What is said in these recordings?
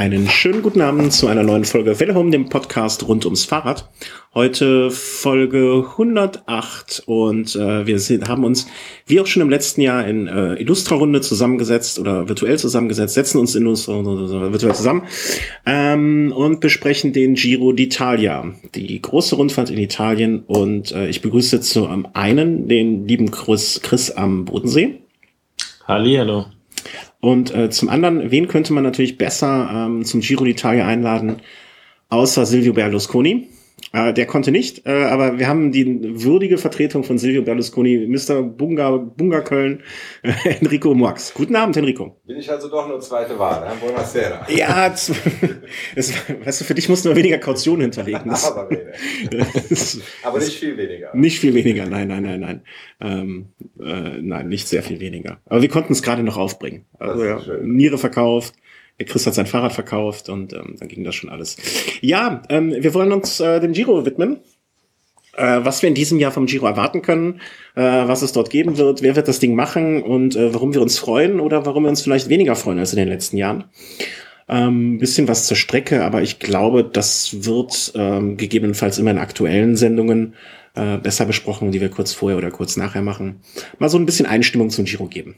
Einen schönen guten Abend zu einer neuen Folge Welle Home, dem Podcast rund ums Fahrrad. Heute Folge 108 und äh, wir sind, haben uns, wie auch schon im letzten Jahr, in äh, Illustra-Runde zusammengesetzt oder virtuell zusammengesetzt, setzen uns in Illustra virtuell zusammen ähm, und besprechen den Giro d'Italia, die große Rundfahrt in Italien. Und äh, ich begrüße zu am einen den lieben Chris, Chris am Bodensee. Hallo. Und äh, zum anderen, wen könnte man natürlich besser ähm, zum Giro d'Italia einladen, außer Silvio Berlusconi? Äh, der konnte nicht, äh, aber wir haben die würdige Vertretung von Silvio Berlusconi, Mr. Bunga, Bunga Köln, äh, Enrico Moax. Guten Abend, Enrico. Bin ich also doch nur zweite Wahl, ne? Buonasera. Ja, das, weißt du, für dich musst du nur weniger Kaution hinterlegen. Das, aber, das, aber nicht viel weniger. Nicht viel weniger, nein, nein, nein, nein. Ähm, äh, nein, nicht sehr viel weniger. Aber wir konnten es gerade noch aufbringen. Also ja, Niere verkauft, Chris hat sein Fahrrad verkauft und ähm, dann ging das schon alles. Ja, ähm, wir wollen uns äh, dem Giro widmen. Äh, was wir in diesem Jahr vom Giro erwarten können, äh, was es dort geben wird, wer wird das Ding machen und äh, warum wir uns freuen oder warum wir uns vielleicht weniger freuen als in den letzten Jahren. Ähm, bisschen was zur Strecke, aber ich glaube, das wird ähm, gegebenenfalls immer in aktuellen Sendungen äh, besser besprochen, die wir kurz vorher oder kurz nachher machen. Mal so ein bisschen Einstimmung zum Giro geben.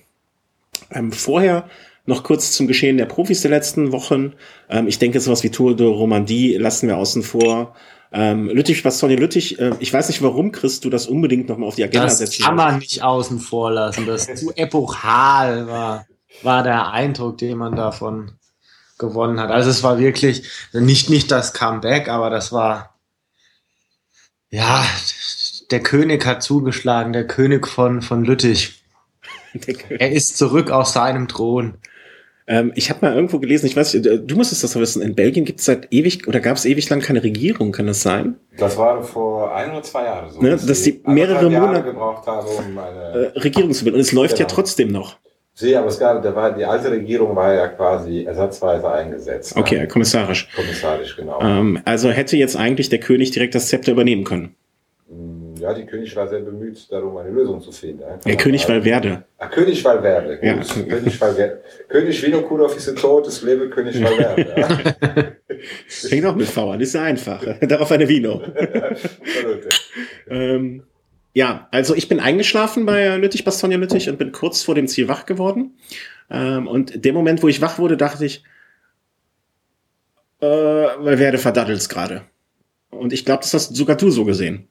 Ähm, vorher noch kurz zum Geschehen der Profis der letzten Wochen. Ähm, ich denke, sowas wie Tour de Romandie lassen wir außen vor. Ähm, Lüttich, Bastogne Lüttich, äh, ich weiß nicht, warum, Chris, du das unbedingt nochmal auf die Agenda das setzt. Das kann man nicht außen vor lassen. Das zu epochal war, war der Eindruck, den man davon gewonnen hat. Also es war wirklich nicht, nicht das Comeback, aber das war, ja, der König hat zugeschlagen, der König von, von Lüttich. Er ist zurück aus seinem Thron. Ähm, ich habe mal irgendwo gelesen, ich weiß, äh, du musstest das wissen, in Belgien gibt es seit ewig oder gab es ewig lang keine Regierung, kann das sein? Das war vor ein oder zwei Jahren so. Ne, dass, dass die mehrere Monate gebraucht haben, um eine äh, Regierung zu bilden. Und es läuft genau. ja trotzdem noch. Sie, aber es gab, der war, die alte Regierung war ja quasi ersatzweise eingesetzt. Okay, ne? kommissarisch. Kommissarisch, genau. Ähm, also hätte jetzt eigentlich der König direkt das Zepter übernehmen können. Ja, die König war sehr bemüht, darum eine Lösung zu finden. Ja, König Valverde. Ah, König Valverde. Ja. König Valverde. König Vinokurov ist tot, es lebe König Valverde. Ja. Fängt auch mit V an, ist ja einfach. Darauf eine Vino. ähm, ja, also ich bin eingeschlafen bei Lüttich, Bastogne Lüttich und bin kurz vor dem Ziel wach geworden. Ähm, und dem Moment, wo ich wach wurde, dachte ich, äh, Valverde verdaddelt's gerade. Und ich glaube, das hast sogar du so gesehen.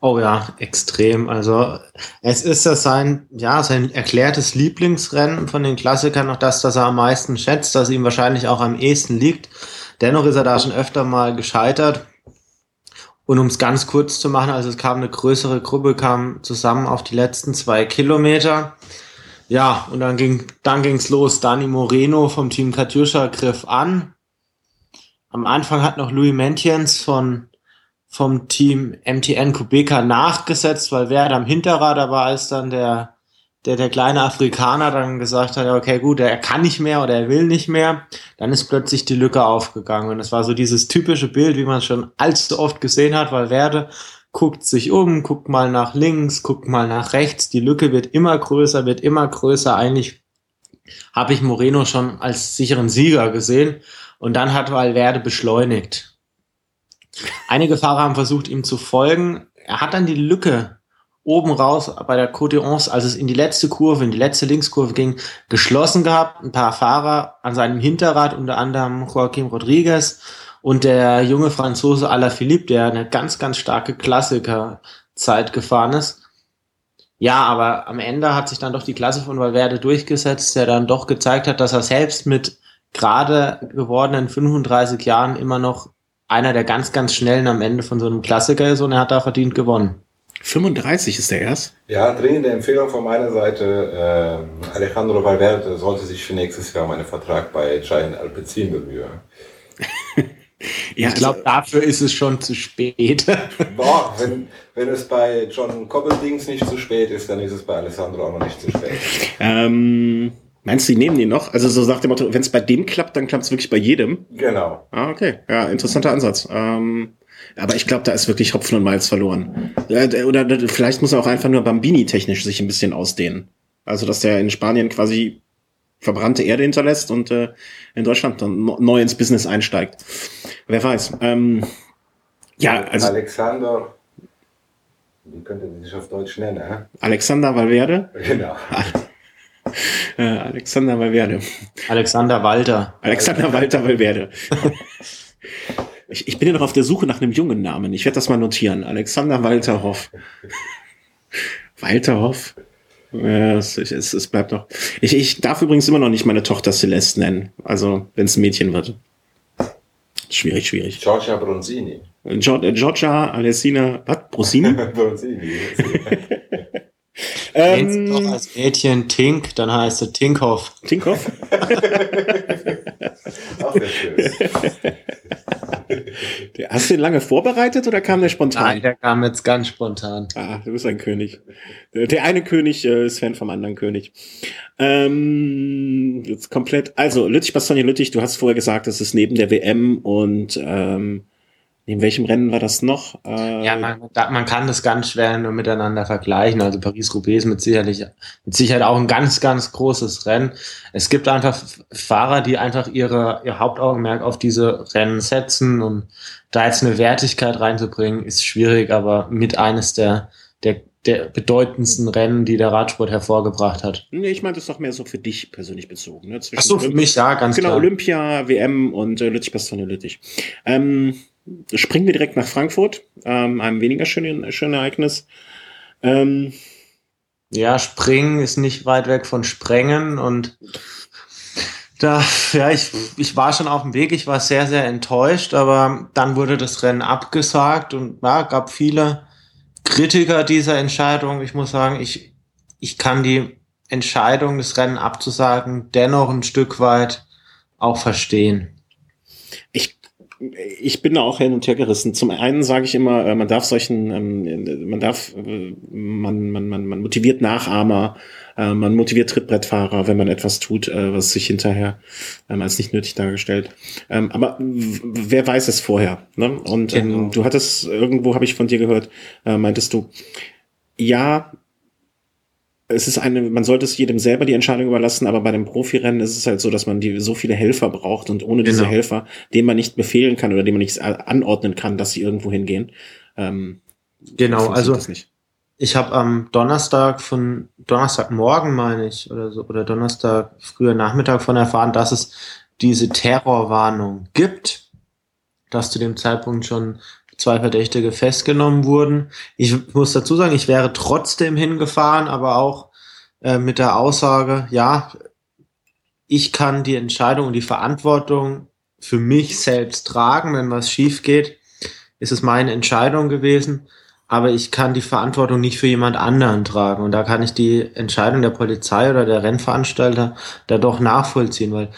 Oh ja, extrem. Also es ist ja sein, ja, sein erklärtes Lieblingsrennen von den Klassikern, noch das, das er am meisten schätzt, das ihm wahrscheinlich auch am ehesten liegt. Dennoch ist er da schon öfter mal gescheitert. Und um es ganz kurz zu machen, also es kam eine größere Gruppe, kam zusammen auf die letzten zwei Kilometer. Ja, und dann ging dann los. Dani Moreno vom Team Katjuscha griff an. Am Anfang hat noch Louis Mentjens von vom Team MTN Kubeka nachgesetzt, weil wer am Hinterrad da war, als dann der, der, der kleine Afrikaner dann gesagt hat, okay, gut, er kann nicht mehr oder er will nicht mehr, dann ist plötzlich die Lücke aufgegangen. Und es war so dieses typische Bild, wie man es schon allzu oft gesehen hat, weil Werde guckt sich um, guckt mal nach links, guckt mal nach rechts, die Lücke wird immer größer, wird immer größer. Eigentlich habe ich Moreno schon als sicheren Sieger gesehen. Und dann hat Valverde beschleunigt. Einige Fahrer haben versucht, ihm zu folgen. Er hat dann die Lücke oben raus bei der Côte d'Ance, als es in die letzte Kurve, in die letzte Linkskurve ging, geschlossen gehabt. Ein paar Fahrer an seinem Hinterrad, unter anderem Joaquim Rodriguez und der junge Franzose Alaphilippe, der eine ganz, ganz starke Klassikerzeit gefahren ist. Ja, aber am Ende hat sich dann doch die Klasse von Valverde durchgesetzt, der dann doch gezeigt hat, dass er selbst mit gerade gewordenen 35 Jahren immer noch einer der ganz, ganz schnellen am Ende von so einem Klassiker ist und er hat da verdient gewonnen. 35 ist er erst? Ja, dringende Empfehlung von meiner Seite. Äh, Alejandro Valverde sollte sich für nächstes Jahr um einen Vertrag bei Giant Alpecin bemühen. ja, ich glaube, also, dafür ist es schon zu spät. Boah, wenn, wenn es bei John Cobbeldings nicht zu spät ist, dann ist es bei Alessandro auch noch nicht zu spät. ähm, Meinst du, die nehmen die noch? Also so sagt der Motto, wenn es bei dem klappt, dann klappt es wirklich bei jedem. Genau. Ah, okay. Ja, interessanter Ansatz. Ähm, aber ich glaube, da ist wirklich Hopfen und Malz verloren. Oder vielleicht muss er auch einfach nur Bambini technisch sich ein bisschen ausdehnen. Also, dass der in Spanien quasi verbrannte Erde hinterlässt und äh, in Deutschland dann neu ins Business einsteigt. Wer weiß. Ähm, ja, also Alexander, wie könnte er sich auf Deutsch nennen? Hä? Alexander Valverde. Genau. Äh, Alexander Valverde. Alexander Walter. Alexander Walter Valverde. Ich, ich bin ja noch auf der Suche nach einem jungen Namen. Ich werde das mal notieren. Alexander Walter Hoff. Walter Hoff. Ja, es, es, es bleibt noch. Ich, ich darf übrigens immer noch nicht meine Tochter Celeste nennen. Also, wenn es ein Mädchen wird. Schwierig, schwierig. Giorgia Bronzini. Gio- äh, Giorgia Alessina, was? Brosini? Bronzini. Du doch ähm, als Mädchen Tink, dann heißt sie Tinkhoff. Tinkoff? Auch sehr schön. Hast du den lange vorbereitet oder kam der spontan? Nein, der kam jetzt ganz spontan. Ah, du bist ein König. Der eine König äh, ist Fan vom anderen König. Ähm, jetzt komplett. Also, Lüttich, Bastogne, Lüttich, du hast vorher gesagt, das ist neben der WM und ähm, in welchem Rennen war das noch? Äh, Ja, man, man kann das ganz schwer nur miteinander vergleichen. Also Paris-Roubaix ist mit sicherlich, mit Sicherheit auch ein ganz, ganz großes Rennen. Es gibt einfach Fahrer, die einfach ihre, ihr Hauptaugenmerk auf diese Rennen setzen und da jetzt eine Wertigkeit reinzubringen, ist schwierig, aber mit eines der, der, der bedeutendsten Rennen, die der Radsport hervorgebracht hat. Nee, ich meinte es doch mehr so für dich persönlich bezogen. Ne? Zwischen Ach so, für Olymp- mich, ja, ganz Genau, klar. Olympia, WM und äh, Lüttich, Bastogne, Lüttich. Ähm, springen wir direkt nach Frankfurt, ähm, einem weniger schönen, schönen Ereignis. Ähm, Ja, Springen ist nicht weit weg von Sprengen und da, ja, ich, ich war schon auf dem Weg, ich war sehr, sehr enttäuscht, aber dann wurde das Rennen abgesagt und ja, gab viele Kritiker dieser Entscheidung. Ich muss sagen, ich, ich kann die Entscheidung, das Rennen abzusagen, dennoch ein Stück weit auch verstehen. Ich, bin da auch hin und her gerissen. Zum einen sage ich immer, äh, man darf solchen, ähm, man darf, äh, man, man, man, man motiviert Nachahmer, äh, man motiviert Trittbrettfahrer, wenn man etwas tut, was sich hinterher ähm, als nicht nötig dargestellt. Ähm, aber wer weiß es vorher? Ne? Und Genau. du hattest irgendwo, habe ich von dir gehört, meintest du, ja, es ist eine, man sollte es jedem selber die Entscheidung überlassen, aber bei dem Profirennen ist es halt so, dass man die so viele Helfer braucht und ohne diese Genau. Helfer, denen man nicht befehlen kann oder denen man nicht anordnen kann, dass sie irgendwo hingehen. Ähm, Genau, also. Ich habe am Donnerstag von Donnerstagmorgen meine ich oder so oder Donnerstag früher Nachmittag von erfahren, dass es diese Terrorwarnung gibt, dass zu dem Zeitpunkt schon zwei Verdächtige festgenommen wurden. Ich muss dazu sagen, ich wäre trotzdem hingefahren, aber auch äh, mit der Aussage, ja, ich kann die Entscheidung und die Verantwortung für mich selbst tragen, wenn was schief geht, ist es meine Entscheidung gewesen aber ich kann die Verantwortung nicht für jemand anderen tragen. Und da kann ich die Entscheidung der Polizei oder der Rennveranstalter da doch nachvollziehen, weil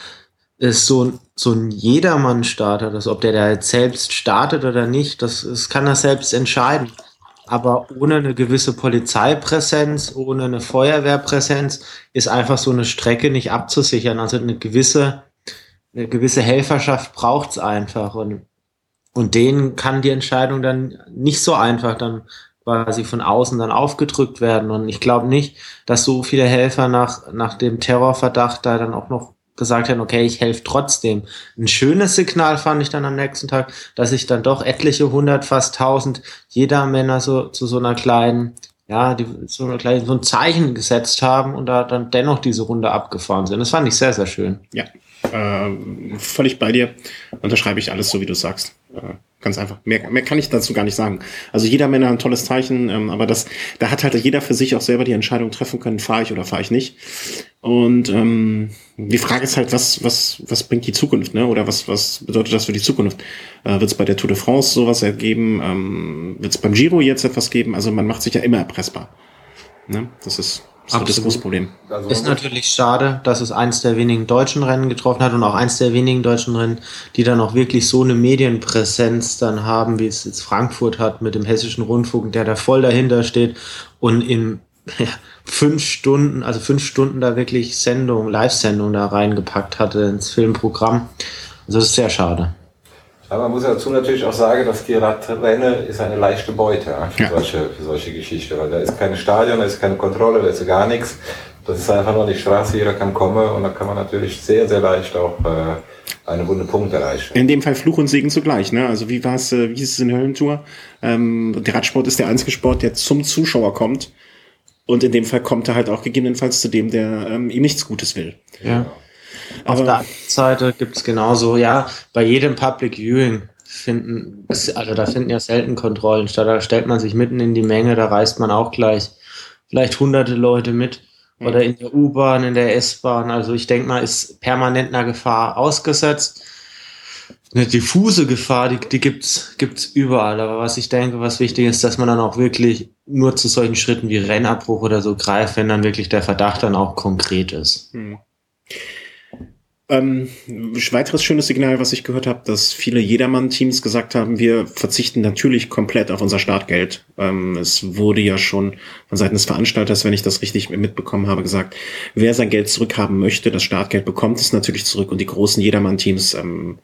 es so, so ein Jedermann-Starter, das, ob der da jetzt selbst startet oder nicht, das, das kann er selbst entscheiden. Aber ohne eine gewisse Polizeipräsenz, ohne eine Feuerwehrpräsenz ist einfach so eine Strecke nicht abzusichern. Also eine gewisse, eine gewisse Helferschaft braucht's einfach. Und und denen kann die Entscheidung dann nicht so einfach dann quasi von außen dann aufgedrückt werden. Und ich glaube nicht, dass so viele Helfer nach, nach dem Terrorverdacht da dann auch noch gesagt haben, okay, ich helfe trotzdem. Ein schönes Signal fand ich dann am nächsten Tag, dass sich dann doch etliche hundert, fast tausend jeder Männer so zu so einer kleinen, ja, die so, einer kleinen, so ein Zeichen gesetzt haben und da dann dennoch diese Runde abgefahren sind. Das fand ich sehr, sehr schön. Ja, äh, völlig bei dir. Unterschreibe ich alles so, wie du sagst. Äh, ganz einfach. Mehr, mehr kann ich dazu gar nicht sagen. Also jeder Männer ein tolles Zeichen, ähm, aber das, da hat halt jeder für sich auch selber die Entscheidung treffen können, fahre ich oder fahre ich nicht. Und ähm, die Frage ist halt, was, was, was bringt die Zukunft, ne? Oder was, was bedeutet das für die Zukunft? Äh, Wird es bei der Tour de France sowas geben? Ähm, Wird es beim Giro jetzt etwas geben? Also man macht sich ja immer erpressbar. Ne? Das ist, das, ist das Absolut. große Problem. Also Ist natürlich schade, dass es eins der wenigen deutschen Rennen getroffen hat und auch eins der wenigen deutschen Rennen, die dann auch wirklich so eine Medienpräsenz dann haben, wie es jetzt Frankfurt hat mit dem hessischen Rundfunk, der da voll dahinter steht und in ja, fünf Stunden, also fünf Stunden da wirklich Sendung, Live-Sendung da reingepackt hatte ins Filmprogramm. Also das ist sehr schade. Aber man muss dazu natürlich auch sagen, dass die Radrenne ist eine leichte Beute für, Ja. solche, für solche Geschichten. Weil da ist keine Stadion, da ist keine Kontrolle, da ist gar nichts. Das ist einfach nur die Straße, jeder kann kommen und dann kann man natürlich sehr, sehr leicht auch äh, eine runde Punkt erreichen. In dem Fall Fluch und Segen zugleich, ne? Also wie war es, äh, wie ist es in Höllentour? Ähm, der Radsport ist der einzige Sport, der zum Zuschauer kommt. Und in dem Fall kommt er halt auch gegebenenfalls zu dem, der ähm, ihm nichts Gutes will. Ja. Auf der anderen Seite gibt's genauso, ja, bei jedem Public Viewing finden, also da finden ja selten Kontrollen statt. Da stellt man sich mitten in die Menge, da reist man auch gleich vielleicht hunderte Leute mit oder in der U-Bahn, in der S-Bahn. Also ich denke mal, ist permanent einer Gefahr ausgesetzt. Eine diffuse Gefahr, die, die gibt's gibt's überall. Aber was ich denke, was wichtig ist, dass man dann auch wirklich nur zu solchen Schritten wie Rennabbruch oder so greift, wenn dann wirklich der Verdacht dann auch konkret ist. Hm. Ähm, weiteres schönes Signal, was ich gehört habe, dass viele Jedermann-Teams gesagt haben, wir verzichten natürlich komplett auf unser Startgeld. Ähm, es wurde ja schon von Seiten des Veranstalters, wenn ich das richtig mitbekommen habe, gesagt, wer sein Geld zurückhaben möchte, das Startgeld bekommt es natürlich zurück. Und die großen Jedermann-Teams, ähm,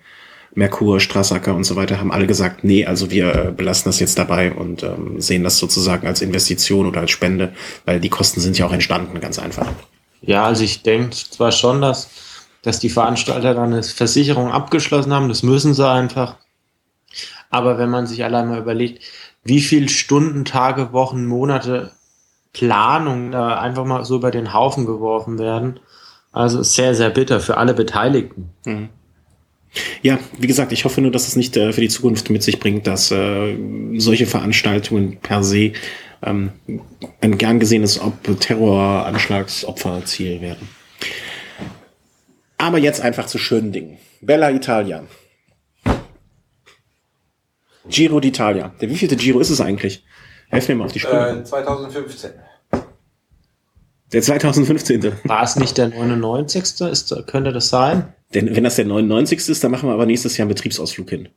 Merkur, Strassacker und so weiter, haben alle gesagt, nee, also wir äh, belassen das jetzt dabei und ähm, sehen das sozusagen als Investition oder als Spende, weil die Kosten sind ja auch entstanden, ganz einfach. Ja, also ich denke zwar schon, dass dass die Veranstalter dann eine Versicherung abgeschlossen haben. Das müssen sie einfach. Aber wenn man sich allein mal überlegt, wie viel Stunden, Tage, Wochen, Monate Planung da einfach mal so über den Haufen geworfen werden, also sehr, sehr bitter für alle Beteiligten. Mhm. Ja, wie gesagt, ich hoffe nur, dass es nicht äh, für die Zukunft mit sich bringt, dass äh, solche Veranstaltungen per se ähm, ein gern gesehenes Terroranschlagsopferziel werden. Aber jetzt einfach zu schönen Dingen. Bella Italia. Giro d'Italia. Der wievielte Giro ist es eigentlich? Helf mir mal auf die Spur. Äh, 2015. Der 2015. War es nicht der 99. Ist, könnte das sein? Denn wenn das der 99. ist, dann machen wir aber nächstes Jahr einen Betriebsausflug hin.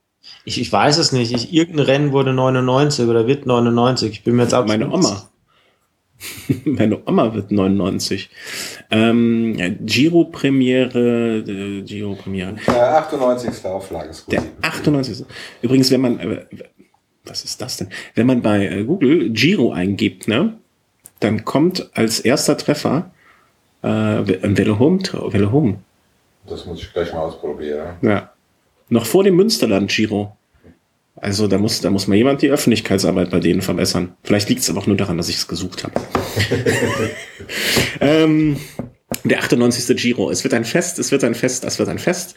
Ich, ich weiß es nicht. Ich, irgendein Rennen wurde 99 oder wird 99. Ich bin mir jetzt ab. Meine Oma. Meine Oma wird 99. Ähm, Giro-Premiere, äh, Giro-Premiere. Der 98. Auflage ist gut. Der 98. Übrigens, wenn man, äh, was ist das denn? Wenn man bei äh, Google Giro eingibt, ne, dann kommt als erster Treffer äh, ein Velohome, Velohome. Das muss ich gleich mal ausprobieren. Ja. Noch vor dem Münsterland Giro. Also da muss, da muss mal jemand die Öffentlichkeitsarbeit bei denen verbessern. Vielleicht liegt es aber auch nur daran, dass ich es gesucht habe. ähm, der 98. Giro. Es wird ein Fest, es wird ein Fest, es wird ein Fest.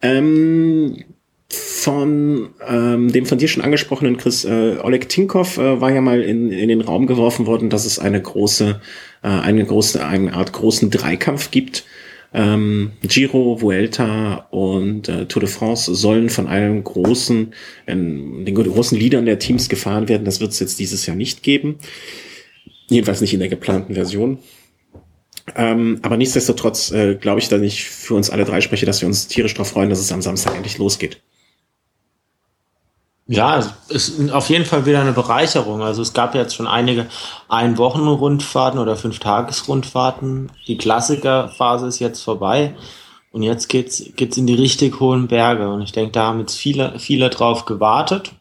Ähm, von ähm, dem von dir schon angesprochenen Chris äh, Oleg Tinkov äh, war ja mal in, in den Raum geworfen worden, dass es eine große, äh, eine große, eine Art großen Dreikampf gibt ähm, Giro, Vuelta und äh, Tour de France sollen von einem großen, äh, den großen Leadern der Teams gefahren werden. Das wird es jetzt dieses Jahr nicht geben. Jedenfalls nicht in der geplanten Version. Ähm, aber nichtsdestotrotz äh, glaube ich, dass ich für uns alle drei spreche, dass wir uns tierisch darauf freuen, dass es am Samstag endlich losgeht. Ja, es ist auf jeden Fall wieder eine Bereicherung. Also es gab jetzt schon einige Ein-Wochen-Rundfahrten oder Fünf-Tages-Rundfahrten. Die Klassikerphase ist jetzt vorbei. Und jetzt geht's, geht's in die richtig hohen Berge. Und ich denke, da haben jetzt viele, viele drauf gewartet.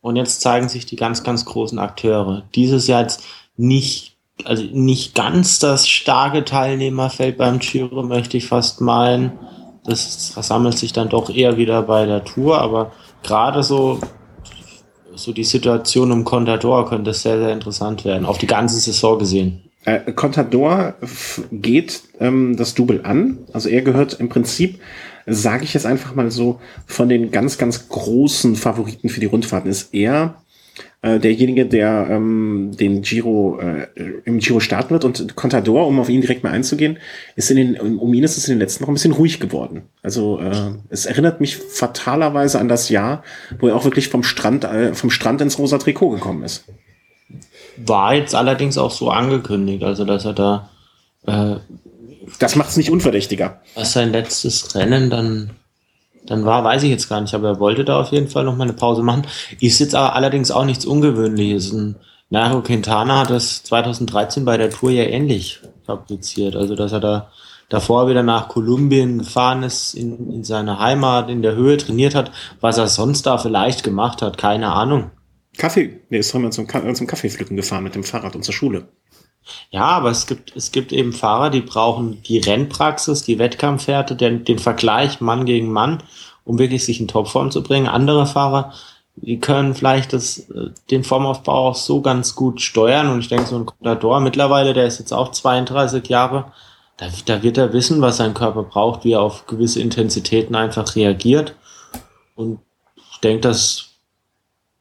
Und jetzt zeigen sich die ganz, ganz großen Akteure. Dieses Jahr jetzt nicht, also nicht ganz das starke Teilnehmerfeld beim Giro, möchte ich fast meinen. Das versammelt sich dann doch eher wieder bei der Tour, aber gerade so, so die Situation um Contador könnte sehr, sehr interessant werden, auf die ganze Saison gesehen. Äh, Contador geht ähm, das Double an. Also er gehört im Prinzip, sage ich jetzt einfach mal so, von den ganz, ganz großen Favoriten für die Rundfahrten ist er äh, derjenige, der ähm, den Giro äh, im Giro starten wird. Und Contador, um auf ihn direkt mal einzugehen, ist in den, um ihn ist es in den letzten Wochen ein bisschen ruhig geworden. Also äh, es erinnert mich fatalerweise an das Jahr, wo er auch wirklich vom Strand, äh, vom Strand ins rosa Trikot gekommen ist. War jetzt allerdings auch so angekündigt, also dass er da äh, das macht es nicht unverdächtiger. Was sein letztes Rennen dann dann war, weiß ich jetzt gar nicht, aber er wollte da auf jeden Fall noch mal eine Pause machen. Ist jetzt aber allerdings auch nichts Ungewöhnliches. Ein Nairo Quintana hat das 2013 bei der Tour ja ähnlich fabriziert. Also, dass er da davor wieder nach Kolumbien gefahren ist, in, in seine Heimat, in der Höhe trainiert hat, was er sonst da vielleicht gemacht hat, keine Ahnung. Kaffee, nee, ist mal zum, zum Kaffeepflücken gefahren mit dem Fahrrad und zur Schule. Ja, aber es gibt, es gibt eben Fahrer, die brauchen die Rennpraxis, die Wettkampfwerte, den, den Vergleich Mann gegen Mann, um wirklich sich in Topform zu bringen. Andere Fahrer, die können vielleicht das, äh, den Formaufbau auch so ganz gut steuern. Und ich denke, so ein Contador mittlerweile, der ist jetzt auch 32 Jahre, da, da wird er wissen, was sein Körper braucht, wie er auf gewisse Intensitäten einfach reagiert. Und ich denke, das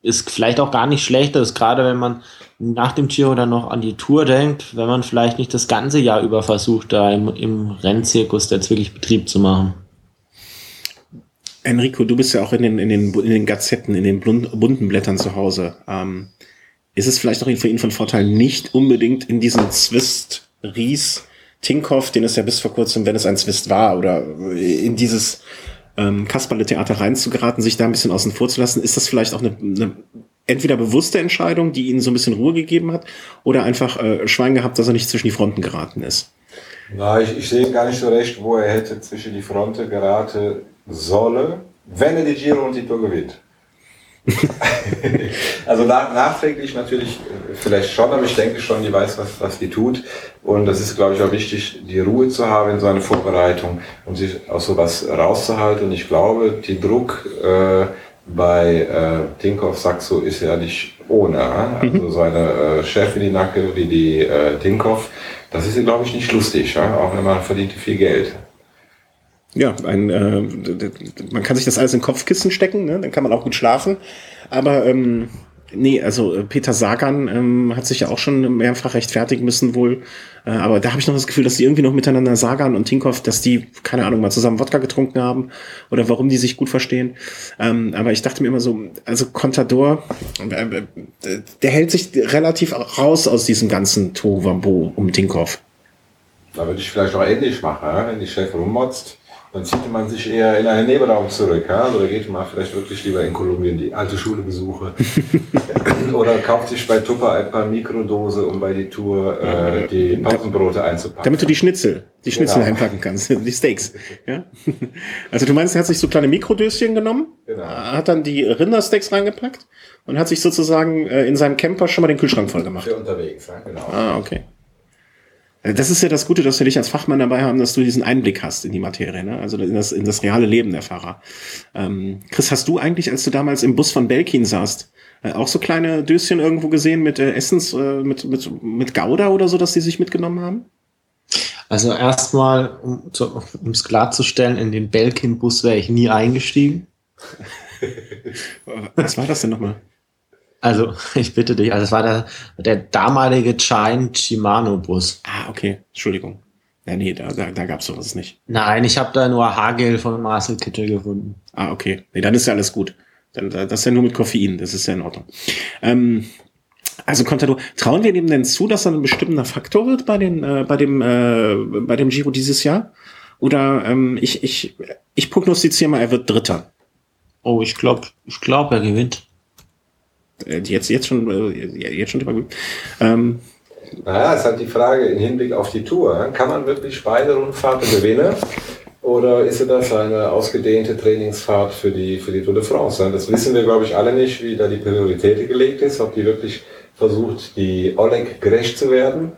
ist vielleicht auch gar nicht schlecht, dass gerade wenn man nach dem Giro dann noch an die Tour denkt, wenn man vielleicht nicht das ganze Jahr über versucht, da im, im Rennzirkus jetzt wirklich Betrieb zu machen. Enrico, du bist ja auch in den, in den, in den Gazetten, in den bunten Blättern zu Hause. Ähm, ist es vielleicht auch für ihn von Vorteil, nicht unbedingt in diesen Zwist Ries Tinkoff, den es ja bis vor kurzem, wenn es ein Zwist war, oder in dieses ähm, Kasperle-Theater reinzugeraten, sich da ein bisschen außen vor zu lassen, ist das vielleicht auch eine, eine entweder bewusste Entscheidung, die ihnen so ein bisschen Ruhe gegeben hat, oder einfach äh, Schwein gehabt, dass er nicht zwischen die Fronten geraten ist? Na, ich, ich sehe gar nicht so recht, wo er hätte zwischen die Fronten geraten sollen, wenn er die Giro und die Tour gewinnt. also nach, nachträglich natürlich äh, vielleicht schon, aber ich denke schon, die weiß, was, was die tut. Und das ist, glaube ich, auch wichtig, die Ruhe zu haben in so einer Vorbereitung und sich aus sowas rauszuhalten. Und ich glaube, die Druck äh, bei äh, Tinkoff Saxo ist ja nicht ohne. Äh? Also mhm. seine äh, Chefin, die Nacke, wie die äh, Tinkoff, das ist, glaube ich, nicht lustig, ja? auch wenn man verdient viel Geld. Ja, ein, äh, man kann sich das alles in Kopfkissen stecken, ne? dann kann man auch gut schlafen. Aber ähm, nee, also äh, Peter Sagan ähm, hat sich ja auch schon mehrfach rechtfertigen müssen wohl. Äh, aber da habe ich noch das Gefühl, dass die irgendwie noch miteinander Sagan und Tinkoff, dass die, keine Ahnung, mal zusammen Wodka getrunken haben oder warum die sich gut verstehen. Ähm, aber ich dachte mir immer so, also Contador, äh, äh der hält sich relativ raus aus diesem ganzen Tovambo um Tinkoff. Da würde ich vielleicht auch ähnlich machen, wenn die Chef rummotzt dann zieht man sich eher in einen Nebenraum zurück. Ja? Oder geht man vielleicht wirklich lieber in Kolumbien die alte Schule besuchen. Oder kauft sich bei Tupper ein paar Mikrodose, um bei die Tour äh, die Pausenbrote einzupacken. Damit du die Schnitzel, die Schnitzel genau. einpacken kannst, die Steaks. Ja? Also du meinst, er hat sich so kleine Mikrodöschen genommen, genau. hat dann die Rindersteaks reingepackt und hat sich sozusagen äh, in seinem Camper schon mal den Kühlschrank voll gemacht. Für unterwegs, ja, genau. Ah, okay. Das ist ja das Gute, dass wir dich als Fachmann dabei haben, dass du diesen Einblick hast in die Materie, ne? also in das, in das reale Leben der Fahrer. Ähm, Chris, hast du eigentlich, als du damals im Bus von Belkin saßt, äh, auch so kleine Döschen irgendwo gesehen mit äh, Essens, äh, mit, mit, mit Gouda oder so, dass die sich mitgenommen haben? Also erstmal, um es klarzustellen, in den Belkin-Bus wäre ich nie eingestiegen. Was war das denn nochmal? Also, ich bitte dich, also es war der, der damalige Chine Shimano Bus. Ah, okay, Entschuldigung. Ja, nee, da, da, da gab es sowas nicht. Nein, ich habe da nur Hagel von Marcel Kittel gefunden. Ah, okay. Nee, dann ist ja alles gut. Dann, das ist ja nur mit Koffein, das ist ja in Ordnung. Ähm, also Contador, trauen wir dem denn zu, dass er ein bestimmter Faktor wird bei, den, äh, bei, dem, äh, bei dem Giro dieses Jahr? Oder ähm, ich, ich, ich prognostiziere mal, er wird Dritter. Oh, ich glaube, ich glaub, er gewinnt. Äh, jetzt, jetzt schon, äh, jetzt schon drüber gut. Ähm, naja, es ist halt die Frage im Hinblick auf die Tour. Kann man wirklich beide Rundfahrten gewinnen? Oder ist das eine ausgedehnte Trainingsfahrt für die, für die Tour de France? Das wissen wir, glaube ich, alle nicht, wie da die Priorität gelegt ist, ob die wirklich versucht, die Oleg gerecht zu werden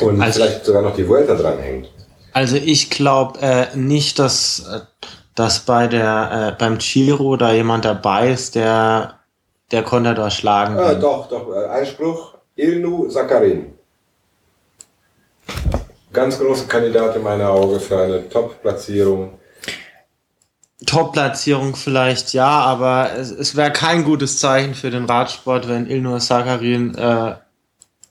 und also, vielleicht sogar noch die Vuelta dranhängt. Also ich glaube äh, nicht, dass, äh, dass bei der, äh, beim Giro da jemand dabei ist, der der konnte da schlagen. Ah, doch, doch. Einspruch. Ilnu Sakarin. Ganz große Kandidat in meiner Augen für eine Top-Platzierung. Top-Platzierung vielleicht, ja, aber es, es wäre kein gutes Zeichen für den Radsport, wenn Ilnur Sakarin äh,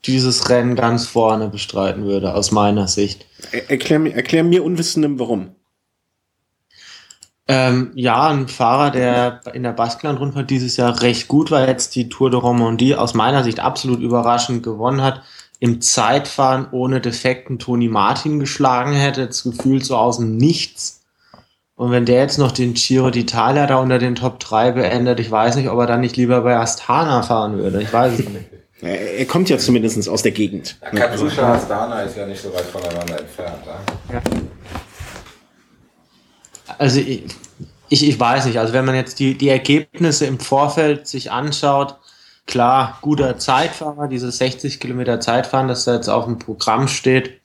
dieses Rennen ganz vorne bestreiten würde, aus meiner Sicht. Erklär, erklär mir Unwissendem, warum. Ähm, ja, ein Fahrer, der in der Baskenland-Rundfahrt dieses Jahr recht gut war, jetzt die Tour de Romandie aus meiner Sicht absolut überraschend gewonnen hat, im Zeitfahren ohne Defekten Toni Martin geschlagen hätte, das Gefühl so aus dem Nichts. Und wenn der jetzt noch den Giro d'Italia da unter den Top 3 beendet, ich weiß nicht, ob er dann nicht lieber bei Astana fahren würde. Ich weiß es nicht. Er kommt ja zumindest aus der Gegend. Katusha Astana ist ja nicht so weit voneinander entfernt. Ja. Also ich, ich, weiß nicht, also wenn man jetzt die, die Ergebnisse im Vorfeld sich anschaut, klar, guter Zeitfahrer, dieses 60 Kilometer Zeitfahren, das da jetzt auf dem Programm steht,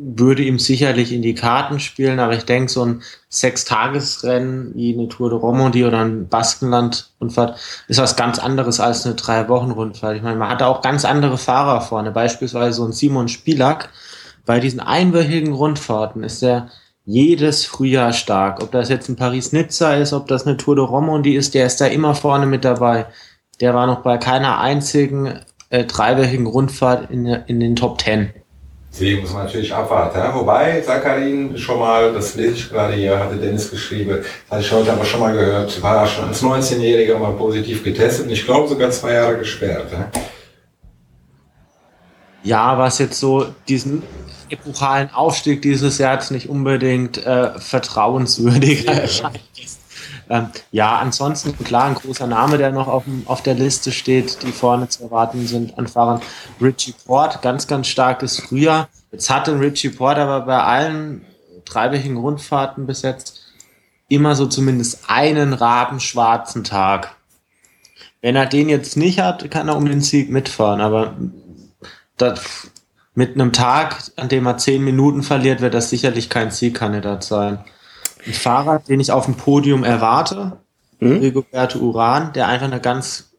würde ihm sicherlich in die Karten spielen, aber ich denke, so ein Sechstagesrennen wie eine Tour de Romandie oder ein Baskenland-Rundfahrt ist was ganz anderes als eine Drei-Wochen-Rundfahrt. Ich meine, man hat auch ganz andere Fahrer vorne, beispielsweise so ein Simon Spielak. Bei diesen einwöchigen Rundfahrten ist er jedes Frühjahr stark. Ob das jetzt ein Paris-Nizza ist, ob das eine Tour de Romandie ist, der ist da immer vorne mit dabei. Der war noch bei keiner einzigen äh, dreiwöchigen Rundfahrt in, in den Top Ten. Sie muss man natürlich abwarten. Ja? Wobei, Sakarin schon mal, das lese ich gerade hier, hatte Dennis geschrieben, das hatte ich heute aber schon mal gehört, war schon als 19-Jähriger mal positiv getestet und ich glaube sogar zwei Jahre gesperrt. Ja? ja, was jetzt so diesen epochalen Aufstieg dieses Jahr jetzt nicht unbedingt äh, vertrauenswürdiger ja. erscheint. Ähm, ja, ansonsten klar, ein großer Name, der noch auf, dem, auf der Liste steht, die vorne zu erwarten sind an Fahrern. Richie Port, ganz, ganz starkes Frühjahr. Jetzt hatte Richie Port aber bei allen dreiwöchigen Rundfahrten bis jetzt immer so zumindest einen rabenschwarzen Tag. Wenn er den jetzt nicht hat, kann er um den Sieg mitfahren, aber das, mit einem Tag, an dem er zehn Minuten verliert, wird das sicherlich kein Siegkandidat sein. Ein Fahrer, den ich auf dem Podium erwarte, mhm. Rigoberto Uran, der einfach eine ganz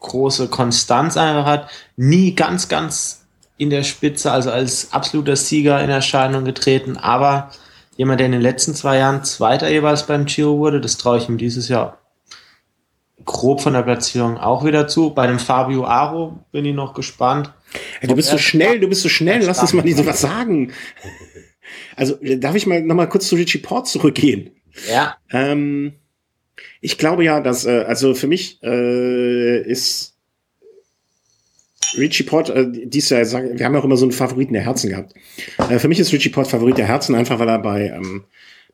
große Konstanz einfach hat, nie ganz, ganz in der Spitze, also als absoluter Sieger in Erscheinung getreten, aber jemand, der in den letzten zwei Jahren Zweiter jeweils beim Giro wurde, das traue ich ihm dieses Jahr grob von der Platzierung auch wieder zu. Bei dem Fabio Aro bin ich noch gespannt. Ja, du bist so schnell, du bist so schnell, lass uns mal nicht so was sagen. Also darf ich mal noch mal kurz zu Richie Port zurückgehen? Ja. Ähm, ich glaube ja, dass äh, also für mich äh, ist Richie Port äh, dies Jahr, wir haben ja auch immer so einen Favoriten der Herzen gehabt. Äh, für mich ist Richie Port Favorit der Herzen einfach, weil er bei ähm,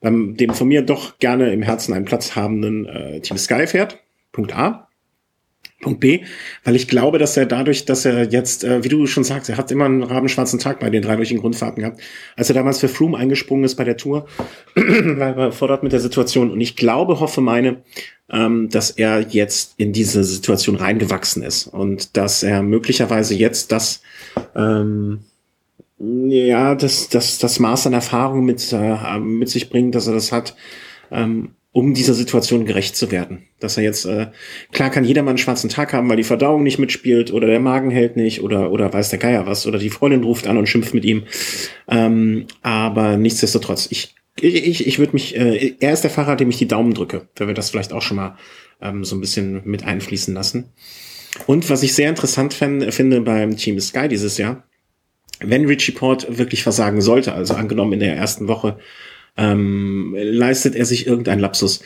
beim dem von mir doch gerne im Herzen einen Platz habenden äh, Team Sky fährt. Punkt A. Punkt B, weil ich glaube, dass er dadurch, dass er jetzt, äh, wie du schon sagst, er hat immer einen rabenschwarzen Tag bei den dreiwöchigen Grundfahrten gehabt, als er damals für Froome eingesprungen ist bei der Tour, war er fordert mit der Situation. Und ich glaube, hoffe, meine, ähm, dass er jetzt in diese Situation reingewachsen ist und dass er möglicherweise jetzt das, ähm, ja, das, das, das Maß an Erfahrung mit, äh, mit sich bringt, dass er das hat, ähm, um dieser Situation gerecht zu werden. Dass er jetzt, äh, klar kann jeder mal einen schwarzen Tag haben, weil die Verdauung nicht mitspielt oder der Magen hält nicht oder, oder weiß der Geier was oder die Freundin ruft an und schimpft mit ihm. Ähm, aber nichtsdestotrotz, ich, ich, ich würde mich, äh, er ist der Fahrer, dem ich die Daumen drücke, wenn wir das vielleicht auch schon mal ähm, so ein bisschen mit einfließen lassen. Und was ich sehr interessant fänd, finde beim Team Sky dieses Jahr, wenn Richie Port wirklich versagen sollte, also angenommen in der ersten Woche ähm, leistet er sich irgendein Lapsus.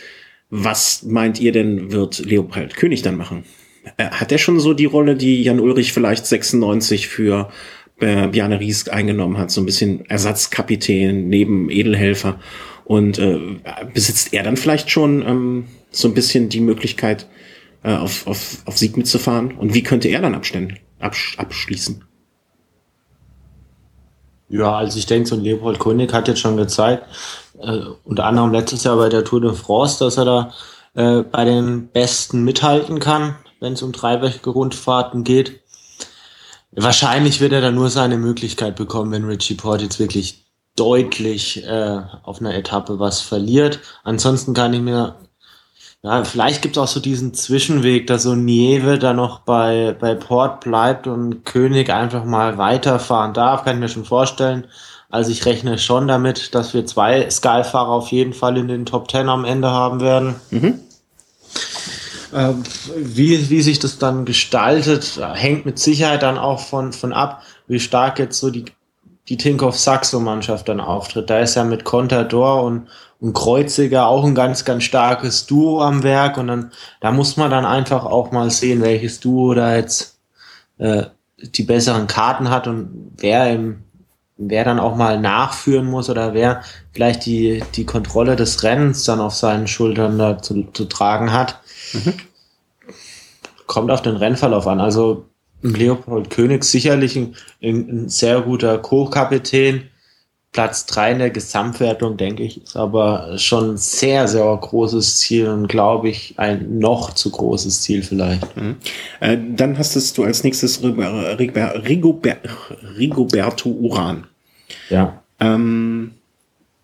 Was meint ihr denn, wird Leopold König dann machen? Äh, hat er schon so die Rolle, die Jan Ulrich vielleicht 96 für äh, Bjarne Ries eingenommen hat? So ein bisschen Ersatzkapitän neben Edelhelfer. Und äh, besitzt er dann vielleicht schon ähm, so ein bisschen die Möglichkeit, äh, auf, auf, auf Sieg mitzufahren? Und wie könnte er dann abstellen, absch abschließen? Ja, also ich denke, so ein Leopold König hat jetzt schon gezeigt, äh, unter anderem letztes Jahr bei der Tour de France, dass er da äh, bei den Besten mithalten kann, wenn es um dreiwöchige Rundfahrten geht. Wahrscheinlich wird er dann nur seine Möglichkeit bekommen, wenn Richie Port jetzt wirklich deutlich äh, auf einer Etappe was verliert. Ansonsten kann ich mir ja, vielleicht gibt es auch so diesen Zwischenweg, dass so Nieve da noch bei, bei Port bleibt und König einfach mal weiterfahren darf, kann ich mir schon vorstellen. Also ich rechne schon damit, dass wir zwei Sky-Fahrer auf jeden Fall in den Top Ten am Ende haben werden. Mhm. Äh, wie, wie sich das dann gestaltet, hängt mit Sicherheit dann auch von, von ab, wie stark jetzt so die, die Tinkoff Saxo Mannschaft dann auftritt. Da ist ja mit Contador und, und Kreuziger auch ein ganz, ganz starkes Duo am Werk und dann, da muss man dann einfach auch mal sehen, welches Duo da jetzt äh, die besseren Karten hat und wer im, wer dann auch mal nachführen muss oder wer vielleicht die, die Kontrolle des Rennens dann auf seinen Schultern da zu, zu tragen hat. Mhm. Kommt auf den Rennverlauf an. Also Leopold König sicherlich ein, ein sehr guter Co-Kapitän Platz 3 in der Gesamtwertung, denke ich, ist aber schon ein sehr, sehr großes Ziel und glaube ich ein noch zu großes Ziel vielleicht. Mhm. Äh, dann hast du als nächstes Rigoberto Uran. Ja. Ähm,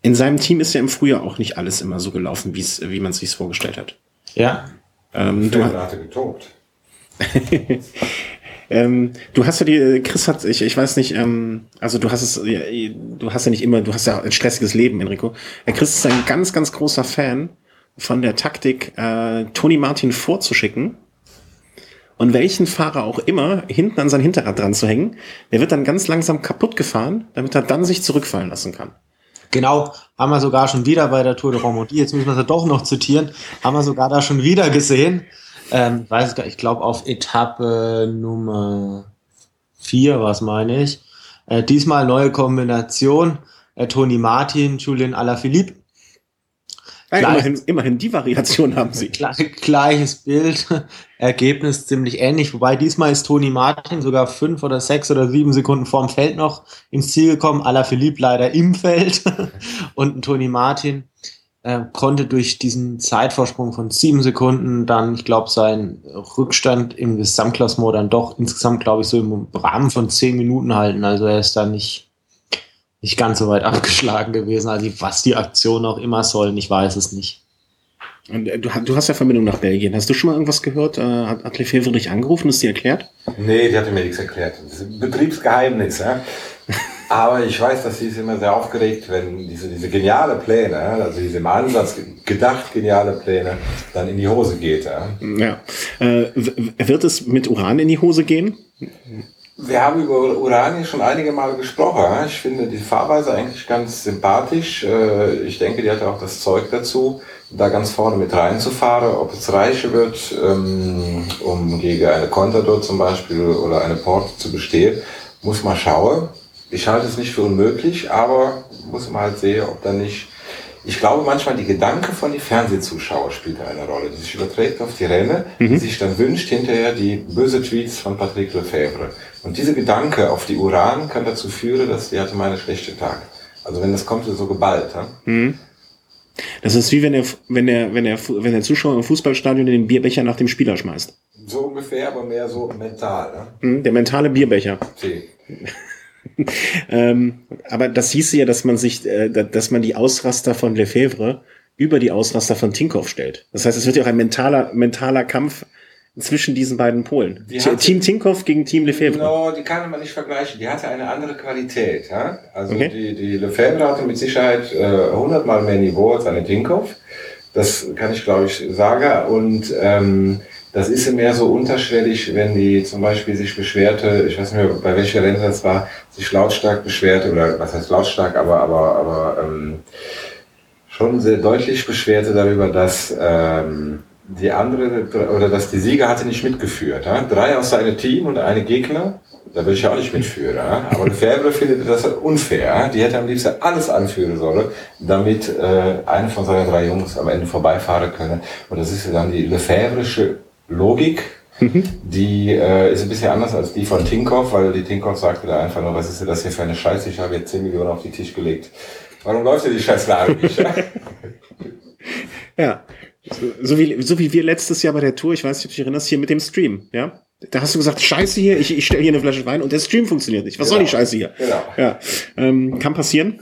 in seinem Team ist ja im Frühjahr auch nicht alles immer so gelaufen, wie man es sich vorgestellt hat. Ja. Ähm, du hast getobt. ähm, du hast ja die, Chris hat, ich, ich weiß nicht, ähm, also du hast es, du hast ja nicht immer, du hast ja ein stressiges Leben, Enrico. Der Chris ist ein ganz, ganz großer Fan von der Taktik, äh, Tony Martin vorzuschicken und welchen Fahrer auch immer hinten an sein Hinterrad dran zu hängen, der wird dann ganz langsam kaputt gefahren, damit er dann sich zurückfallen lassen kann. Genau, haben wir sogar schon wieder bei der Tour de Romandie, jetzt müssen wir sie doch noch zitieren, haben wir sogar da schon wieder gesehen. Ähm, weiß gar, ich glaube auf Etappe Nummer 4, was meine ich. Äh, diesmal neue Kombination. Äh, Toni Martin, Julian Alaphilippe. Ja, immerhin, immerhin die Variation haben sie. Gleiches Bild, Ergebnis ziemlich ähnlich, wobei diesmal ist Toni Martin sogar fünf oder sechs oder sieben Sekunden vorm Feld noch ins Ziel gekommen, Alaphilippe leider im Feld und Toni Martin äh, konnte durch diesen Zeitvorsprung von sieben Sekunden dann, ich glaube, seinen Rückstand im Gesamtklassement dann doch insgesamt, glaube ich, so im Rahmen von zehn Minuten halten. Also er ist da nicht, nicht ganz so weit abgeschlagen gewesen. Also was die Aktion auch immer sollen, ich weiß es nicht. Und äh, du, du hast ja Verbindung nach Belgien. Hast du schon mal irgendwas gehört? Äh, hat, hat Lefebvre dich angerufen? Ist die erklärt? Nee, die hat mir nichts erklärt. Das ist ein Betriebsgeheimnis. Ja? Aber ich weiß, dass sie ist immer sehr aufgeregt, wenn diese, diese geniale Pläne, also diese im Ansatz gedacht geniale Pläne, dann in die Hose geht. Ja. ja. Äh, wird es mit Uran in die Hose gehen? Wir haben über Uran schon einige Male gesprochen. Ich finde die Fahrweise eigentlich ganz sympathisch. Äh, ich denke, die hat auch das Zeug dazu, da ganz vorne mit reinzufahren. Ob es reiche wird, ähm, um gegen eine Contador zum Beispiel oder eine Porte zu bestehen, muss man schauen ich halte es nicht für unmöglich, aber muss man halt sehen, ob da nicht. Ich glaube manchmal, die Gedanke von den Fernsehzuschauer spielt eine Rolle, die sich überträgt auf die Rennen, mhm. die sich dann wünscht hinterher die böse Tweets von Patrick Lefebvre. Und diese Gedanke auf die Uran kann dazu führen, dass die hatte mal einen schlechten Tag. Also wenn das kommt, so geballt. Ja? Mhm. Das ist wie wenn der, wenn der, wenn der, wenn der Zuschauer im Fußballstadion den Bierbecher nach dem Spieler schmeißt. So ungefähr, aber mehr so mental. Ne? Der mentale Bierbecher. Okay. ähm, aber das hieße ja, dass man sich, äh, dass man die Ausraster von Lefebvre über die Ausraster von Tinkoff stellt. Das heißt, es wird ja auch ein mentaler, mentaler Kampf zwischen diesen beiden Polen. Hatte, Team Tinkoff gegen Team Lefebvre. No, die kann man nicht vergleichen. Die hatte eine andere Qualität. Ja? Also okay. die, die Lefebvre hatte mit Sicherheit äh, hundertmal äh, mehr Niveau als eine Tinkoff. Das kann ich, glaube ich, sagen. Und ähm, das ist mehr so unterschwellig, wenn die zum Beispiel sich beschwerte, ich weiß nicht mehr, bei welcher Rennen das war, sich lautstark beschwerte, oder was heißt lautstark, aber, aber, aber ähm, schon sehr deutlich beschwerte darüber, dass ähm, die andere, oder dass die Sieger hatte nicht mitgeführt. Ja? Drei aus seinem Team und eine Gegner, da will ich ja auch nicht mitführen. Ja? Aber Lefebvre findet das unfair. Ja? Die hätte am liebsten alles anführen sollen, damit äh, eine von seinen drei Jungs am Ende vorbeifahren können. Und das ist ja dann die Lefebvresche Logik, mhm. die äh, ist ein bisschen anders als die von Tinkoff, weil die Tinkoff sagte da einfach nur, was ist denn das hier für eine Scheiße, ich habe jetzt 10 Millionen auf den Tisch gelegt. Warum läuft denn die Scheißlage nicht? ja, so, so, wie, so wie wir letztes Jahr bei der Tour, ich weiß nicht, ob du dich erinnerst, hier mit dem Stream, ja? Da hast du gesagt, Scheiße hier, ich, ich stelle hier eine Flasche Wein und der Stream funktioniert nicht. Was genau. soll die. Scheiße hier? Genau. Ja, ähm, kann passieren.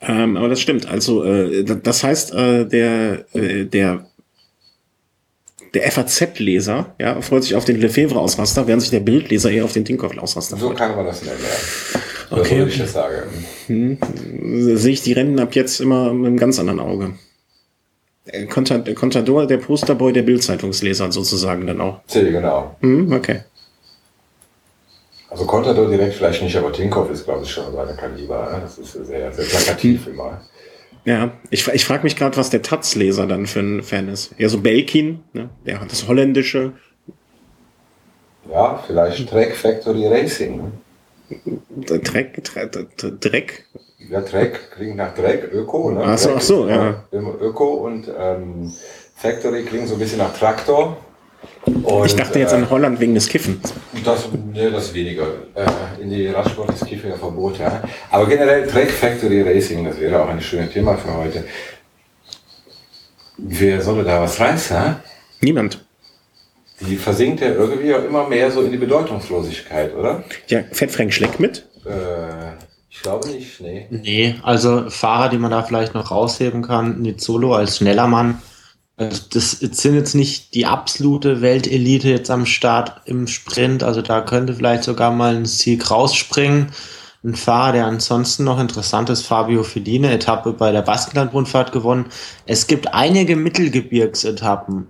Ähm, aber das stimmt. Also äh, das heißt, äh, der, äh, der der FAZ-Leser ja, freut sich auf den Lefebvre-Ausraster, während sich der Bildleser eher auf den Tinkoff-Ausraster freut. So kann man das nennen, ja. Okay. würde ich das sagen. Hm. Sehe ich die Rennen ab jetzt immer mit einem ganz anderen Auge. Der Contador, der Posterboy der Bildzeitungsleser sozusagen dann auch. Zähl, genau. Hm, okay. Also Contador direkt vielleicht nicht, aber Tinkoff ist, glaube ich, schon seine Kaliber. Das ist sehr, sehr plakativ immer. Ja, ich, ich frage mich gerade, was der Taz-Leser dann für ein Fan ist. Eher so Belkin, ne? der hat das Holländische. Ja, vielleicht Trek Factory Racing. Dreck, Dreck. Ja, Dreck klingt nach Dreck, Öko. Ne? Ach so, ach so, ja. Öko und ähm, Factory klingt so ein bisschen nach Traktor. Und, ich dachte jetzt äh, an Holland wegen des Kiffens. Das, ne, das weniger. Äh, in die Radsport ist Kiffen ja verboten. Ja. Aber generell Track Factory Racing, das wäre auch ein schönes Thema für heute. Wer soll da was reißen? Niemand. Die versinkt ja irgendwie auch immer mehr so in die Bedeutungslosigkeit, oder? Ja, fährt Frank Schleck mit? Äh, ich glaube nicht, nee. Nee, also Fahrer, die man da vielleicht noch rausheben kann, Nizzolo als schneller Mann. Also das sind jetzt nicht die absolute Weltelite jetzt am Start im Sprint. Also da könnte vielleicht sogar mal ein Sieg rausspringen. Ein Fahrer, der ansonsten noch interessant ist, Fabio Fellini, Etappe bei der Baskenland-Rundfahrt gewonnen. Es gibt einige Mittelgebirgsetappen,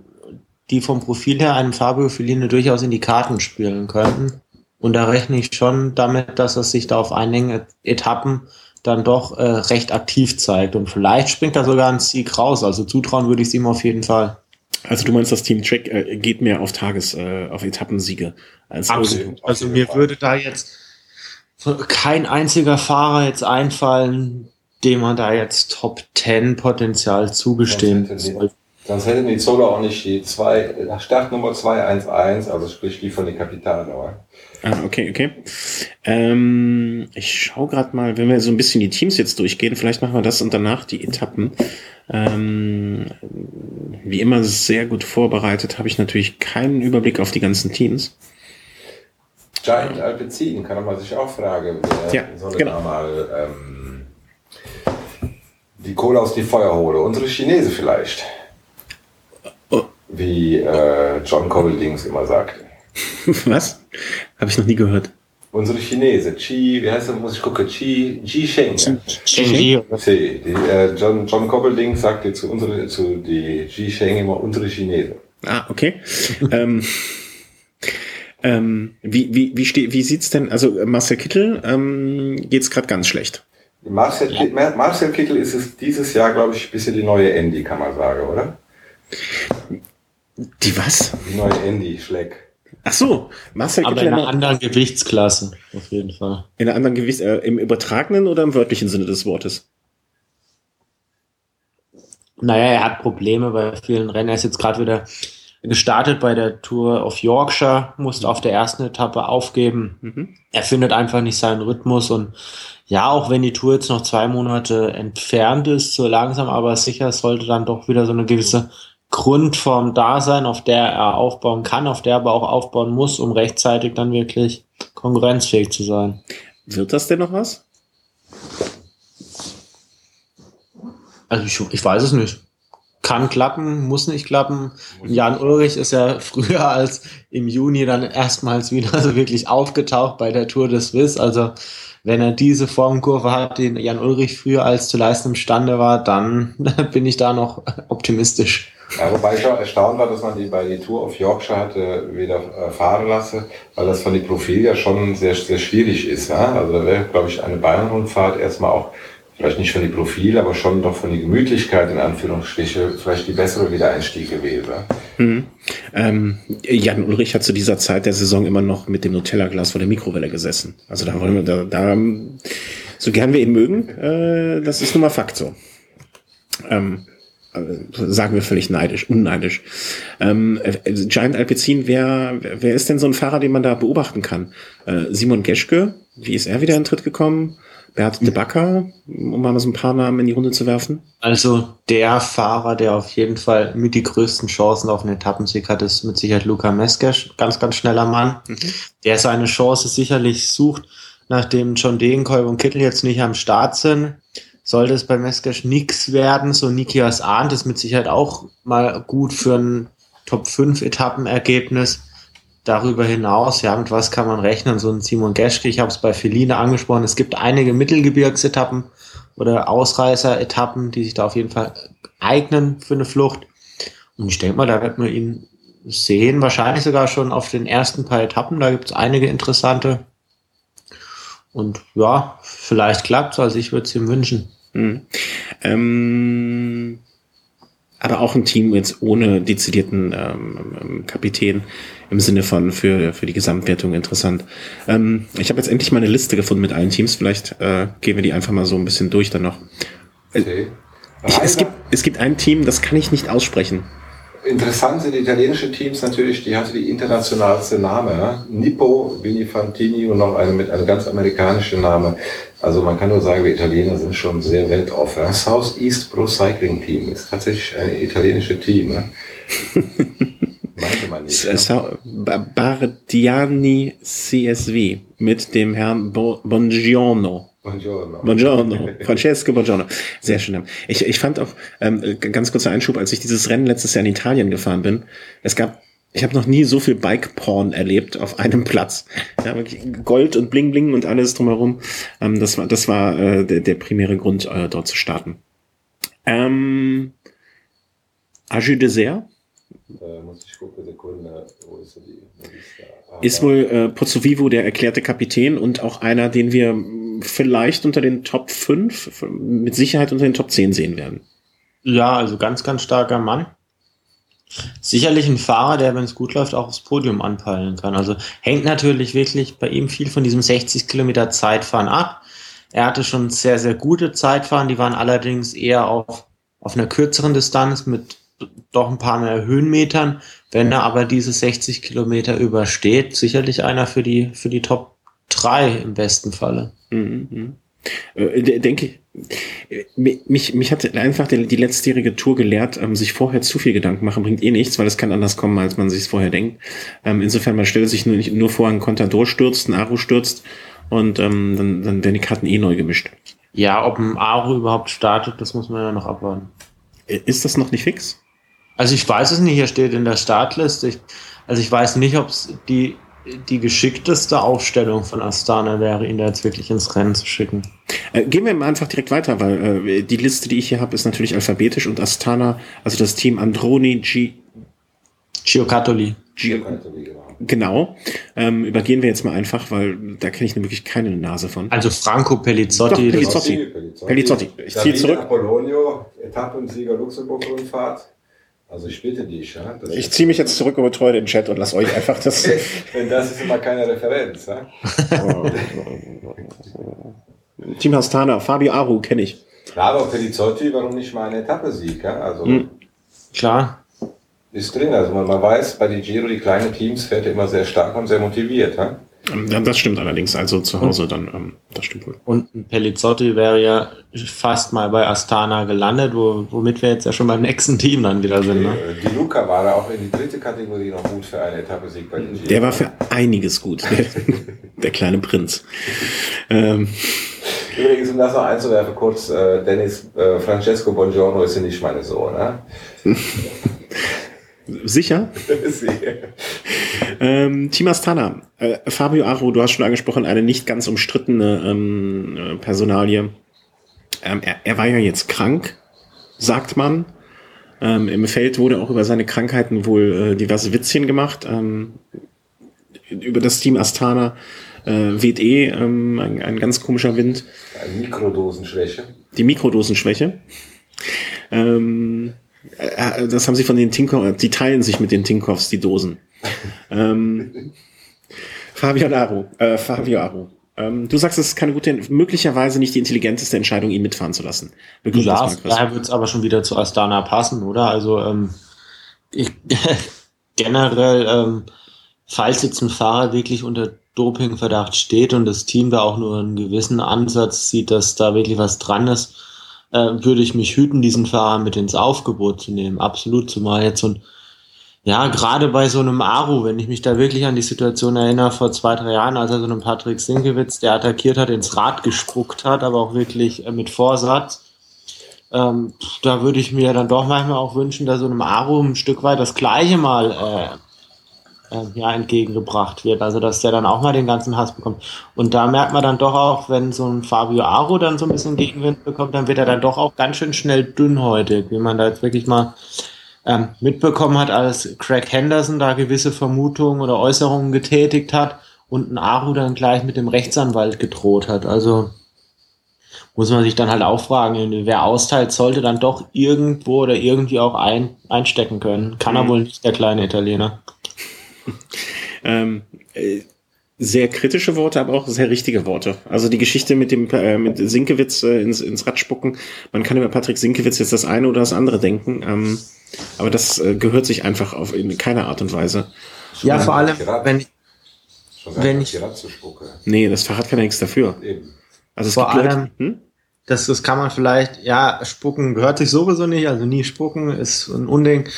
die vom Profil her einem Fabio Fellini durchaus in die Karten spielen könnten. Und da rechne ich schon damit, dass er sich da auf einigen Etappen dann doch äh, recht aktiv zeigt. Und vielleicht springt da sogar ein Sieg raus. Also zutrauen würde ich es ihm auf jeden Fall. Also du meinst, das Team Track äh, geht mehr auf Tages, äh, auf Etappensiege als Absolut. Also mir würde da jetzt kein einziger Fahrer jetzt einfallen, dem man da jetzt Top 10 Potenzial zugestehen soll. Sonst hätten die Solo auch nicht die zwei, Startnummer 211, also sprich die von den Kapitalnummer. Ah, okay, okay. Ähm, ich schaue gerade mal, wenn wir so ein bisschen die Teams jetzt durchgehen, vielleicht machen wir das und danach die Etappen. Ähm, wie immer sehr gut vorbereitet, habe ich natürlich keinen Überblick auf die ganzen Teams. Giant Alpecin kann man sich auch fragen, wer ja, soll genau. da mal ähm, die Kohle aus die Feuer hole. Unsere Chinese vielleicht. Wie äh, John Cobbledings immer sagt. Was? Habe ich noch nie gehört. Unsere Chinese, Chi, wie heißt das? Muss ich gucken, Chi, Chi Sheng. Chi, Chi. Die, äh, John, John Cobbleding sagte zu, unsere, zu die Chi Sheng immer unsere Chinese. Ah, okay. ähm, ähm, wie wie, wie, steh, wie sieht's denn, also Marcel Kittel ähm, geht's gerade ganz schlecht. Marcel, ja. Marcel Kittel ist es dieses Jahr, glaube ich, ein bisschen die neue Andy, kann man sagen, oder? Die was? Die neue Andy Schleck. Ach so, Marcel Aber in einer anderen Gewichtsklasse, auf jeden Fall. In einer anderen Gewichts, äh, im übertragenen oder im wörtlichen Sinne des Wortes? Naja, er hat Probleme bei vielen Rennen. Er ist jetzt gerade wieder gestartet bei der Tour of Yorkshire, musste auf der ersten Etappe aufgeben. Mhm. Er findet einfach nicht seinen Rhythmus und ja, auch wenn die Tour jetzt noch zwei Monate entfernt ist, so langsam aber sicher sollte dann doch wieder so eine gewisse Grundform da sein, auf der er aufbauen kann, auf der er aber auch aufbauen muss, um rechtzeitig dann wirklich konkurrenzfähig zu sein. Wird das denn noch was? Also ich, ich weiß es nicht. Kann klappen, muss nicht klappen. Jan Ulrich ist ja früher als im Juni dann erstmals wieder so wirklich aufgetaucht bei der Tour des Swiss. Also wenn er diese Formkurve hat, die Jan Ulrich früher als zu leisten imstande war, dann bin ich da noch optimistisch. Ja, wobei ich auch erstaunt war, dass man die bei die Tour of Yorkshire hatte wieder äh, fahren lassen, weil das von die Profil ja schon sehr, sehr schwierig ist. Ja? Also da wäre, glaube ich, eine Bayern-Rundfahrt erstmal auch, vielleicht nicht von die Profil, aber schon doch von die Gemütlichkeit in Anführungsstriche, vielleicht die bessere Wiedereinstieg gewesen. Mhm. Ähm, Jan Ulrich hat zu dieser Zeit der Saison immer noch mit dem Nutella-Glas vor der Mikrowelle gesessen. Also da wollen wir, da, da so gern wir ihn mögen, äh, das ist nun mal Fakt so. Ähm, sagen wir völlig neidisch, unneidisch. Ähm, äh, Giant Alpecin, wer, wer ist denn so ein Fahrer, den man da beobachten kann? Äh, Simon Geschke, wie ist er wieder in Tritt gekommen? Bert de Backer, um mal so ein paar Namen in die Runde zu werfen? Also der Fahrer, der auf jeden Fall mit die größten Chancen auf einen Etappensieg hat, ist mit Sicherheit Luca Meskes, ganz, ganz schneller Mann, mhm. der seine Chance sicherlich sucht, nachdem John Degenkolb und Kittel jetzt nicht am Start sind sollte es bei Meskash nix werden, so Nikias ahnt ist mit Sicherheit auch mal gut für ein Top 5 Etappenergebnis. Darüber hinaus, ja, mit was kann man rechnen? So ein Simon Geschke, ich habe es bei Feline angesprochen, es gibt einige Mittelgebirgsetappen oder Ausreißer-Etappen, die sich da auf jeden Fall eignen für eine Flucht. Und ich denke mal, da wird man ihn sehen, wahrscheinlich sogar schon auf den ersten paar Etappen. Da gibt es einige interessante. Und ja, vielleicht klappt es, also ich würde es ihm wünschen. Mhm. Ähm, aber auch ein Team jetzt ohne dezidierten ähm, Kapitän im Sinne von für, für die Gesamtwertung interessant. Ähm, ich habe jetzt endlich mal eine Liste gefunden mit allen Teams. Vielleicht äh, gehen wir die einfach mal so ein bisschen durch dann noch. Äh, okay. Ich, es, gibt, es gibt ein Team, das kann ich nicht aussprechen. Interessant sind italienische Teams natürlich, die hatte die internationalste Name. Ja? Nippo, Fantini und noch eine mit einem ganz amerikanischen Name. Also man kann nur sagen, wir Italiener sind schon sehr weltoffen. Das South East Pro Cycling Team ist tatsächlich ein italienisches Team. Ne? Meinte man nicht. Bardiani CSW mit dem Herrn Bongiorno. Buongiorno. Buongiorno. Francesco Buongiorno. Sehr schön. Ich, ich fand auch, ähm, ganz kurzer Einschub, als ich dieses Rennen letztes Jahr in Italien gefahren bin, es gab ich habe noch nie so viel Bike-Porn erlebt auf einem Platz. Ja, Gold und Bling Bling und alles drumherum. Ähm, das war, das war äh, der, der primäre Grund, äh, dort zu starten. Ähm, Agi Dessert? Äh, muss ich gucken, Sekunde, wo ist die? Ist wohl äh, Pozzovivo der erklärte Kapitän und auch einer, den wir vielleicht unter den Top 5, mit Sicherheit unter den Top 10 sehen werden. Ja, also ganz, ganz starker Mann. Sicherlich ein Fahrer, der, wenn es gut läuft, auch aufs Podium anpeilen kann. Also hängt natürlich wirklich bei ihm viel von diesem 60 Kilometer Zeitfahren ab. Er hatte schon sehr, sehr gute Zeitfahren, die waren allerdings eher auf, auf einer kürzeren Distanz mit doch ein paar mehr Höhenmetern. Wenn er aber diese 60 Kilometer übersteht, sicherlich einer für die, für die Top 3 im besten Falle. Mhm. mhm. Äh, denke ich, mich, mich hat einfach die, letztjährige Tour gelehrt, ähm, sich vorher zu viel Gedanken machen, bringt eh nichts, weil es kann anders kommen, als man sich es vorher denkt. Ähm, insofern, man stellt sich nur, nicht, nur vor, ein Contador stürzt, ein Aru stürzt und ähm, dann, dann werden die Karten eh neu gemischt. Ja, ob ein Aru überhaupt startet, das muss man ja noch abwarten. Äh, ist das noch nicht fix? Also ich weiß es nicht, hier steht in der Startliste. Ich, also ich weiß nicht, ob es die die geschickteste Aufstellung von Astana wäre, ihn da jetzt wirklich ins Rennen zu schicken. Äh, gehen wir mal einfach direkt weiter, weil äh, die Liste, die ich hier habe, ist natürlich alphabetisch und Astana, also das Team Androni G Giocattoli. Giocattoli, genau. Genau. Ähm, übergehen wir jetzt mal einfach, weil da kenne ich wirklich keine Nase von. Also Franco Pellizzotti. Doch, Pellizzotti. Pellizzotti. Pellizzotti. Ich ziehe zurück. Apollonio, Etappensieger Luxemburg-Rundfahrt. Also ich bitte dich, ja. Ich ziehe mich jetzt zurück und betreue den Chat und lasse euch einfach das. Denn das ist immer keine Referenz, ja. Team Hastana, Fabio Aru kenne ich. Ja, aber Pelizzotti, warum nicht mal eine Etappe-Sieg? Ja? Also mhm. Klar. Ist drin. Also man, man weiß, bei den Giro, die kleinen Teams, fährt er immer sehr stark und sehr motiviert. Ja? Das stimmt allerdings. Also zu Hause dann, ähm, das stimmt wohl. Und Pellizzotti wäre ja fast mal bei Astana gelandet, wo, womit wir jetzt ja schon beim nächsten Team dann wieder sind. Ne? Die, die Luca war da auch in die dritte Kategorie noch gut für eine Etappe-Sieg bei den Der war für einiges gut, der, der kleine Prinz. Ähm. Übrigens, um das noch einzuwerfen, kurz, äh, Dennis äh, Francesco Bongiorno ist ja nicht meine Sohn. Ne? Sicher? Ähm, Team Astana. Äh, Fabio Aro, du hast schon angesprochen, eine nicht ganz umstrittene ähm, äh, Personalie. Ähm, er, er, war ja jetzt krank, sagt man. Ähm, Im Feld wurde auch über seine Krankheiten wohl äh, diverse Witzchen gemacht. Ähm, über das Team Astana äh, weht eh ähm, ein, ein, ganz komischer Wind. Mikrodosenschwäche. Die Mikrodosenschwäche. Ähm, äh, äh, das haben sie von den Tinkoffs, die teilen sich mit den Tinkoffs, die Dosen. ähm, Fabio Aru, äh, Fabio Aru. Ähm, du sagst, es ist keine gute, möglicherweise nicht die intelligenteste Entscheidung, ihn mitfahren zu lassen. Begründ ja, daher wird es aber schon wieder zu Astana passen, oder? Also ähm, ich, generell, ähm, falls jetzt ein Fahrer wirklich unter Dopingverdacht steht und das Team da auch nur einen gewissen Ansatz sieht, dass da wirklich was dran ist, äh, würde ich mich hüten, diesen Fahrer mit ins Aufgebot zu nehmen. Absolut, zumal jetzt so ein, ja, gerade bei so einem Aru, wenn ich mich da wirklich an die Situation erinnere, vor zwei, drei Jahren, als er so einen Patrick Sinkewitz, der attackiert hat, ins Rad gespuckt hat, aber auch wirklich äh, mit Vorsatz. Ähm, da würde ich mir dann doch manchmal auch wünschen, dass so einem Aru ein Stück weit das Gleiche mal äh, ja, entgegengebracht wird. Also dass der dann auch mal den ganzen Hass bekommt. Und da merkt man dann doch auch, wenn so ein Fabio Aro dann so ein bisschen Gegenwind bekommt, dann wird er dann doch auch ganz schön schnell dünnhäutig, wie man da jetzt wirklich mal ähm, mitbekommen hat, als Craig Henderson da gewisse Vermutungen oder Äußerungen getätigt hat und ein Aro dann gleich mit dem Rechtsanwalt gedroht hat. Also muss man sich dann halt auch fragen, wer austeilt, sollte dann doch irgendwo oder irgendwie auch ein, einstecken können. Kann er mhm. wohl nicht, der kleine Italiener. ähm, äh, sehr kritische Worte, aber auch sehr richtige Worte. Also die Geschichte mit dem äh, mit Sinkewitz äh, ins, ins Rad spucken. Man kann über Patrick Sinkewitz jetzt das eine oder das andere denken, ähm, aber das äh, gehört sich einfach auf in keiner Art und Weise. Schon ja, vor allem, wenn ich, wenn ich nee, das Fahrrad kann ja nichts dafür. Eben. Also es vor gibt allem, Leute, hm? das, das kann man vielleicht, ja, spucken gehört sich sowieso nicht, also nie spucken ist ein Unding.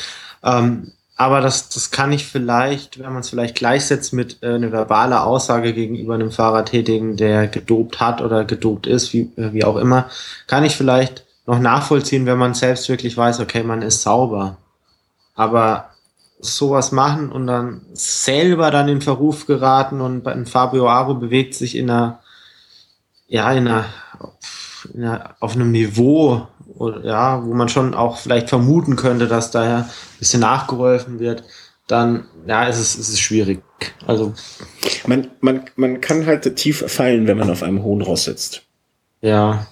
Ähm, aber das, das kann ich vielleicht, wenn man es vielleicht gleichsetzt mit äh, einer verbale Aussage gegenüber einem Fahrertätigen, der gedopt hat oder gedopt ist, wie, äh, wie auch immer, kann ich vielleicht noch nachvollziehen, wenn man selbst wirklich weiß, okay, man ist sauber. Aber sowas machen und dann selber dann in Verruf geraten und ein Fabio Aro bewegt sich in einer, ja, in einer, in einer auf einem Niveau, ja, wo man schon auch vielleicht vermuten könnte, dass daher ein bisschen nachgeholfen wird, dann ja, ist es, ist es schwierig. Also man, man, man kann halt tief fallen, wenn man auf einem hohen Ross sitzt. Ja.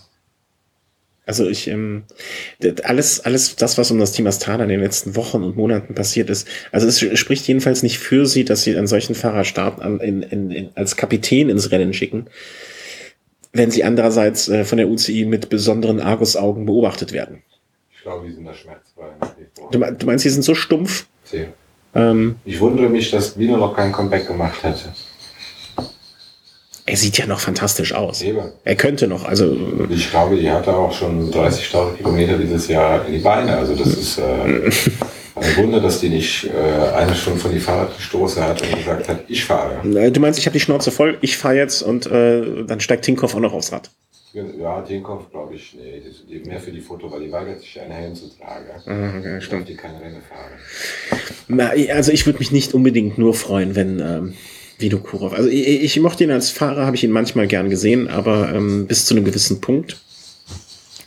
Also ich, ähm, alles, alles das, was um das Team Astana in den letzten Wochen und Monaten passiert ist, also es spricht jedenfalls nicht für sie, dass sie einen solchen Fahrer starten, in, in, in, als Kapitän ins Rennen schicken wenn sie andererseits äh, von der UCI mit besonderen Argusaugen beobachtet werden. Ich glaube, die sind da schmerzfrei. Du, du meinst, sie sind so stumpf? Ja. Ähm, ich wundere mich, dass Wiener noch kein Comeback gemacht hätte. Er sieht ja noch fantastisch aus. Eben. Er könnte noch, also. Ich glaube, die hatte auch schon 30.000 Kilometer dieses Jahr in die Beine. Also das ist äh, ein Wunder, dass die nicht äh, eine schon von die Fahrrad gestoßen hat und gesagt hat, ich fahre. Du meinst, ich habe die Schnauze voll, ich fahre jetzt und äh, dann steigt Tinkoff auch noch aufs Rad. Ja, Tinkoff glaube ich, nee, die, mehr für die Foto, weil die weigert sich einen Helm zu tragen. Ah, okay, stimmt. Die keine Rennen fahren. Na, also ich würde mich nicht unbedingt nur freuen, wenn ähm, Vinokurov. Also ich, ich mochte ihn als Fahrer, habe ich ihn manchmal gern gesehen, aber ähm, bis zu einem gewissen Punkt.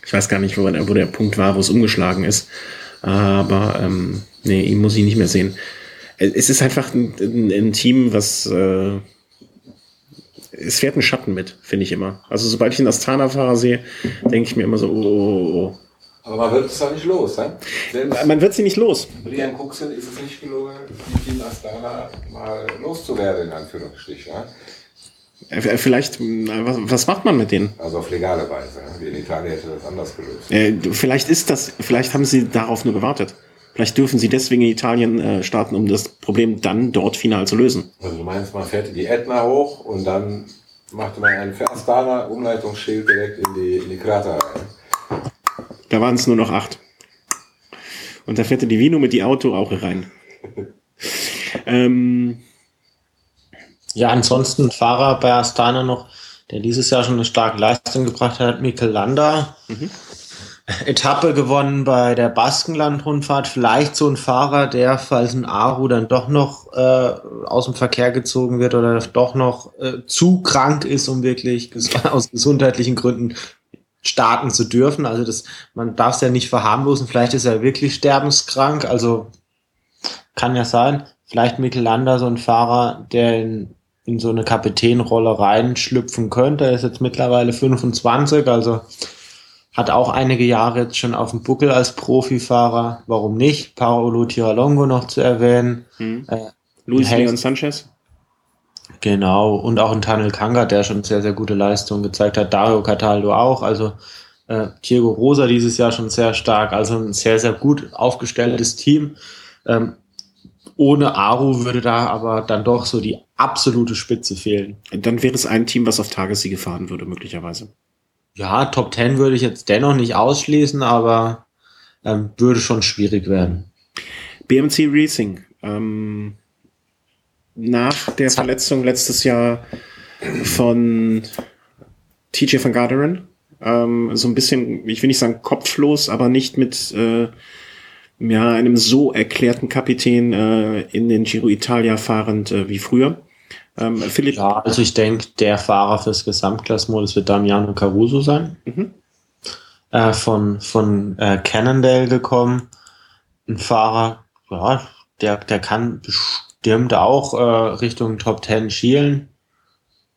Ich weiß gar nicht, wo, wo der Punkt war, wo es umgeschlagen ist. Aber ähm, nee, ihn muss ich nicht mehr sehen. Es ist einfach ein, ein, ein Team, was äh, es fährt ein Schatten mit, finde ich immer. Also sobald ich einen Astana-Fahrer sehe, denke ich mir immer so, oh, oh, oh. Aber man wird es auch nicht los, ne? Selbst man wird sie nicht los. Brian Kuxel ist es nicht gelungen, die Team Astana mal loszuwerden, in Anführungsstrichen. Ne? Äh, vielleicht, was, was macht man mit denen? Also auf legale Weise. Ne? In Italien hätte das anders gelöst. Äh, vielleicht ist das, vielleicht haben sie darauf nur gewartet. Vielleicht dürfen sie deswegen in Italien äh, starten, um das Problem dann dort final zu lösen. Also du meinst, man fährt die Ätna hoch und dann macht man einen Verstana Umleitungsschild direkt in die, in die Krater rein. Da waren es nur noch acht. Und da fährt die Vino mit die Auto auch rein. ähm, ja, ansonsten Fahrer bei Astana noch, der dieses Jahr schon eine starke Leistung gebracht hat, Mikel Landa. Mhm. Etappe gewonnen bei der Baskenland-Rundfahrt. Vielleicht so ein Fahrer, der, falls ein Aru dann doch noch äh, aus dem Verkehr gezogen wird oder doch noch äh, zu krank ist, um wirklich aus gesundheitlichen Gründen starten zu dürfen. Also das, man darf es ja nicht verharmlosen. Vielleicht ist er wirklich sterbenskrank. Also kann ja sein. Vielleicht Mittelander, so ein Fahrer, der in, in so eine Kapitänrolle reinschlüpfen könnte. Er ist jetzt mittlerweile 25, also hat auch einige Jahre jetzt schon auf dem Buckel als Profifahrer. Warum nicht? Paolo Tiralongo noch zu erwähnen. Hm. Äh, Luis Leon Sanchez. Genau, und auch ein Tanel Kanga, der schon sehr, sehr gute Leistungen gezeigt hat. Dario Cataldo auch. Also äh, Diego Rosa dieses Jahr schon sehr stark. Also ein sehr, sehr gut aufgestelltes Team. Ähm, ohne Aru würde da aber dann doch so die absolute Spitze fehlen. Dann wäre es ein Team, was auf Tagessiege fahren würde, möglicherweise ja, Top 10 würde ich jetzt dennoch nicht ausschließen, aber ähm, würde schon schwierig werden. BMC Racing. Ähm, nach der Verletzung letztes Jahr von TJ van Garderen, ähm, so ein bisschen, ich will nicht sagen kopflos, aber nicht mit äh, ja, einem so erklärten Kapitän äh, in den Giro Italia fahrend äh, wie früher. Ähm, Philipp. Ja, also ich denke, der Fahrer fürs Gesamtklassemodus wird Damiano Caruso sein. Mhm. Äh, von von äh, Cannondale gekommen. Ein Fahrer, ja, der, der kann bestimmt auch äh, Richtung Top 10 schielen.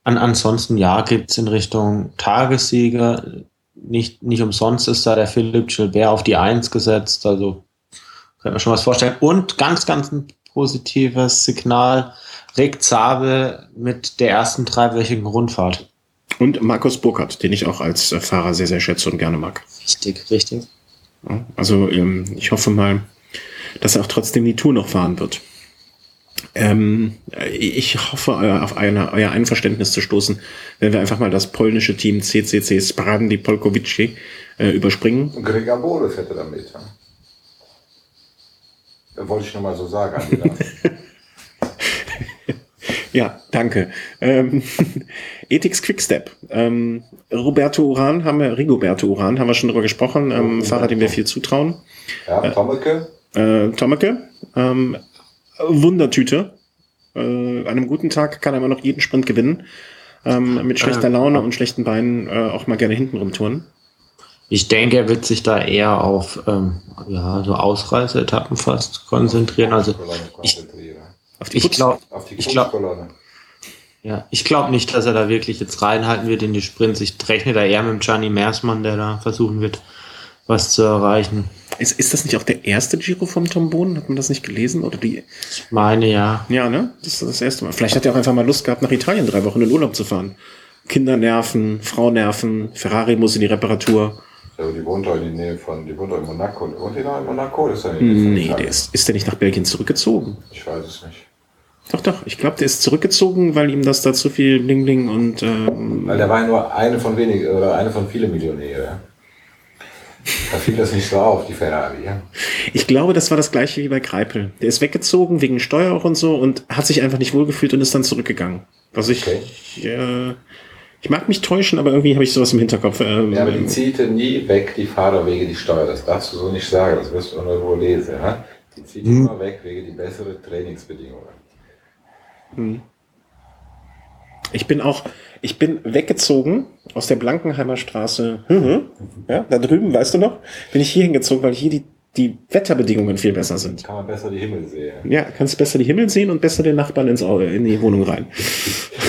An, ansonsten, ja, gibt's in Richtung Tagessieger. Nicht, nicht umsonst ist da der Philipp Gilbert auf die Eins gesetzt. Also, kann man schon was vorstellen. Und ganz, ganz ein positives Signal. Rick Zabel mit der ersten dreiwöchigen Rundfahrt. Und Markus Burkhardt, den ich auch als äh, Fahrer sehr, sehr schätze und gerne mag. Richtig, richtig. Also ähm, ich hoffe mal, dass er auch trotzdem die Tour noch fahren wird. Ähm, ich hoffe, auf eine, euer Einverständnis zu stoßen, wenn wir einfach mal das polnische Team CCC Sprandi Polkowice äh, überspringen. Gregor Boris hätte da mit. Ja? Wollte ich nur mal so sagen. ja, danke. Ähm, Ethics Quickstep. Ähm, Roberto Uran haben wir, Rigoberto Uran haben wir schon drüber gesprochen. Ähm, Fahrer, dem wir viel zutrauen. Ja, Tommeke. Äh, Tommeke. Ähm, Wundertüte. Äh, an einem guten Tag kann er immer noch jeden Sprint gewinnen. Ähm, mit schlechter Laune und schlechten Beinen äh, auch mal gerne hinten rumtouren. Ich denke, er wird sich da eher auf ähm, ja, so Ausreiseetappen fast konzentrieren. Also ich, auf die ich glaube, ich glaube, ja, ich glaube nicht, dass er da wirklich jetzt reinhalten wird in die Sprints. Ich rechne da eher mit dem Gianni Meersmann, der da versuchen wird, was zu erreichen. Ist, ist das nicht auch der erste Giro vom Tom Bohnen? Hat man das nicht gelesen? Oder die? Ich meine ja. Ja, ne? Das ist das erste Mal. Vielleicht hat er auch einfach mal Lust gehabt, nach Italien drei Wochen in Urlaub zu fahren. Kinder nerven, Frau nerven, Ferrari muss in die Reparatur. Ja, die wohnt doch in der Nähe von, die wohnt doch in Monaco. Wohnt die da in Monaco? ist ja nee, der ist, ist der nicht nach Belgien zurückgezogen? Ich weiß es nicht. Doch, doch. Ich glaube, der ist zurückgezogen, weil ihm das da zu viel Bling Bling und. Ähm weil der war ja nur eine von wenigen oder eine von vielen Millionären. Da fiel das nicht so auf, die Ferrari. Ja? Ich glaube, das war das gleiche wie bei Kreipel. Der ist weggezogen wegen Steuer auch und so und hat sich einfach nicht wohlgefühlt und ist dann zurückgegangen. Was ich. Okay. Äh, ich mag mich täuschen, aber irgendwie habe ich sowas im Hinterkopf. Ähm, ja, aber die zielte nie weg, die Fahrer wegen die Steuer. Das darfst du so nicht sagen, das wirst du nur lesen. Ja? Die zieht hm. immer weg wegen die besseren Trainingsbedingungen. Hm. Ich bin auch, ich bin weggezogen aus der Blankenheimer Straße. Mhm. Ja, da drüben, weißt du noch? Bin ich hier hingezogen, weil hier die, die Wetterbedingungen viel besser sind. Kann man besser die Himmel sehen. Ja, kannst besser die Himmel sehen und besser den Nachbarn ins, in die Wohnung rein.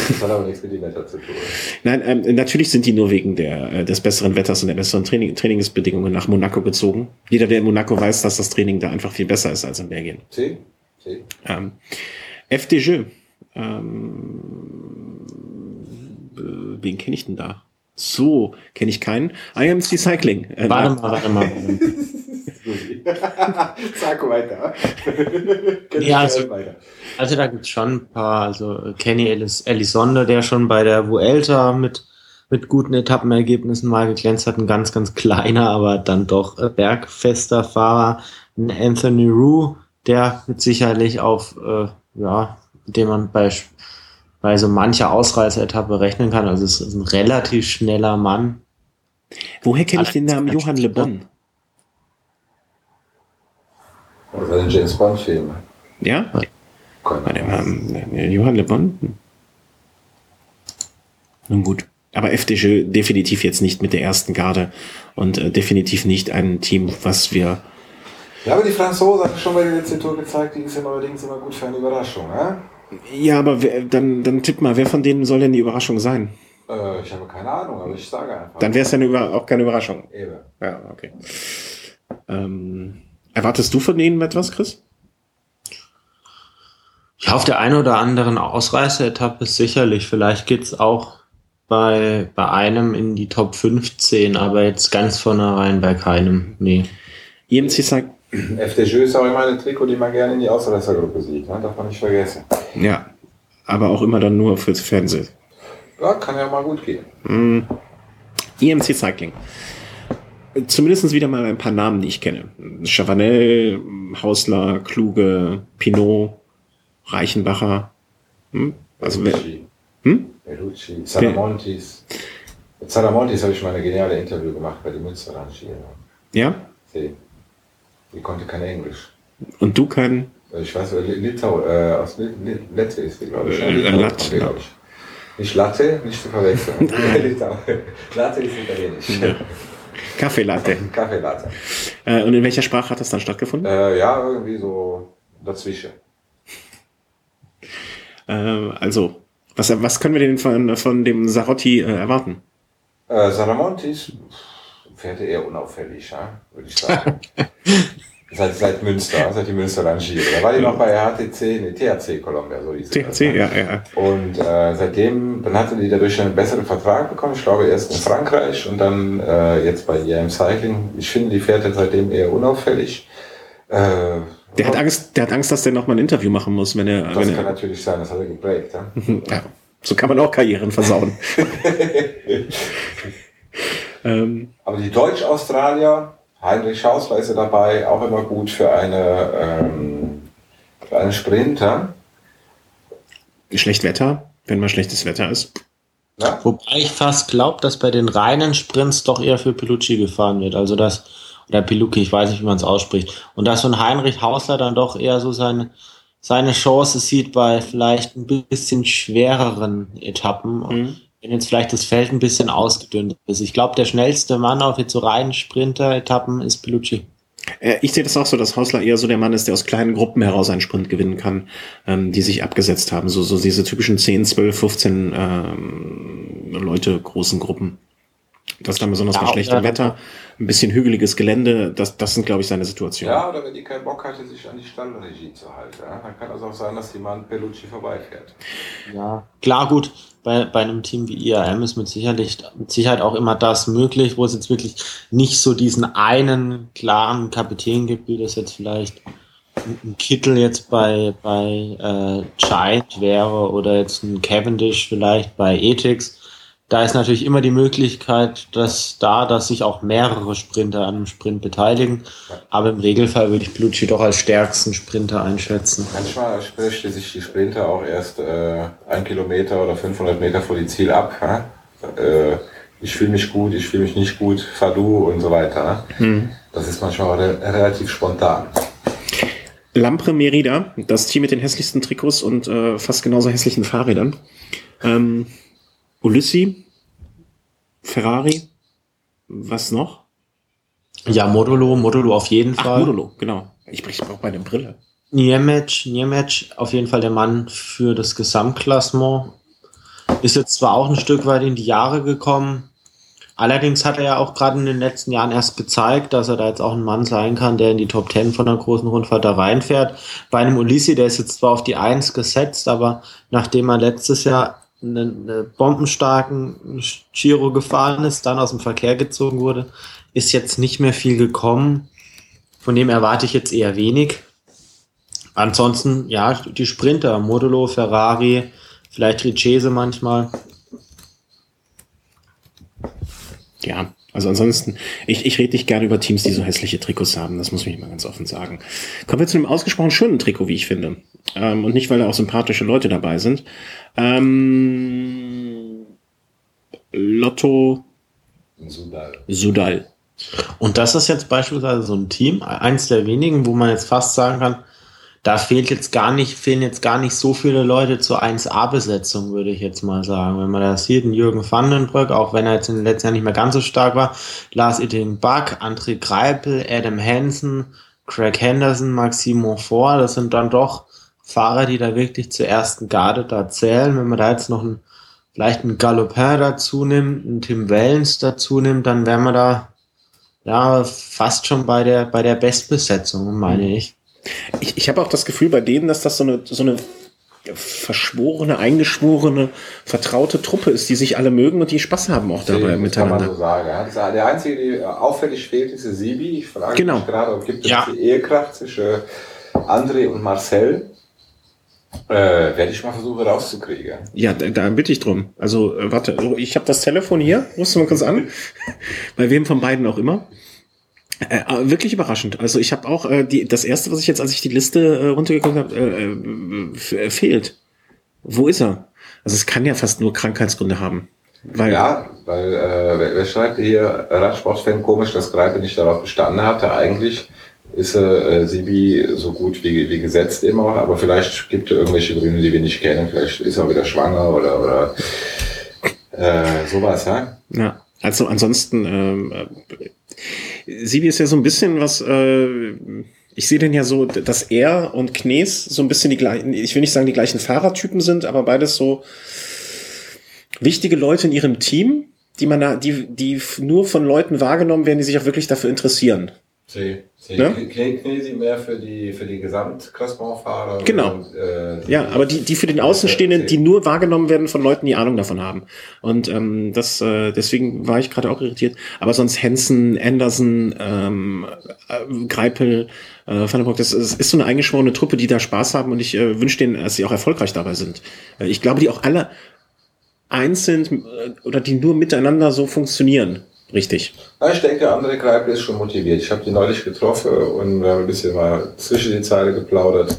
Das hat aber nichts mit dem Wetter zu tun. Nein, ähm, natürlich sind die nur wegen der, äh, des besseren Wetters und der besseren Training, Trainingsbedingungen nach Monaco gezogen. Jeder, der in Monaco weiß, dass das Training da einfach viel besser ist als in Belgien. Sie? Sie? Ähm, FDJ. Ähm, äh, wen kenne ich denn da? So, kenne ich keinen. IMC Cycling. Äh, warte mal, warte mal. Sag weiter. ja, also, also da gibt's schon ein paar. Also Kenny Elis Elizondo, der schon bei der Vuelta mit, mit guten Etappenergebnissen mal geglänzt hat. Ein ganz, ganz kleiner, aber dann doch äh, bergfester Fahrer. Ein Anthony Rue, der mit sicherlich auf, äh, ja, den man bei bei so mancher Ausreißeretappe rechnen kann. Also es ist ein relativ schneller Mann. Woher kenne ich den Namen Johann Le Bon? Das war ein James Bond-Film. Ja? Keine Johann Le Bon? Nun gut. Aber FDG definitiv jetzt nicht mit der ersten Garde und äh, definitiv nicht ein Team, was wir. Ja, aber die Franzosen haben schon bei der letzten Tour gezeigt, die ist immer allerdings immer gut für eine Überraschung. Ne? Ja, aber wer, dann, dann tipp mal, wer von denen soll denn die Überraschung sein? Äh, ich habe keine Ahnung, aber ich sage einfach. Dann wäre es ja auch keine Überraschung. Eben. Ja, okay. Ähm, erwartest du von denen etwas, Chris? Ja, auf der einen oder anderen Ausreißeretappe sicherlich. Vielleicht geht's auch bei, bei einem in die Top 15, aber jetzt ganz vornherein bei keinem. Nee. IMC sagt, FDJ ist auch immer ein Trikot, die man gerne in die Ausreißergruppe sieht, ne? darf man nicht vergessen. Ja, aber auch immer dann nur fürs Fernsehen. Ja, kann ja mal gut gehen. Mm. EMC Cycling. Zumindest wieder mal ein paar Namen, die ich kenne. Chavanel, Hausler, Kluge, Pinot, Reichenbacher. Hm? Also wer? Hm? Bellucci, Salamontis. Mit Salamontis habe ich mal eine geniale Interview gemacht bei dem Münsterland-Skier. Ja? Sie. Die konnte kein Englisch. Und du kein? Ich weiß, Litau, äh, aus Lette ist sie, glaube ich. Äh, Latte, glaube ich. Nicht Latte, nicht zu verwechseln. Latte ist italienisch. Ja. Kaffee Latte. Kaffee Latte. Äh, und in welcher Sprache hat das dann stattgefunden? Äh, ja, irgendwie so dazwischen. Äh, also, was, was können wir denn von, von dem Sarotti äh, erwarten? Äh, Saramontis fährt eher unauffällig, ja, würde ich sagen. Seit, seit Münster, seit die Münster rangiere. Da war die noch bei HTC, nee, THC Columbia, so hieß THC, das, ne? ja, ja. Und äh, seitdem, dann hatte die dadurch einen besseren Vertrag bekommen. Ich glaube erst in Frankreich und dann äh, jetzt bei IAM Cycling. Ich finde, die jetzt seitdem eher unauffällig. Äh, der hat Angst, der hat Angst, dass der noch mal ein Interview machen muss, wenn er. Das wenn kann er, natürlich sein, das hat er geprägt, ja. ja. So kann man auch Karrieren versauen. ähm. Aber die Deutsch-Australier, Heinrich Hausler ist ja dabei, auch immer gut für eine, ähm, für einen Sprinter. Schlecht Wetter, wenn mal schlechtes Wetter ist. Ja? Wobei ich fast glaube, dass bei den reinen Sprints doch eher für Pelucci gefahren wird. Also dass, oder Pelucci, ich weiß nicht, wie man es ausspricht. Und dass so ein Heinrich Hausler dann doch eher so seine, seine Chance sieht bei vielleicht ein bisschen schwereren Etappen. Mhm wenn jetzt vielleicht das Feld ein bisschen ausgedünnt ist. Ich glaube, der schnellste Mann auf jetzt so reinen Sprinter-Etappen ist Pelucci. Äh, ich sehe das auch so, dass Hausler eher so der Mann ist, der aus kleinen Gruppen heraus einen Sprint gewinnen kann, ähm, die sich abgesetzt haben. So, so diese typischen 10, 12, 15 ähm, Leute großen Gruppen. Das dann besonders ja, bei schlechtem Wetter, ein bisschen hügeliges Gelände, das, das sind, glaube ich, seine Situationen. Ja, oder wenn die keinen Bock hatte, sich an die Stallregie zu halten. Ja? Dann kann es auch sein, dass jemand Pelucci vorbeifährt. Ja, klar, gut bei, bei einem Team wie IAM ist mit Sicherheit, mit Sicherheit auch immer das möglich, wo es jetzt wirklich nicht so diesen einen klaren Kapitän gibt, wie das jetzt vielleicht ein Kittel jetzt bei, bei äh, Giant wäre oder jetzt ein Cavendish vielleicht bei Ethics da ist natürlich immer die Möglichkeit, dass da, dass sich auch mehrere Sprinter an einem Sprint beteiligen. Aber im Regelfall würde ich Blutschi doch als stärksten Sprinter einschätzen. Manchmal spricht sich die Sprinter auch erst äh, ein Kilometer oder 500 Meter vor die Ziel ab. Äh, ich fühle mich gut, ich fühle mich nicht gut, fahr du und so weiter. Mhm. Das ist manchmal re relativ spontan. Lampre Merida, das Team mit den hässlichsten Trikots und äh, fast genauso hässlichen Fahrrädern. Ähm, Ulyssi, Ferrari, was noch? Ja, Modulo, Modulo auf jeden Ach, Fall. Modulo, genau. Ich brauche meine Brille. Niemec, Niemec, auf jeden Fall der Mann für das Gesamtklassement. Ist jetzt zwar auch ein Stück weit in die Jahre gekommen, allerdings hat er ja auch gerade in den letzten Jahren erst gezeigt, dass er da jetzt auch ein Mann sein kann, der in die Top 10 von einer großen Rundfahrt da reinfährt. Bei einem Ulissi, der ist jetzt zwar auf die 1 gesetzt, aber nachdem er letztes Jahr einen, einen bombenstarken Giro gefahren ist, dann aus dem Verkehr gezogen wurde, ist jetzt nicht mehr viel gekommen. Von dem erwarte ich jetzt eher wenig. Ansonsten, ja, die Sprinter, Modulo, Ferrari, vielleicht Richese manchmal. Ja, also ansonsten, ich, ich rede nicht gerne über Teams, die so hässliche Trikots haben, das muss ich mal ganz offen sagen. Kommen wir zu einem ausgesprochen schönen Trikot, wie ich finde. Ähm, und nicht, weil da auch sympathische Leute dabei sind. Ähm, Lotto Sudal. Sudal. Und das ist jetzt beispielsweise so ein Team, eins der wenigen, wo man jetzt fast sagen kann, da fehlt jetzt gar nicht, fehlen jetzt gar nicht so viele Leute zur 1A-Besetzung, würde ich jetzt mal sagen. Wenn man das sieht, ein Jürgen Vandenbrück, auch wenn er jetzt in den letzten Jahren nicht mehr ganz so stark war, Lars Etting Buck, André Greipel, Adam Hansen, Craig Henderson, Maxime Monfort, das sind dann doch Fahrer, die da wirklich zur ersten Garde da zählen. Wenn man da jetzt noch einen, vielleicht einen Galopin dazu nimmt, einen Tim Wellens dazu nimmt, dann wären wir da ja fast schon bei der, bei der Bestbesetzung, meine ich. Ich, ich habe auch das Gefühl bei denen, dass das so eine, so eine verschworene, eingeschworene, vertraute Truppe ist, die sich alle mögen und die Spaß haben auch dabei das miteinander. Kann man so sagen. Der Einzige, der auffällig fehlt, ist der Sibi. Ich frage genau. mich gerade, ob gibt es ja. die Ehekraft zwischen André und Marcel? Äh, werde ich mal versuchen rauszukriegen. Ja, da, da bitte ich drum. Also, äh, warte, ich habe das Telefon hier. Rufst du mal kurz an? Bei wem von beiden auch immer. Äh, äh, wirklich überraschend. Also ich habe auch äh, die, das erste, was ich jetzt, als ich die Liste äh, runtergeguckt habe, äh, äh, fehlt. Wo ist er? Also es kann ja fast nur Krankheitsgründe haben. Weil, ja, weil äh, wer, wer schreibt hier Radsportfan komisch, dass Greipe nicht darauf bestanden hatte. Eigentlich ist äh, Sibi so gut wie, wie gesetzt immer, aber vielleicht gibt es irgendwelche Gründe, die wir nicht kennen. Vielleicht ist er wieder schwanger oder, oder äh, sowas, ja. Ja, also ansonsten ähm, Sibi ist ja so ein bisschen was, äh, ich sehe den ja so, dass er und Knees so ein bisschen die gleichen, ich will nicht sagen die gleichen Fahrertypen sind, aber beides so wichtige Leute in ihrem Team, die man da, die, die nur von Leuten wahrgenommen werden, die sich auch wirklich dafür interessieren. See. Ja? Knesi mehr für die, für die Gesamtklassementfahrer. Genau. Und, äh, ja, aber die, die für den Außenstehenden, die nur wahrgenommen werden von Leuten, die Ahnung davon haben. Und ähm, das, äh, deswegen war ich gerade auch irritiert. Aber sonst Hansen, Anderson, ähm, äh, Greipel, äh, Vandenbroek, das, das ist so eine eingeschworene Truppe, die da Spaß haben und ich äh, wünsche denen, dass sie auch erfolgreich dabei sind. Äh, ich glaube, die auch alle einzeln äh, oder die nur miteinander so funktionieren. Richtig. Ja, ich denke, André Greipel ist schon motiviert. Ich habe die neulich getroffen und wir haben ein bisschen mal zwischen die Zeile geplaudert.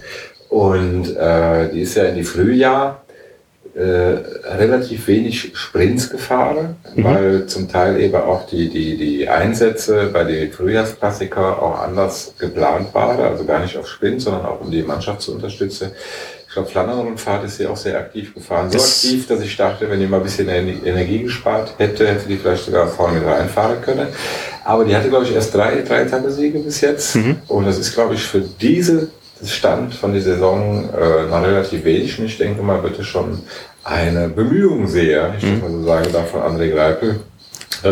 Und äh, die ist ja in die Frühjahr äh, relativ wenig Sprints gefahren, mhm. weil zum Teil eben auch die, die, die Einsätze bei den Frühjahrsklassiker auch anders geplant waren, also gar nicht auf Sprint, sondern auch um die Mannschaft zu unterstützen glaube, Flandern-Rundfahrt ist sie auch sehr aktiv gefahren. So das aktiv, dass ich dachte, wenn die mal ein bisschen Energie gespart hätte, hätte die vielleicht sogar vorne mit reinfahren können. Aber die hatte, glaube ich, erst drei, drei Tage-Siege bis jetzt. Mhm. Und das ist, glaube ich, für diese Stand von der Saison äh, noch relativ wenig. Und ich denke mal, bitte schon eine Bemühung sehr, ich mhm. mal so sagen darf, von André Greipel, da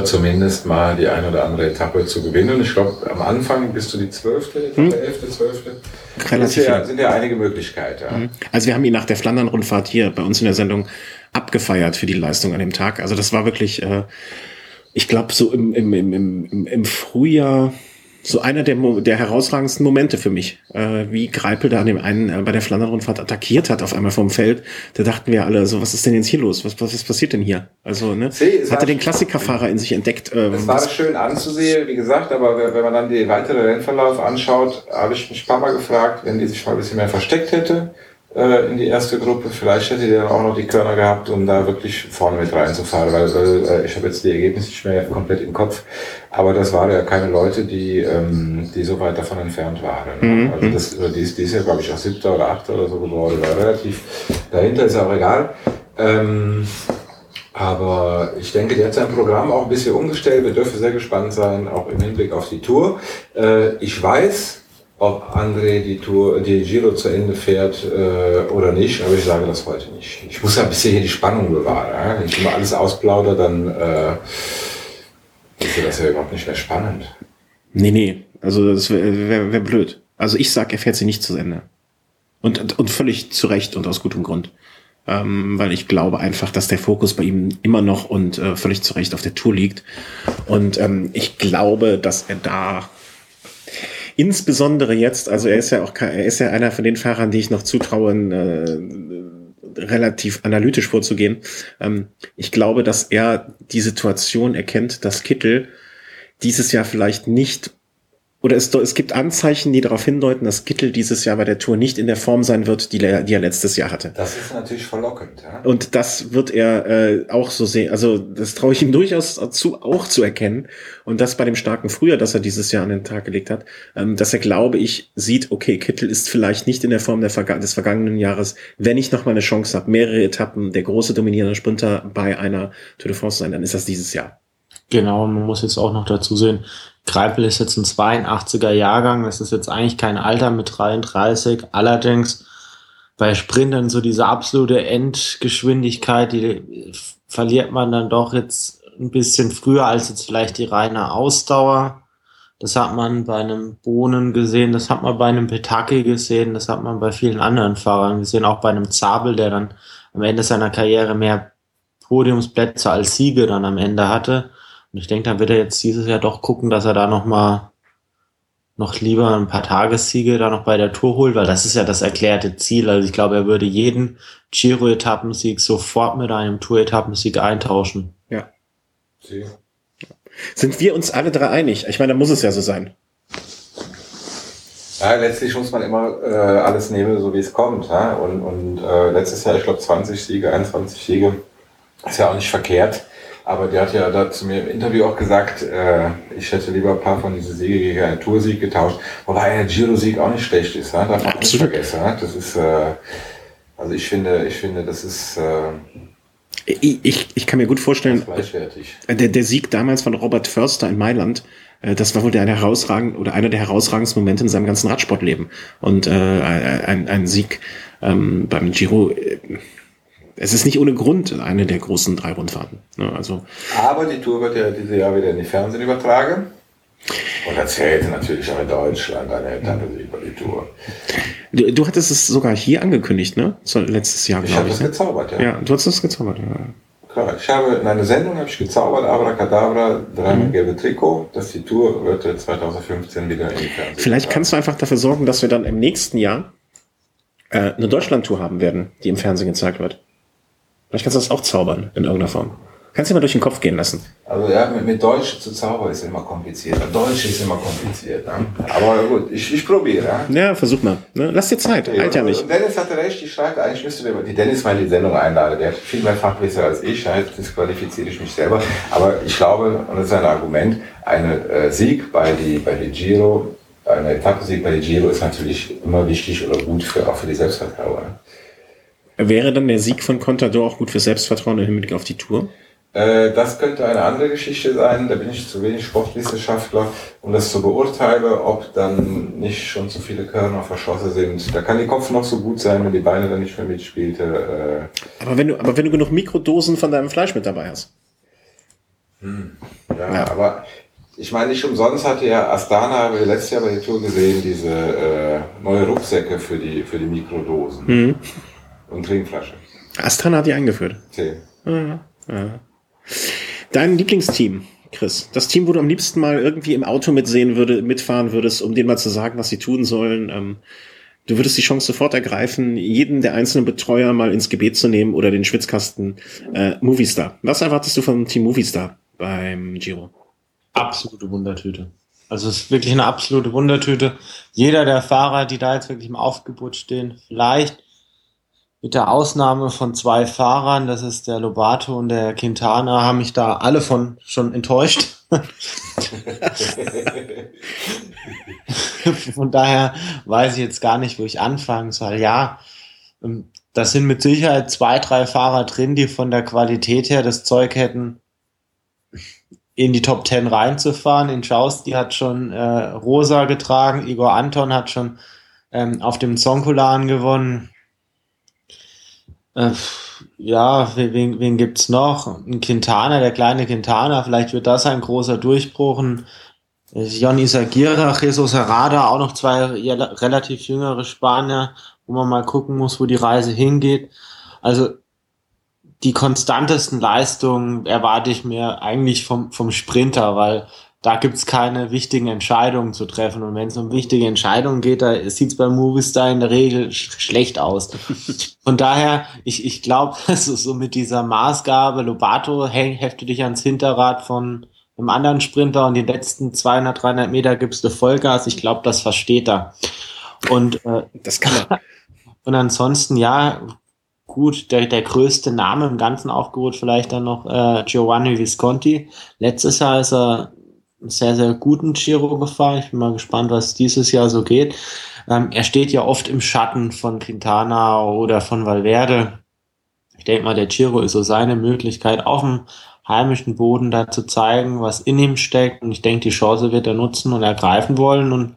zumindest mal die eine oder andere Etappe zu gewinnen. Und ich glaube, am Anfang bist du die zwölfte, Etappe, hm. elfte, zwölfte. Relativ ja, sind ja einige Möglichkeiten. Ja. Hm. Also wir haben ihn nach der Flandern-Rundfahrt hier bei uns in der Sendung abgefeiert für die Leistung an dem Tag. Also das war wirklich, äh, ich glaube, so im, im, im, im, im Frühjahr so einer der, der herausragendsten Momente für mich, äh, wie Greipel da an dem einen äh, bei der Flandern-Rundfahrt attackiert hat auf einmal vom Feld. Da dachten wir alle, so was ist denn jetzt hier los? Was, was, was passiert denn hier? Also, ne? See, hat er den Klassikerfahrer in sich entdeckt? Äh, das war schön anzusehen, wie gesagt, aber wenn man dann den weiteren Rennverlauf anschaut, habe ich mich ein paar Mal gefragt, wenn die sich mal ein bisschen mehr versteckt hätte, äh, in die erste Gruppe. Vielleicht hätte der auch noch die Körner gehabt, um da wirklich vorne mit reinzufahren, weil, weil äh, ich habe jetzt die Ergebnisse nicht mehr komplett im Kopf. Aber das waren ja keine Leute, die, ähm, die so weit davon entfernt waren. Mhm. Also das, die, ist, die ist ja, glaube ich, auch siebter oder achter oder so geworden. War relativ dahinter, ist auch egal. Ähm, aber ich denke, der hat sein Programm auch ein bisschen umgestellt. Wir dürfen sehr gespannt sein, auch im Hinblick auf die Tour. Äh, ich weiß, ob André die Tour, die Giro zu Ende fährt äh, oder nicht, aber ich sage das heute nicht. Ich muss ja ein bisschen hier die Spannung bewahren. Ja? Wenn ich immer alles ausplaudere, dann äh, ist das ja überhaupt nicht mehr spannend. Nee, nee, also das wäre wär, wär blöd. Also ich sag, er fährt sie nicht zu Ende. Und, und völlig zu Recht und aus gutem Grund. Ähm, weil ich glaube einfach, dass der Fokus bei ihm immer noch und äh, völlig zu Recht auf der Tour liegt. Und ähm, ich glaube, dass er da Insbesondere jetzt, also er ist ja auch, er ist ja einer von den Fahrern, die ich noch zutraue, äh, relativ analytisch vorzugehen. Ähm, ich glaube, dass er die Situation erkennt, dass Kittel dieses Jahr vielleicht nicht oder es, es gibt Anzeichen, die darauf hindeuten, dass Kittel dieses Jahr bei der Tour nicht in der Form sein wird, die, die er letztes Jahr hatte. Das ist natürlich verlockend. Ja? Und das wird er äh, auch so sehen. Also das traue ich ihm durchaus zu, auch zu erkennen. Und das bei dem starken Frühjahr, das er dieses Jahr an den Tag gelegt hat, ähm, dass er, glaube ich, sieht, okay, Kittel ist vielleicht nicht in der Form der Verga des vergangenen Jahres, wenn ich noch mal eine Chance habe, mehrere Etappen, der große dominierende Sprinter bei einer Tour de France sein, dann ist das dieses Jahr. Genau, man muss jetzt auch noch dazu sehen, Greipel ist jetzt ein 82er Jahrgang, das ist jetzt eigentlich kein Alter mit 33. Allerdings bei Sprintern so diese absolute Endgeschwindigkeit, die verliert man dann doch jetzt ein bisschen früher als jetzt vielleicht die reine Ausdauer. Das hat man bei einem Bohnen gesehen, das hat man bei einem Petaki gesehen, das hat man bei vielen anderen Fahrern gesehen, auch bei einem Zabel, der dann am Ende seiner Karriere mehr Podiumsplätze als Siege dann am Ende hatte. Und ich denke, dann wird er jetzt dieses Jahr doch gucken, dass er da noch mal noch lieber ein paar Tagessiege da noch bei der Tour holt, weil das ist ja das erklärte Ziel. Also ich glaube, er würde jeden Giro-Etappensieg sofort mit einem Tour-Etappensieg eintauschen. Ja. Sie. Sind wir uns alle drei einig? Ich meine, da muss es ja so sein. Ja, letztlich muss man immer äh, alles nehmen, so wie es kommt. Ja? Und, und äh, letztes Jahr, ich glaube, 20 Siege, 21 Siege, ist ja auch nicht verkehrt. Aber der hat ja da zu mir im Interview auch gesagt, äh, ich hätte lieber ein paar von diesen Siege gegen einen Toursieg getauscht. Wobei ein Giro-Sieg auch nicht schlecht ist, ne? darf man nicht vergessen. Ne? Das ist, äh, also ich finde, ich finde, das ist... Äh, ich, ich kann mir gut vorstellen, der, der Sieg damals von Robert Förster in Mailand, äh, das war wohl der herausragend oder einer der herausragendsten Momente in seinem ganzen Radsportleben. Und äh, ein, ein Sieg ähm, beim Giro, äh, es ist nicht ohne Grund eine der großen drei Rundfahrten. Ne? Also, Aber die Tour wird ja dieses Jahr wieder in die Fernsehen übertragen. Und erzählte natürlich auch in Deutschland eine Etappe über die Tour. Du, du hattest es sogar hier angekündigt, ne? So, letztes Jahr, Ich habe ich. das Ne? gezaubert, ja. Ja, du hast es gezaubert. Ja. Klar, ich habe in einer Sendung habe ich gezaubert, Abracadabra, dreimal Mhm. gelbe Trikot, dass die Tour wird 2015 wieder in die Fernsehen. Vielleicht kannst du einfach dafür sorgen, dass wir dann im nächsten Jahr äh, eine Deutschland-Tour haben werden, die im Fernsehen gezeigt wird. Vielleicht kannst du das auch zaubern in irgendeiner Form. Kannst du mal durch den Kopf gehen lassen. Also ja, mit, mit Deutsch zu zaubern ist immer kompliziert. Deutsch ist immer kompliziert. Ne? Aber gut, ich, ich probiere. Ja? Ja, versuch mal. Ne? Lass dir Zeit. Halt ja nicht. Und Dennis hatte recht, ich schreibe eigentlich müsste wir die Dennis mal in die Sendung einladen. Der hat viel mehr Fachwissen als ich, halt disqualifiziere ich mich selber. Aber ich glaube, und das ist ein Argument, ein äh, Sieg bei die, bei die Giro, ein Etappensieg bei die Giro ist natürlich immer wichtig oder gut für, auch für die Selbstvertrauen. Wäre dann der Sieg von Contador auch gut für Selbstvertrauen im Hinblick auf die Tour? Äh, Das könnte eine andere Geschichte sein, da bin ich zu wenig Sportwissenschaftler, um das zu beurteilen, ob dann nicht schon zu viele Körner verschossen sind. Da kann die Kopf noch so gut sein, wenn die Beine dann nicht mehr mitspielte. Äh, Aber wenn du, aber wenn du genug Mikrodosen von deinem Fleisch mit dabei hast. Ja, Ja. aber ich meine, nicht umsonst hatte ja Astana, haben wir letztes Jahr bei der Tour gesehen, diese äh, neue Rucksäcke für die, für die Mikrodosen Mhm. Und Trinkflasche. Astana hat die eingeführt. Zehn. Dein Lieblingsteam, Chris. Das Team, wo du am liebsten mal irgendwie im Auto mitsehen würde, mitfahren würdest, um denen mal zu sagen, was sie tun sollen. Ähm, du würdest die Chance sofort ergreifen, jeden der einzelnen Betreuer mal ins Gebet zu nehmen oder den Schwitzkasten äh, Movistar. Was erwartest du vom Team Movistar beim Giro? absolute Wundertüte. Also es ist wirklich eine absolute Wundertüte. Jeder der Fahrer, die da jetzt wirklich im Aufgebot stehen, vielleicht mit der Ausnahme von zwei Fahrern, das ist der Lobato und der Quintana, haben mich da alle von schon enttäuscht. von daher weiß ich jetzt gar nicht, wo ich anfangen soll. Ja, ähm, das sind mit Sicherheit zwei, drei Fahrer drin, die von der Qualität her das Zeug hätten, in die Top 10 reinzufahren. In Schaus, die hat schon äh, Rosa getragen, Igor Anton hat schon ähm, auf dem Zonkulan gewonnen. Äh, ja, wen, wen gibt's noch? Ein Quintana, der kleine Quintana, vielleicht wird das ein großer Durchbruch. Äh, Johnny Sagira, Jesus Herrada, auch noch zwei relativ jüngere Spanier, wo man mal gucken muss, wo die Reise hingeht. Also die konstantesten Leistungen erwarte ich mir eigentlich vom, vom Sprinter, weil da gibt's keine wichtigen Entscheidungen zu treffen. Und wenn es um wichtige Entscheidungen geht, da sieht's bei Movistar in der Regel sch schlecht aus. Von daher, ich, ich glaube, also so mit dieser Maßgabe, Lobato, hey, hefte dich ans Hinterrad von einem anderen Sprinter und die letzten 200, 300 Meter gibst du Vollgas. Ich glaube, das versteht er. Und äh, Das kann man. und ansonsten, ja, gut, der, der größte Name im Ganzen aufgeholt, vielleicht dann noch äh, Giovanni Visconti. Letztes Jahr ist er sehr, sehr guten Giro gefahren. Ich bin mal gespannt, was dieses Jahr so geht. Ähm, er steht ja oft im Schatten von Quintana oder von Valverde. Ich denke mal, der Giro ist so seine Möglichkeit, auf dem heimischen Boden da zu zeigen, was in ihm steckt. Und ich denke, die Chance wird er nutzen und ergreifen wollen. Und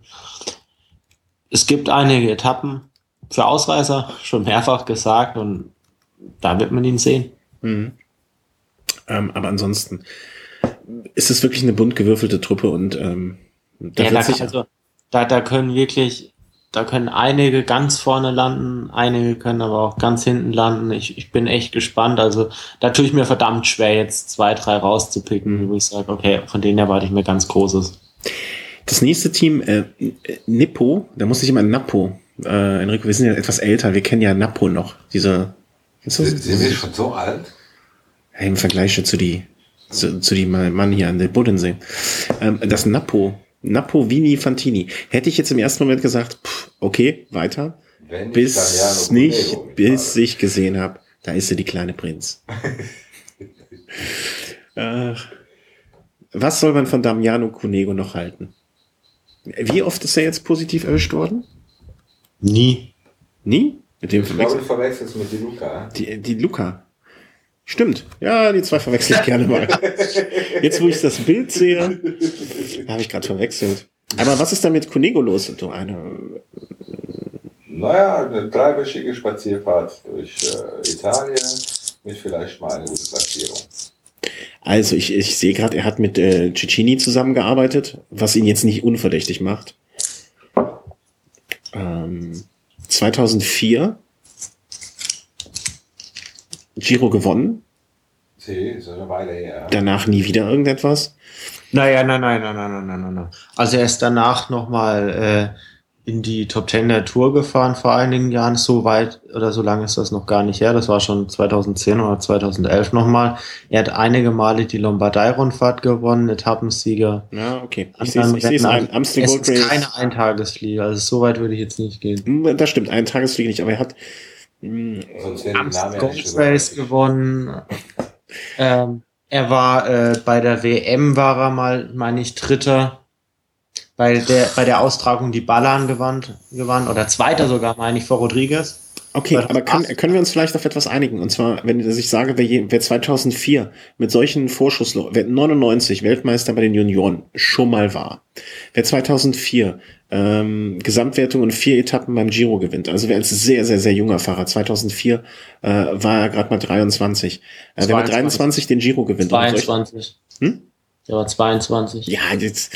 es gibt einige Etappen, für Ausreißer, schon mehrfach gesagt und da wird man ihn sehen. Mhm. Ähm, aber ansonsten ist es wirklich eine bunt gewürfelte Truppe und ähm, da Ja, da, sich, also, da, da können wirklich, da können einige ganz vorne landen, einige können aber auch ganz hinten landen. Ich, ich bin echt gespannt. Also da tue ich mir verdammt schwer, jetzt zwei, drei rauszupicken, wo ich sage, okay, von denen erwarte ich mir ganz Großes. das nächste Team, äh, Nippo, da muss ich immer an Napo. Äh, Enrico, wir sind ja etwas älter, wir kennen ja Napo noch. Diese? Sind wir schon so alt? Im Vergleich zu die, zu, zu die Mann hier an der Bodensee. Ähm, das Napo, Napo Vini Fantini. Hätte ich jetzt im ersten Moment gesagt, pff, okay, weiter. Wenn Bis nicht, Cunego bis ich gesehen habe, da ist sie die kleine Prinz. Ach, was soll man von Damiano Cunego noch halten? Wie oft ist er jetzt positiv erwischt worden? Nie. Nie? Mit dem Ich glaube, verwechselt du verwechselst mit die Luca. die, die Luca. Stimmt. Ja, die zwei verwechsel ich gerne mal. Jetzt, wo ich das Bild sehe, habe ich gerade verwechselt. Aber was ist da mit Cunego los? Du eine, Naja, eine dreiwöchige Spazierfahrt durch äh, Italien mit vielleicht mal eine gute Platzierung. Also ich, ich sehe gerade, er hat mit äh, Cicini zusammengearbeitet, was ihn jetzt nicht unverdächtig macht. Ähm, 2004 Giro gewonnen. See, ist eine Weile her. Danach nie wieder irgendetwas? Naja, nein, nein, nein, nein, nein, nein, nein. nein. Also er ist danach nochmal äh, in die Top Ten der Tour gefahren vor einigen Jahren. So weit oder so lange ist das noch gar nicht her. Das war schon 2010 oder 2011 nochmal. Er hat einige Male die Lombardei-Rundfahrt gewonnen, Etappensieger. Ja, okay. Ich sehe es ein. Amsterdam es ist keine Eintagesfliege. Also so weit würde ich jetzt nicht gehen. Das stimmt, Eintagesfliege nicht. Aber er hat Race gewonnen. Ähm, er war äh, bei der WM war er mal, meine ich, Dritter bei der, bei der Austragung die Ballern gewandt, gewann oder Zweiter sogar, meine ich, vor Rodriguez. Okay, aber kann, können wir uns vielleicht auf etwas einigen? Und zwar, wenn ich sage, wer, je, wer 2004 mit solchen Vorschussloch, wer 99 Weltmeister bei den Junioren schon mal war, wer 2004 ähm, Gesamtwertung und vier Etappen beim Giro gewinnt, also wer als sehr, sehr, sehr junger Fahrer, 2004 äh, war er gerade mal 23, äh, wer mit 23 den Giro gewinnt. 22. Hm? Der war 22. Ja, jetzt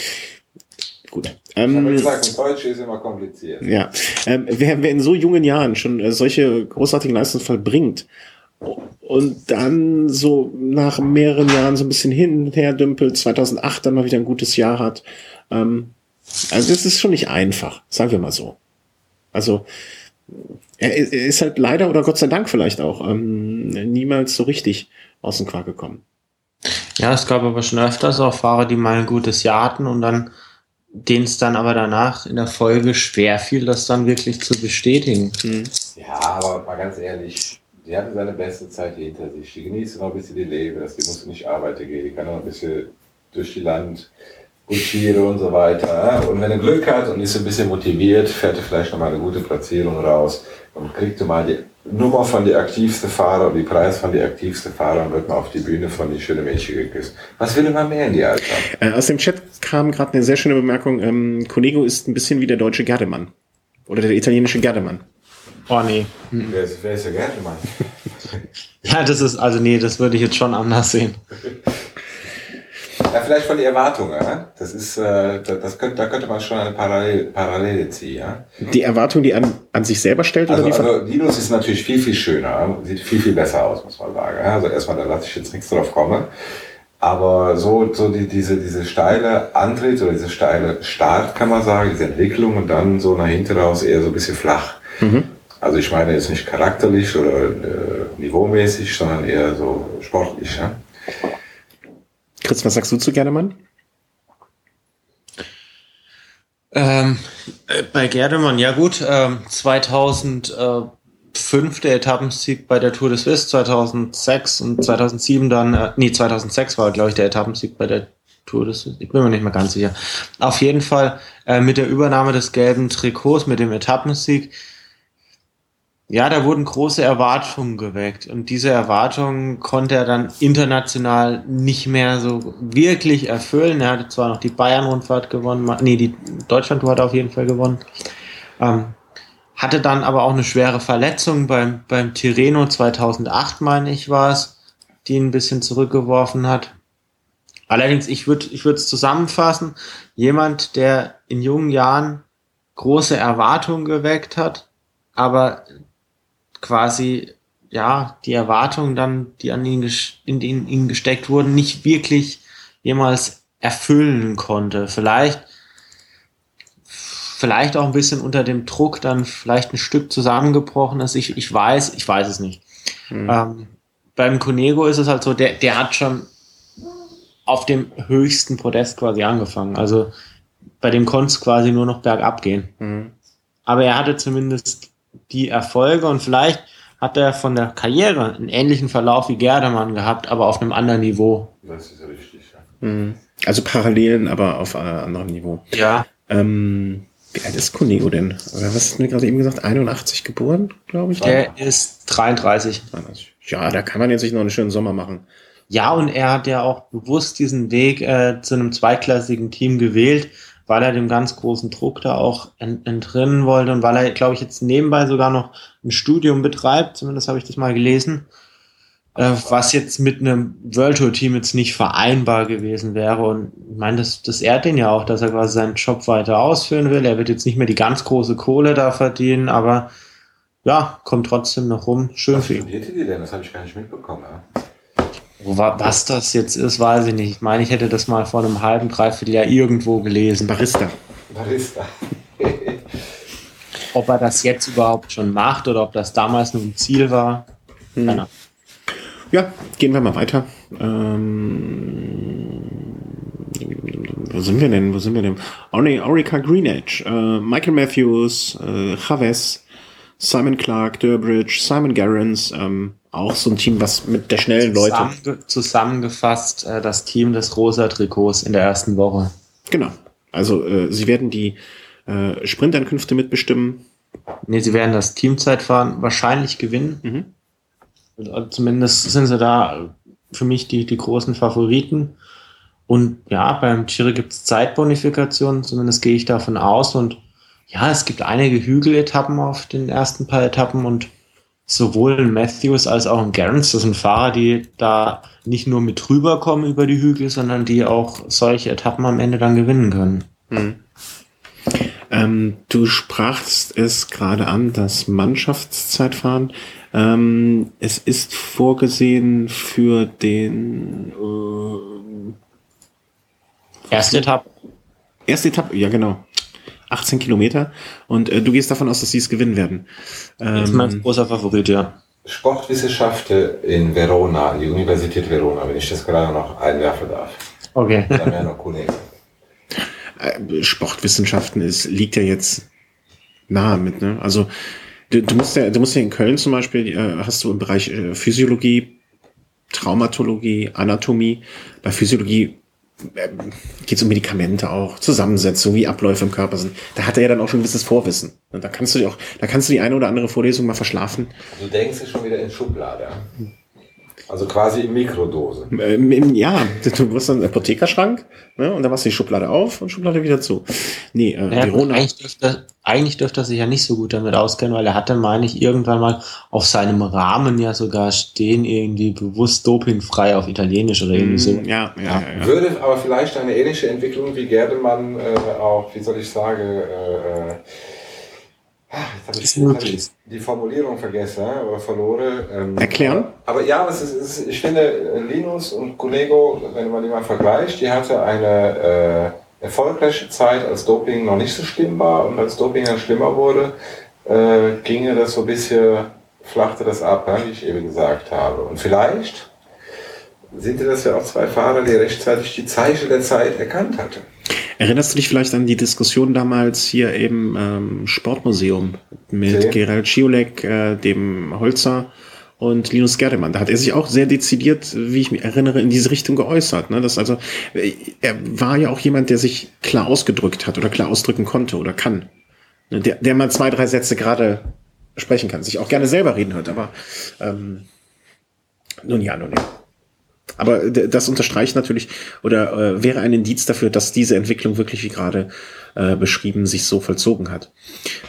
Gut. Ähm, ich gesagt, Deutsch ist immer kompliziert. Ja. Ähm, wer, wer in so jungen Jahren schon äh, solche großartigen Leistungen vollbringt und dann so nach mehreren Jahren so ein bisschen hin und her dümpelt, 2008 dann mal wieder ein gutes Jahr hat, ähm, also das ist schon nicht einfach, sagen wir mal so. Also er ist halt leider oder Gott sei Dank vielleicht auch ähm, niemals so richtig aus dem Quark gekommen. Ja, es gab aber schon öfters auch Fahrer, die mal ein gutes Jahr hatten und dann denen es dann aber danach in der Folge schwer fiel, das dann wirklich zu bestätigen. Hm. Ja, aber mal ganz ehrlich, die hatte seine beste Zeit hinter sich. Die genießt noch ein bisschen die Leben, dass die muss nicht arbeiten gehen, die kann noch ein bisschen durch die Land Gutschire und so weiter. Und wenn er Glück hat und ist ein bisschen motiviert, fährt er vielleicht noch mal eine gute Platzierung raus und kriegt mal die Nummer von der aktivsten Fahrer, die Preis von der aktivsten Fahrer und wird mal auf die Bühne von den schönen Mädchen geküsst. Was will man mehr in die Alter? Äh, aus dem Chat kam gerade eine sehr schöne Bemerkung. Ähm, Conego ist ein bisschen wie der deutsche Gerdemann. Oder der italienische Gerdemann. Oh nee. Hm. Wer, ist, wer ist der Gerdemann? ja, das ist, also nee, das würde ich jetzt schon anders sehen. Ja, vielleicht von den Erwartungen. Das ist, äh, das könnte, da könnte man schon eine Parallele, Parallele ziehen. Ja? Die Erwartung, die an, an sich selber stellt? Also, oder die also Linus ist natürlich viel, viel schöner. Sieht viel, viel besser aus, muss man sagen. Also erstmal, da lasse ich jetzt nichts drauf kommen. Aber so, so die, diese, diese steile Antritt oder diese steile Start, kann man sagen, diese Entwicklung und dann so nach hinten raus eher so ein bisschen flach. Mhm. Also ich meine jetzt nicht charakterlich oder äh, niveaumäßig, sondern eher so sportlich. Ja? Chris, was sagst du zu Gerdemann? Ähm, äh, bei Gerdemann, ja gut, ähm, 2005 der Etappensieg bei der Tour des West, 2006 und 2007 dann, äh, nee, 2006 war, glaube ich, der Etappensieg bei der Tour des West. Ich bin mir nicht mehr ganz sicher. Auf jeden Fall äh, mit der Übernahme des gelben Trikots, mit dem Etappensieg, ja, da wurden große Erwartungen geweckt und diese Erwartungen konnte er dann international nicht mehr so wirklich erfüllen. Er hatte zwar noch die Bayern-Rundfahrt gewonnen, nee, die Deutschland-Tour hat er auf jeden Fall gewonnen. Ähm, hatte dann aber auch eine schwere Verletzung beim, beim Tirreno 2008, meine ich, war es, die ihn ein bisschen zurückgeworfen hat. Allerdings, ich würde ich würde es zusammenfassen, jemand, der in jungen Jahren große Erwartungen geweckt hat, aber quasi ja die Erwartungen dann, die an ihn, in ihn, ihn gesteckt wurden, nicht wirklich jemals erfüllen konnte. Vielleicht vielleicht auch ein bisschen unter dem Druck dann vielleicht ein Stück zusammengebrochen ist. Ich, ich weiß, ich weiß es nicht. Mhm. Ähm, beim Conego ist es halt so, der, der hat schon auf dem höchsten Podest quasi angefangen. Also bei dem konnte es quasi nur noch bergab gehen. Mhm. Aber er hatte zumindest die Erfolge und vielleicht hat er von der Karriere einen ähnlichen Verlauf wie Gerdemann gehabt, aber auf einem anderen Niveau. Das ist richtig, ja. Mhm. Also Parallelen, aber auf einem äh, anderen Niveau. Ja. Ähm, wie alt ist Cuneo denn? Was hast du mir gerade eben gesagt? 81 geboren, glaube ich? Der ist 33. Ja, da kann man jetzt sich noch einen schönen Sommer machen. Ja, und er hat ja auch bewusst diesen Weg äh, zu einem zweiklassigen Team gewählt, weil er dem ganz großen Druck da auch ent entrinnen wollte und weil er, glaube ich, jetzt nebenbei sogar noch ein Studium betreibt, zumindest habe ich das mal gelesen. äh, was jetzt mit einem World Tour Team jetzt nicht vereinbar gewesen wäre. Und ich meine, das, das ehrt ihn ja auch, dass er quasi seinen Job weiter ausführen will. Er wird jetzt nicht mehr die ganz große Kohle da verdienen, aber ja, kommt trotzdem noch rum. Schön was für ihn. Die denn? Das habe ich gar nicht mitbekommen. Ja? Was das jetzt ist, weiß ich nicht. Ich meine, ich hätte das mal vor einem halben, dreiviertel Jahr irgendwo gelesen. Barista. Barista. ob er das jetzt überhaupt schon macht oder ob das damals nur ein Ziel war. Hm. Ja, gehen wir mal weiter. Ähm, wo sind wir denn? Wo sind wir denn? Oh nee, Orica Greenedge, äh, Michael Matthews, äh, Chavez, Simon Clark, Durbridge, Simon Garrons, ähm, auch so ein Team, was mit der schnellen Leute. Zusammengefasst äh, das Team des rosa Trikots in der ersten Woche. Genau. Also äh, sie werden die äh, Sprintankünfte mitbestimmen. Nee, sie werden das Teamzeitfahren wahrscheinlich gewinnen. Mhm. Also zumindest sind sie da für mich die, die großen Favoriten. Und ja, beim Chile gibt es Zeitbonifikationen, zumindest gehe ich davon aus. Und ja, es gibt einige Hügeletappen auf den ersten paar Etappen und sowohl Matthews als auch ein Gerrans, das sind Fahrer, die da nicht nur mit rüberkommen über die Hügel, sondern die auch solche Etappen am Ende dann gewinnen können. Mhm. Ähm, du sprachst es gerade an, das Mannschaftszeitfahren. Ähm, es ist vorgesehen für den äh, erste Etappe. Erste Etappe, ja genau. 18 Kilometer. Und äh, du gehst davon aus, dass sie es gewinnen werden. Ähm, das ist mein großer Favorit, ja. Sportwissenschaften in Verona, die Universität Verona, wenn ich das gerade noch einwerfen darf. Okay. Da wäre noch Kollegen. Äh, Sportwissenschaften ist, liegt ja jetzt nahe mit, ne? Also du, du musst ja, du musst ja in Köln zum Beispiel, äh, hast du im Bereich äh, Physiologie, Traumatologie, Anatomie. Bei Physiologie äh, geht es um Medikamente auch, Zusammensetzung, wie Abläufe im Körper sind. Da hat er ja dann auch schon ein gewisses Vorwissen. Und da kannst du dir auch, da kannst du die eine oder andere Vorlesung mal verschlafen. Du denkst schon wieder in Schublade. Also quasi in Mikrodose. Ähm, ja, du wirst dann einen Apothekerschrank ne, und dann machst du die Schublade auf und Schublade wieder zu. Nee, äh, ja, Verona. Eigentlich dürfte, eigentlich dürfte er sich ja nicht so gut damit auskennen, weil er hatte, meine ich, irgendwann mal auf seinem Rahmen ja sogar stehen, irgendwie bewusst dopingfrei auf Italienisch oder irgendwie so. Mm, ja, ja, ja, ja. Würde aber vielleicht eine ähnliche Entwicklung wie Gerdemann äh, auch, wie soll ich sagen, äh, äh Jetzt habe ich, hab ich die Formulierung vergessen oder verloren. Ähm, Erklären? Aber, ja, es ist, es ist, ich finde, Linus und Colego, wenn man die mal vergleicht, die hatte eine äh, erfolgreiche Zeit, als Doping noch nicht so schlimm war und als Doping dann schlimmer wurde, äh, ginge das so ein bisschen, flachte das ab, ja, wie ich eben gesagt habe. Und vielleicht sind das ja auch zwei Fahrer, die rechtzeitig die Zeichen der Zeit erkannt hatten. Erinnerst du dich vielleicht an die Diskussion damals hier im ähm, Sportmuseum mit okay. Gerald Schiolek, äh, dem Holzer und Linus Gerdemann? Da hat er sich auch sehr dezidiert, wie ich mich erinnere, in diese Richtung geäußert. Ne? Das also, äh, er war ja auch jemand, der sich klar ausgedrückt hat oder klar ausdrücken konnte oder kann. Ne? Der, der mal zwei, drei Sätze gerade sprechen kann, sich auch gerne selber reden hört, aber ähm, nun ja, nun ja. Aber das unterstreicht natürlich oder äh, wäre ein Indiz dafür, dass diese Entwicklung wirklich wie gerade äh, beschrieben sich so vollzogen hat.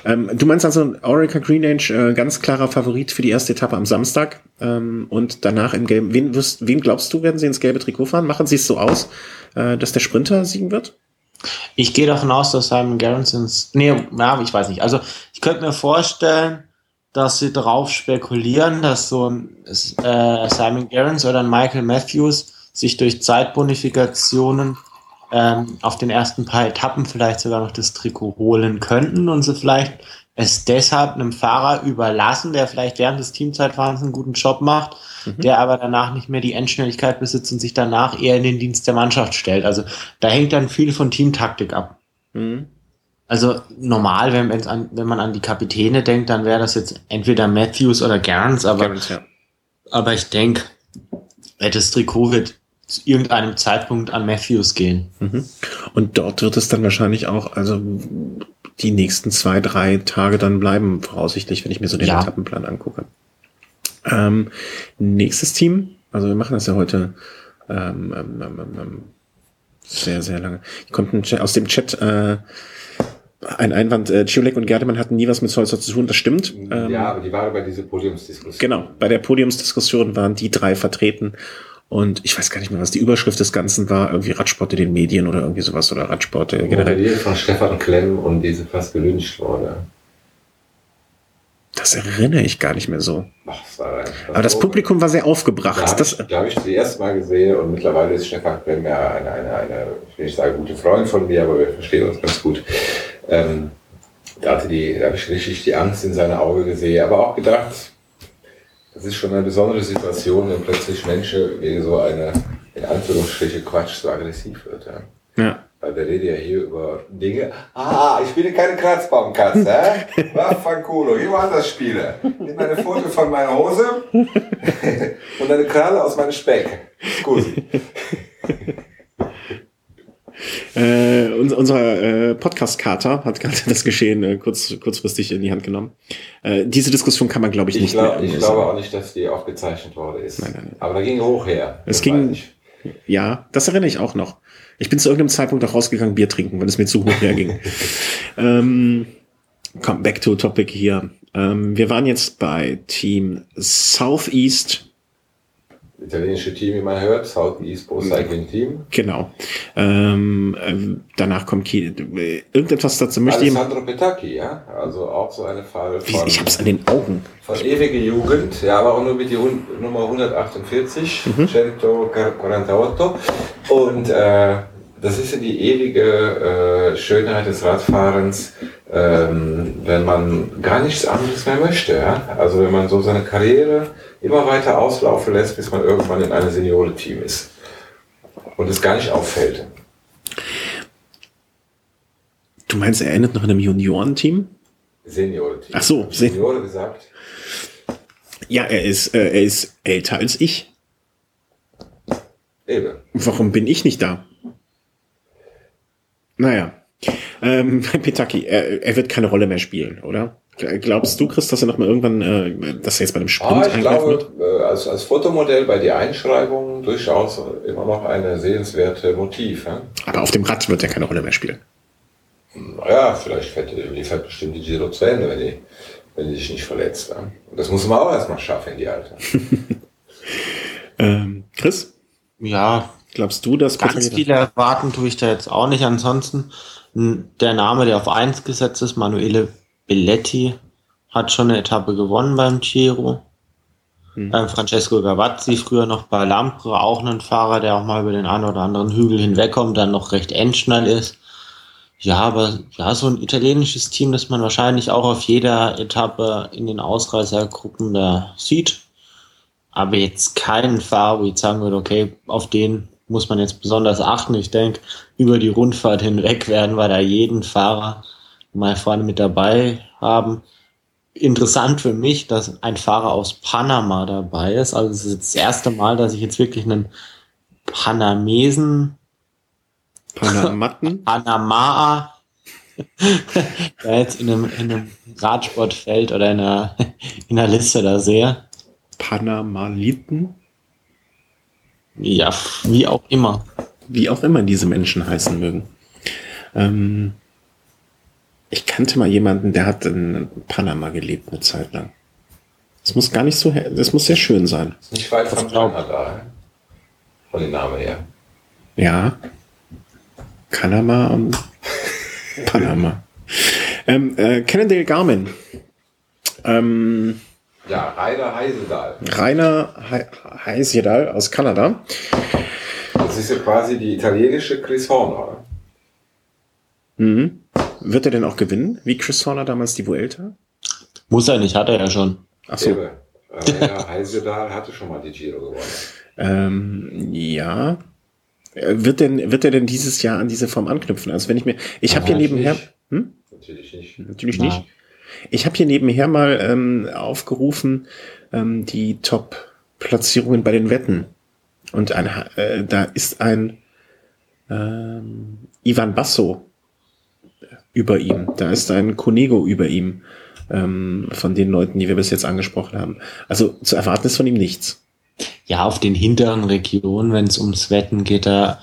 Ähm, du meinst also Orica Green Age äh, ganz klarer Favorit für die erste Etappe am Samstag ähm, und danach im gelben. Wen, wirst, wen glaubst du, werden sie ins gelbe Trikot fahren? Machen sie es so aus, äh, dass der Sprinter siegen wird? Ich gehe davon aus, dass Simon Garrisons. Nee, ja, ich weiß nicht. Also ich könnte mir vorstellen, dass sie darauf spekulieren, dass so ein äh, Simon Gerrans oder ein Michael Matthews sich durch Zeitbonifikationen ähm, auf den ersten paar Etappen vielleicht sogar noch das Trikot holen könnten und sie vielleicht es deshalb einem Fahrer überlassen, der vielleicht während des Teamzeitfahrens einen guten Job macht, mhm. der aber danach nicht mehr die Endschnelligkeit besitzt und sich danach eher in den Dienst der Mannschaft stellt. Also da hängt dann viel von Teamtaktik ab. Mhm. Also normal, wenn, an, wenn man an die Kapitäne denkt, dann wäre das jetzt entweder Matthews oder Gerns, aber, Gerns, ja. aber ich denke, das Trikot wird zu irgendeinem Zeitpunkt an Matthews gehen. Mhm. Und dort wird es dann wahrscheinlich auch, also die nächsten zwei, drei Tage dann bleiben, voraussichtlich, wenn ich mir so den ja. Etappenplan angucke. Ähm, nächstes Team, also wir machen das ja heute ähm, ähm, ähm, ähm sehr, sehr lange. Kommt aus dem Chat äh, Ein Einwand, äh, Ciolek und Gerdemann hatten nie was mit Solzer zu tun, das stimmt. Ähm, ja, aber die waren bei dieser Podiumsdiskussion. Genau, bei der Podiumsdiskussion waren die drei vertreten. Und ich weiß gar nicht mehr, was die Überschrift des Ganzen war. Irgendwie Radsport in den Medien oder irgendwie sowas oder Radsport äh, generell. Von Stefan Klemm und diese fast gelünscht wurde. Das erinnere ich gar nicht mehr so. Ach, das war Aber das Publikum war sehr aufgebracht. Da habe ich, hab ich das erste Mal gesehen und mittlerweile ist Stefan Klemm ja eine, eine, eine, ich will nicht sagen, gute Freund von mir, aber wir verstehen uns ganz gut. Ähm, da hatte die, da habe ich richtig die Angst in seine Augen gesehen, aber auch gedacht, das ist schon eine besondere Situation, wenn plötzlich Menschen wegen so eine, in Anführungsstriche, Quatsch so aggressiv wird. Ja. ja. Weil wir reden ja hier über Dinge. Ah, ich spiele keine Kratzbaumkatze, hä? Vaffanculo, hier woanders spiele. Nimm eine Foto von meiner Hose und eine Kralle aus meinem Speck. Scusi. Äh, unser äh, Podcast-Kater hat gerade das Geschehen äh, kurz, kurzfristig in die Hand genommen. Äh, diese Diskussion kann man, glaube ich, nicht ich glaub, mehr. Ich glaube auch nicht, dass die aufgezeichnet worden ist. Nein, nein, nein. Aber da ging hoch her. Es ging. Ja, das erinnere ich auch noch. Ich bin zu irgendeinem Zeitpunkt auch rausgegangen, Bier trinken, weil es mir zu hoch herging. ähm, komm, back to topic hier. Ähm, wir waren jetzt bei Team Southeast italienische Team, wie man hört, Southeast Pro Cycling Team. Genau. Ähm, äh, danach kommt Kiel. Irgendetwas dazu möchte ich. Alessandro Petacchi, ja, also auch so eine Fall von. Ich hab's an den Augen. Von ewige Jugend, ja, aber auch nur mit die Nummer 148, mhm. 148. Und äh, das ist ja die ewige äh, Schönheit des Radfahrens, ähm, wenn man gar nichts anderes mehr möchte. Ja? Also wenn man so seine Karriere immer weiter auslaufen lässt, bis man irgendwann in einem Seniorenteam ist und es gar nicht auffällt. Du meinst, er endet noch in einem Juniorenteam? Seniorenteam. Ach so, Seniore gesagt. Ja, er ist, äh, er ist älter als ich. Eben. Warum bin ich nicht da? Naja. Ähm, Petaki, er, er wird keine Rolle mehr spielen, oder? Glaubst du, Chris, dass er noch mal irgendwann, äh, dass er jetzt bei dem Sprint ah, ich glaube, wird? Äh, als, als Fotomodell bei der Einschreibung durchaus immer noch eine sehenswerte Motiv. Ja? Aber auf dem Rad wird er keine Rolle mehr spielen. Naja, vielleicht fährt, die fährt bestimmt die Giro zu Ende, wenn die, wenn die sich nicht verletzt. Ja? Und das muss man auch erstmal schaffen in die Alter. ähm, Chris? Ja. Glaubst du, dass Ganz viele erwarten tue ich da jetzt auch nicht. Ansonsten der Name, der auf eins gesetzt ist, Manuele Belletti, hat schon eine Etappe gewonnen beim Giro. Hm. Beim Francesco Gavazzi, früher noch bei Lampre, auch ein Fahrer, der auch mal über den einen oder anderen Hügel hinwegkommt, dann noch recht endschnell ist. Ja, aber ja, so ein italienisches Team, das man wahrscheinlich auch auf jeder Etappe in den Ausreißergruppen da sieht. Aber jetzt keinen Fahrer, wo ich sagen würde, okay, auf den muss man jetzt besonders achten. Ich denke, über die Rundfahrt hinweg werden wir da jeden Fahrer mal vorne mit dabei haben. Interessant für mich, dass ein Fahrer aus Panama dabei ist. Also es ist das erste Mal, dass ich jetzt wirklich einen Panamesen Panamatten? Panama der jetzt in einem, in einem Radsportfeld oder in einer, in einer Liste da sehe. Panamaliten? Ja, wie auch immer. Wie auch immer diese Menschen heißen mögen. Ähm, ich kannte mal jemanden, der hat in Panama gelebt eine Zeit lang. Das muss gar nicht so, das muss sehr schön sein. Nicht weit von Kanada, von den Namen her. Ja. Kanama und Panama. ähm, äh, Cannondale Garmin. Ähm, ja, Rainer Heisedal. Rainer He Heisedal aus Kanada. Das ist ja quasi die italienische Chris Horner. Mhm. Wird er denn auch gewinnen, wie Chris Horner damals die Vuelta? Muss er nicht, hat er ja schon. Ach so. Rainer Heisedal hatte schon mal die Giro gewonnen. Ähm, ja. Wird denn, wird er denn dieses Jahr an diese Form anknüpfen? Also wenn ich mir, ich habe hier nebenher, hm? Natürlich nicht. Natürlich Na. nicht. Ich habe hier nebenher mal ähm, aufgerufen ähm, die Top-Platzierungen bei den Wetten. Und ein, äh, da ist ein ähm, Ivan Basso über ihm. Da ist ein Conego über ihm ähm, von den Leuten, die wir bis jetzt angesprochen haben. Also zu erwarten ist von ihm nichts. Ja, auf den hinteren Regionen, wenn es ums Wetten geht, da,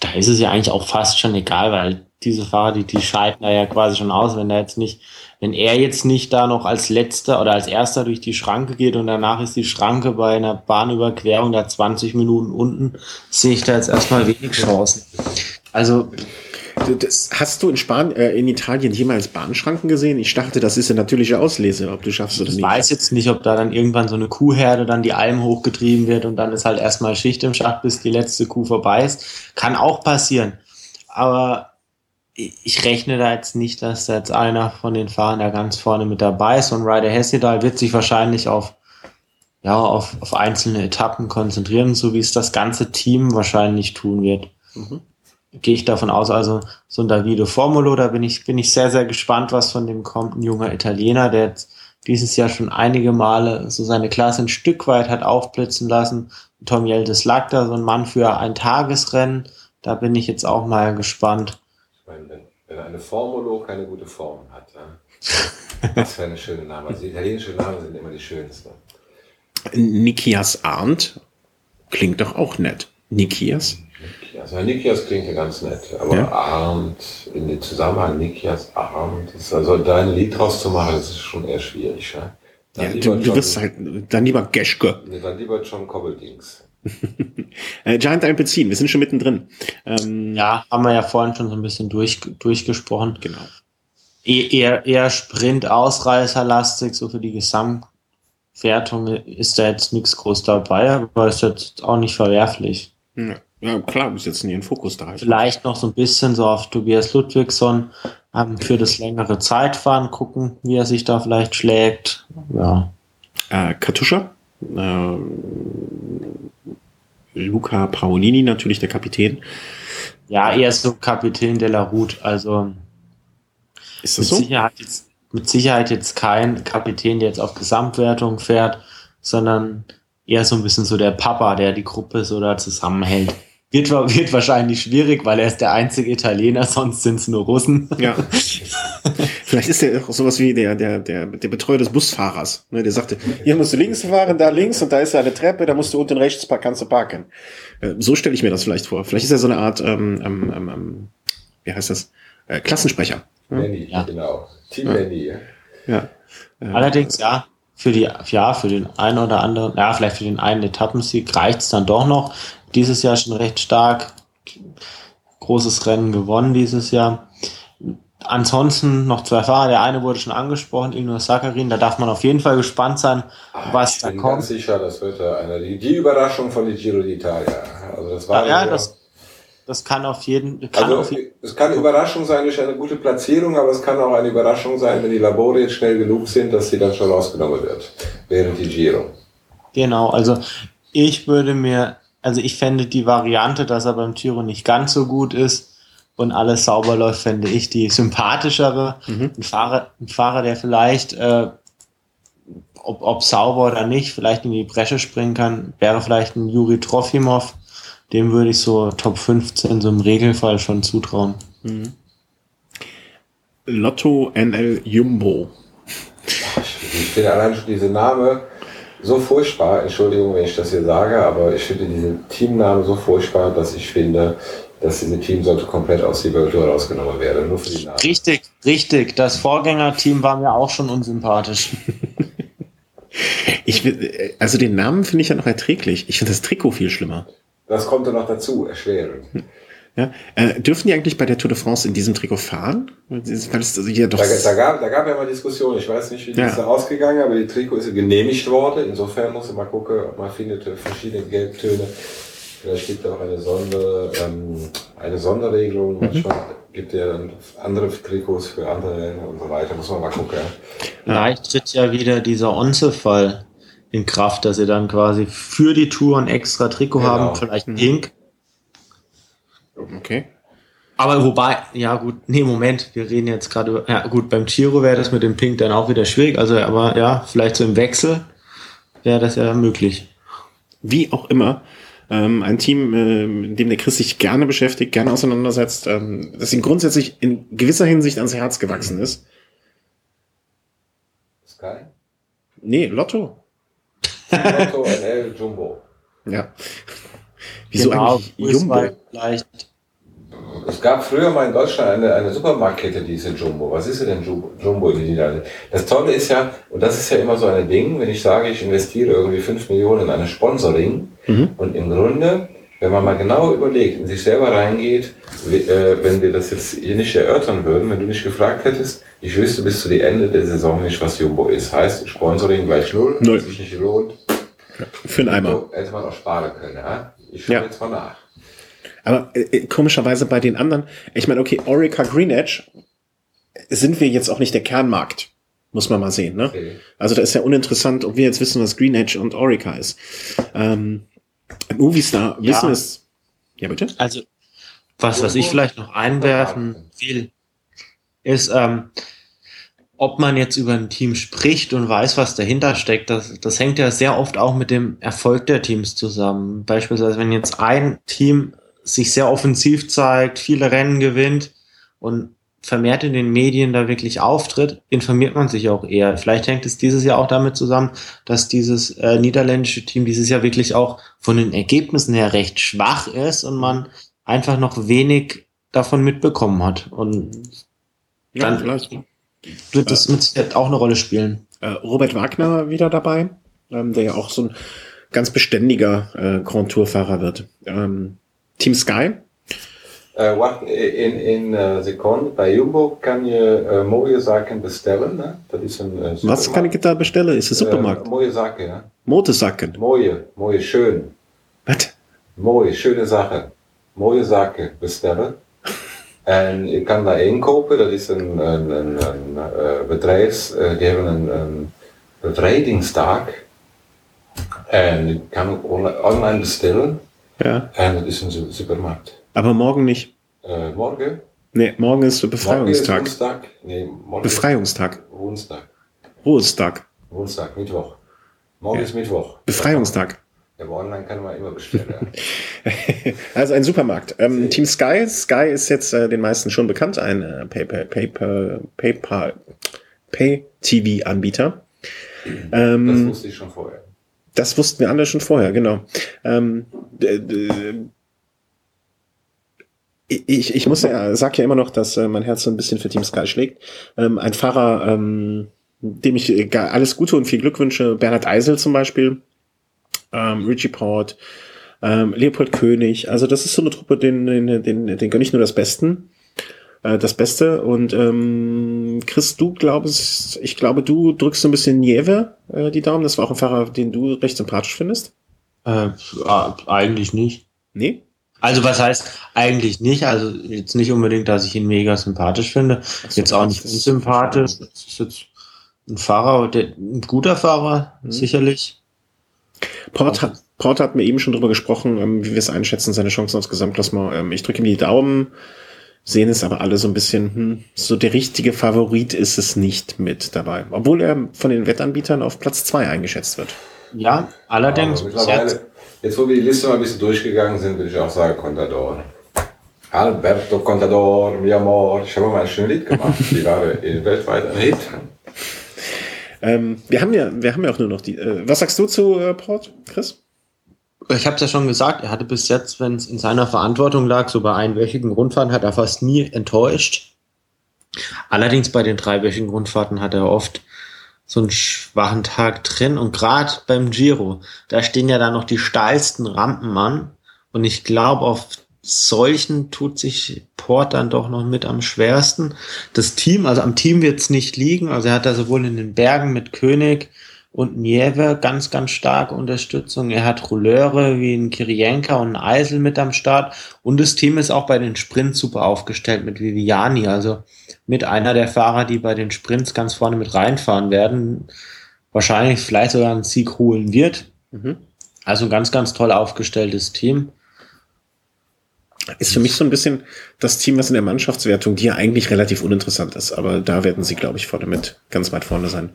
da ist es ja eigentlich auch fast schon egal, weil diese Fahrer, die, die scheiden da ja quasi schon aus, wenn er jetzt nicht, wenn er jetzt nicht da noch als letzter oder als erster durch die Schranke geht und danach ist die Schranke bei einer Bahnüberquerung da 20 Minuten unten, sehe ich da jetzt erstmal wenig Chancen. Also das, hast du in Spanien, äh, in Italien jemals Bahnschranken gesehen? Ich dachte, das ist eine natürliche Auslese, ob du schaffst oder ich nicht. Ich weiß jetzt nicht, ob da dann irgendwann so eine Kuhherde dann die Alm hochgetrieben wird und dann ist halt erstmal Schicht im Schacht, bis die letzte Kuh vorbei ist. Kann auch passieren. Aber ich rechne da jetzt nicht, dass da jetzt einer von den Fahrern da ganz vorne mit dabei ist und Ryder Hessedal wird sich wahrscheinlich auf ja, auf, auf einzelne Etappen konzentrieren, so wie es das ganze Team wahrscheinlich tun wird. Mhm gehe ich davon aus, also so ein Davide Formulo, da bin ich, bin ich sehr, sehr gespannt, was von dem kommt. Ein junger Italiener, der jetzt dieses Jahr schon einige Male so seine Klasse ein Stück weit hat aufblitzen lassen. Tom Jeldes lag da, so ein Mann für ein Tagesrennen. Da bin ich jetzt auch mal gespannt. Wenn, wenn eine Formulo keine gute Form hat, ja? was für eine schöne Name. Also die italienischen Namen sind immer die schönsten. Nikias Arndt klingt doch auch nett. Nikias? Nikias. Ja, Nikias klingt ja ganz nett, aber ja. Abend, in dem Zusammenhang Nikias Abend, ist also da ein Lied draus zu machen, das ist schon eher schwierig. Ja, ja du, du wirst halt, dann lieber Geschke. Nee, dann lieber John Cobbeldings. Äh, Giant ein beziehen, wir sind schon mittendrin. Ähm, ja, haben wir ja vorhin schon so ein bisschen durch, durchgesprochen. Genau. E eher, eher Sprint-Ausreißerlastig, so für die Gesamtwertung ist da jetzt nichts groß dabei, aber ist jetzt auch nicht verwerflich. Ja. Ja, klar, wir setzen ihren Fokus da. Vielleicht noch so ein bisschen so auf Tobias Ludwigsson ähm, für das längere Zeitfahren gucken, wie er sich da vielleicht schlägt. Ja. Äh, Katuscha, äh, Luca Paolini natürlich der Kapitän. Ja, er ist so Kapitän de la Route, also ist das mit so? Sicherheit jetzt, mit Sicherheit jetzt kein Kapitän, der jetzt auf Gesamtwertung fährt, sondern eher so ein bisschen so der Papa, der die Gruppe so da zusammenhält. Wird, wird wahrscheinlich schwierig, weil er ist der einzige Italiener, sonst sind es nur Russen. Ja. Vielleicht ist er auch sowas wie der, der, der, der Betreuer des Busfahrers. Ne, der sagte, hier musst du links fahren, da links und da ist eine Treppe, da musst du unten rechts kannst du parken. Äh, so stelle ich mir das vielleicht vor. Vielleicht ist er so eine Art, ähm, ähm, ähm, ähm wie heißt das? Äh, Klassensprecher. Nanny, ja. genau. Team ja. Nanny. Ja. Allerdings, ja, für die, ja, für den einen oder anderen, ja, vielleicht für den einen Etappensieg reicht es dann doch noch dieses Jahr schon recht stark. Großes Rennen gewonnen dieses Jahr. Ansonsten noch zwei Fahrer. Der eine wurde schon angesprochen, Ilnur Sakarin. Da darf man auf jeden Fall gespannt sein, was ich da bin kommt. ganz sicher, das wird eine, die, die Überraschung von die Giro d'Italia. Also das war ja, ja das, das kann auf jeden kann also auf jeden, es kann Überraschung sein durch eine gute Platzierung, aber es kann auch eine Überraschung sein, wenn die Labore jetzt schnell genug sind, dass sie dann schon rausgenommen wird während die Giro. Genau, also ich würde mir also ich fände die Variante, dass er beim Giro nicht ganz so gut ist und alles sauber läuft, fände ich die sympathischere. Mhm. Ein, Fahrer, ein Fahrer, der vielleicht, äh, ob, ob sauber oder nicht, vielleicht in die Bresche springen kann, wäre vielleicht ein Juri Trofimov. Dem würde ich so Top 15 so im Regelfall schon zutrauen. Mhm. Lotto NL Jumbo. Ich finde allein schon diese Name so furchtbar, Entschuldigung, wenn ich das hier sage, aber ich finde diesen Teamnamen so furchtbar, dass ich finde, dass diese Team sollte komplett aus der Tour rausgenommen werden, nur für die Namen. Richtig, richtig. Das Vorgängerteam war mir auch schon unsympathisch. ich will, also den Namen finde ich ja noch erträglich. Ich finde das Trikot viel schlimmer. Das kommt dann noch dazu, erschwerend. Ja. Äh, dürfen die eigentlich bei der Tour de France in diesem Trikot fahren? Weil es also hier doch da, da, gab, da gab ja mal Diskussionen. Ich weiß nicht, wie die ja. ist da ausgegangen, aber die Trikot ist genehmigt worden. Insofern muss man mal gucken, ob man findet verschiedene Gelbtöne. Vielleicht gibt es auch eine, Sonder, ähm, eine Sonderregelung. Mhm. Manchmal gibt es ja dann andere Trikots für andere Länder und so weiter. Muss man mal gucken. Vielleicht tritt ja wieder dieser Onze-Fall in Kraft, dass sie dann quasi für die Tour ein extra Trikot genau. haben, vielleicht pink Okay. Aber wobei, ja gut, nee, Moment, wir reden jetzt gerade über, ja gut, beim Giro wäre das mit dem Pink dann auch wieder schwierig, also aber ja, vielleicht so im Wechsel wäre das ja möglich. Wie auch immer, ähm, ein Team, äh, mit dem der Chris sich gerne beschäftigt, gerne auseinandersetzt, ähm, das ihm grundsätzlich in gewisser Hinsicht ans Herz gewachsen ist. Sky? Nee, Lotto. Lotto NL Jumbo. Ja. Wieso genau, eigentlich Jumbo? Vielleicht Es gab früher mal in Deutschland eine, eine Supermarktkette, die ist in Jumbo. Was ist denn Jumbo, Jumbo in? Das Tolle ist ja, und das ist ja immer so ein Ding, wenn ich sage, ich investiere irgendwie 5 Millionen in eine Sponsoring mhm. und im Grunde, wenn man mal genau überlegt, in sich selber reingeht, äh, wenn wir das jetzt hier nicht erörtern würden, wenn du nicht gefragt hättest, ich wüsste bis zu die Ende der Saison nicht, was Jumbo ist. Heißt, Sponsoring gleich null, null. sich nicht lohnt. Für einen Eimer. So, hätte man auch sparen können, ja? Ich schaue ja. jetzt mal nach. Aber äh, äh, komischerweise bei den anderen, ich meine, okay, Orica Green Edge sind wir jetzt auch nicht der Kernmarkt. Muss man mal sehen, ne? Okay. Also da ist ja uninteressant, ob wir jetzt wissen, was Green Edge und Orica ist. Ähm, Movistar ja. wissen es. Ja, bitte? Also, was, was ich vielleicht noch einwerfen will, ist, ähm, ob man jetzt über ein Team spricht und weiß, was dahinter steckt, das, das hängt ja sehr oft auch mit dem Erfolg der Teams zusammen. Beispielsweise, wenn jetzt ein Team sich sehr offensiv zeigt, viele Rennen gewinnt und vermehrt in den Medien da wirklich auftritt, informiert man sich auch eher. Vielleicht hängt es dieses Jahr auch damit zusammen, dass dieses äh, niederländische Team dieses Jahr wirklich auch von den Ergebnissen her recht schwach ist und man einfach noch wenig davon mitbekommen hat. Und ja, dann vielleicht wird das mit Sicherheit auch eine Rolle spielen. Äh, Robert Wagner wieder dabei, ähm, der ja auch so ein ganz beständiger äh, Grand Tour-Fahrer wird. Ähm, Team Sky? Uh, wacht, in, in uh, Sekunde, bei Jumbo kann je uh, mooie zaken bestellen. Ne? Dat is een uh, Was kann ich da bestellen? Ist ein Supermarkt? Uh, mooie Sachen, ja. Mooie, mooie, schön. Was? Mooie, schöne Sachen. Mooie Sachen bestellen. En je kan daar inkopen, dat is een, een, een, een uh, bedrijf, uh, die hebben een, een bevrijdingstaak. En je kan ook online bestellen. Ja. En dat is een supermarkt. Aber morgen nicht. Äh, morgen? Nee, morgen ist Befreiungstag. Morgen ist Woensdag. Nee, morgen Befreiungstag. Woensdag. Woensdag. Woensdag, Mittwoch. Morgen ja. ist Mittwoch. Befreiungstag. Ja, aber online kann man immer bestellen. also ein Supermarkt. Ähm, Team Sky. Sky ist jetzt äh, den meisten schon bekannt, ein äh, Paper, Paper, Paper, Pay-TV-Anbieter. Ähm, das wusste ich schon vorher. Das wussten wir alle schon vorher, genau. Ähm, ich, ich muss ja, sag ja immer noch, dass äh, mein Herz so ein bisschen für Team Sky schlägt. Ähm, ein Fahrer, ähm, dem ich äh, alles Gute und viel Glück wünsche, Bernhard Eisel zum Beispiel, ähm, Richie Port, ähm, Leopold König. Also das ist so eine Truppe, den, den, den, den gönne ich nur das Besten. Äh, das Beste. Und ähm, Chris, du glaubst, ich glaube, du drückst so ein bisschen Nieve äh, die Daumen. Das war auch ein Fahrer, den du recht sympathisch findest. Äh, eigentlich nicht. Nee? Also was heißt eigentlich nicht? Also jetzt nicht unbedingt, dass ich ihn mega sympathisch finde. So, jetzt auch nicht unsympathisch. Das ist jetzt ein Fahrer, der, ein guter Fahrer, mhm. sicherlich. Port hat, Port hat mir eben schon drüber gesprochen, ähm, wie wir es einschätzen, seine Chancen aufs Gesamtklassement. Ähm, ich drücke ihm die Daumen, sehen es aber alle so ein bisschen, hm, so der richtige Favorit ist es nicht mit dabei. Obwohl er von den Wettanbietern auf Platz zwei eingeschätzt wird. Ja, allerdings. Ja, mittlerweile, jetzt wo wir die Liste mal ein bisschen durchgegangen sind, würde ich auch sagen Contador. Alberto Contador, mi amor. Ich habe mal ein schönes Lied gemacht. Die war weltweit ein Hit. Ähm, wir haben ja, wir haben ja auch nur noch die. Äh, was sagst du zu äh, Port, Chris? Ich habe es ja schon gesagt, er hatte bis jetzt, wenn es in seiner Verantwortung lag, so bei einwöchigen Rundfahrten, hat er fast nie enttäuscht. Allerdings bei den dreiwöchigen Rundfahrten hat er oft so einen schwachen Tag drin. Und gerade beim Giro, da stehen ja dann noch die steilsten Rampen an. Und ich glaube, auf solchen tut sich Port dann doch noch mit am schwersten. Das Team, also am Team wird es nicht liegen. Also er hat da sowohl in den Bergen mit König und Nieve ganz, ganz starke Unterstützung. Er hat Rouleure wie ein Kirienka und ein Eisel mit am Start. Und das Team ist auch bei den Sprints super aufgestellt mit Viviani. Also mit einer der Fahrer, die bei den Sprints ganz vorne mit reinfahren werden. Wahrscheinlich vielleicht sogar einen Sieg holen wird. Mhm. Also ein ganz, ganz toll aufgestelltes Team. Ist für mich so ein bisschen das Team, was in der Mannschaftswertung, die ja eigentlich relativ uninteressant ist, aber da werden sie, glaube ich, vorne mit ganz weit vorne sein.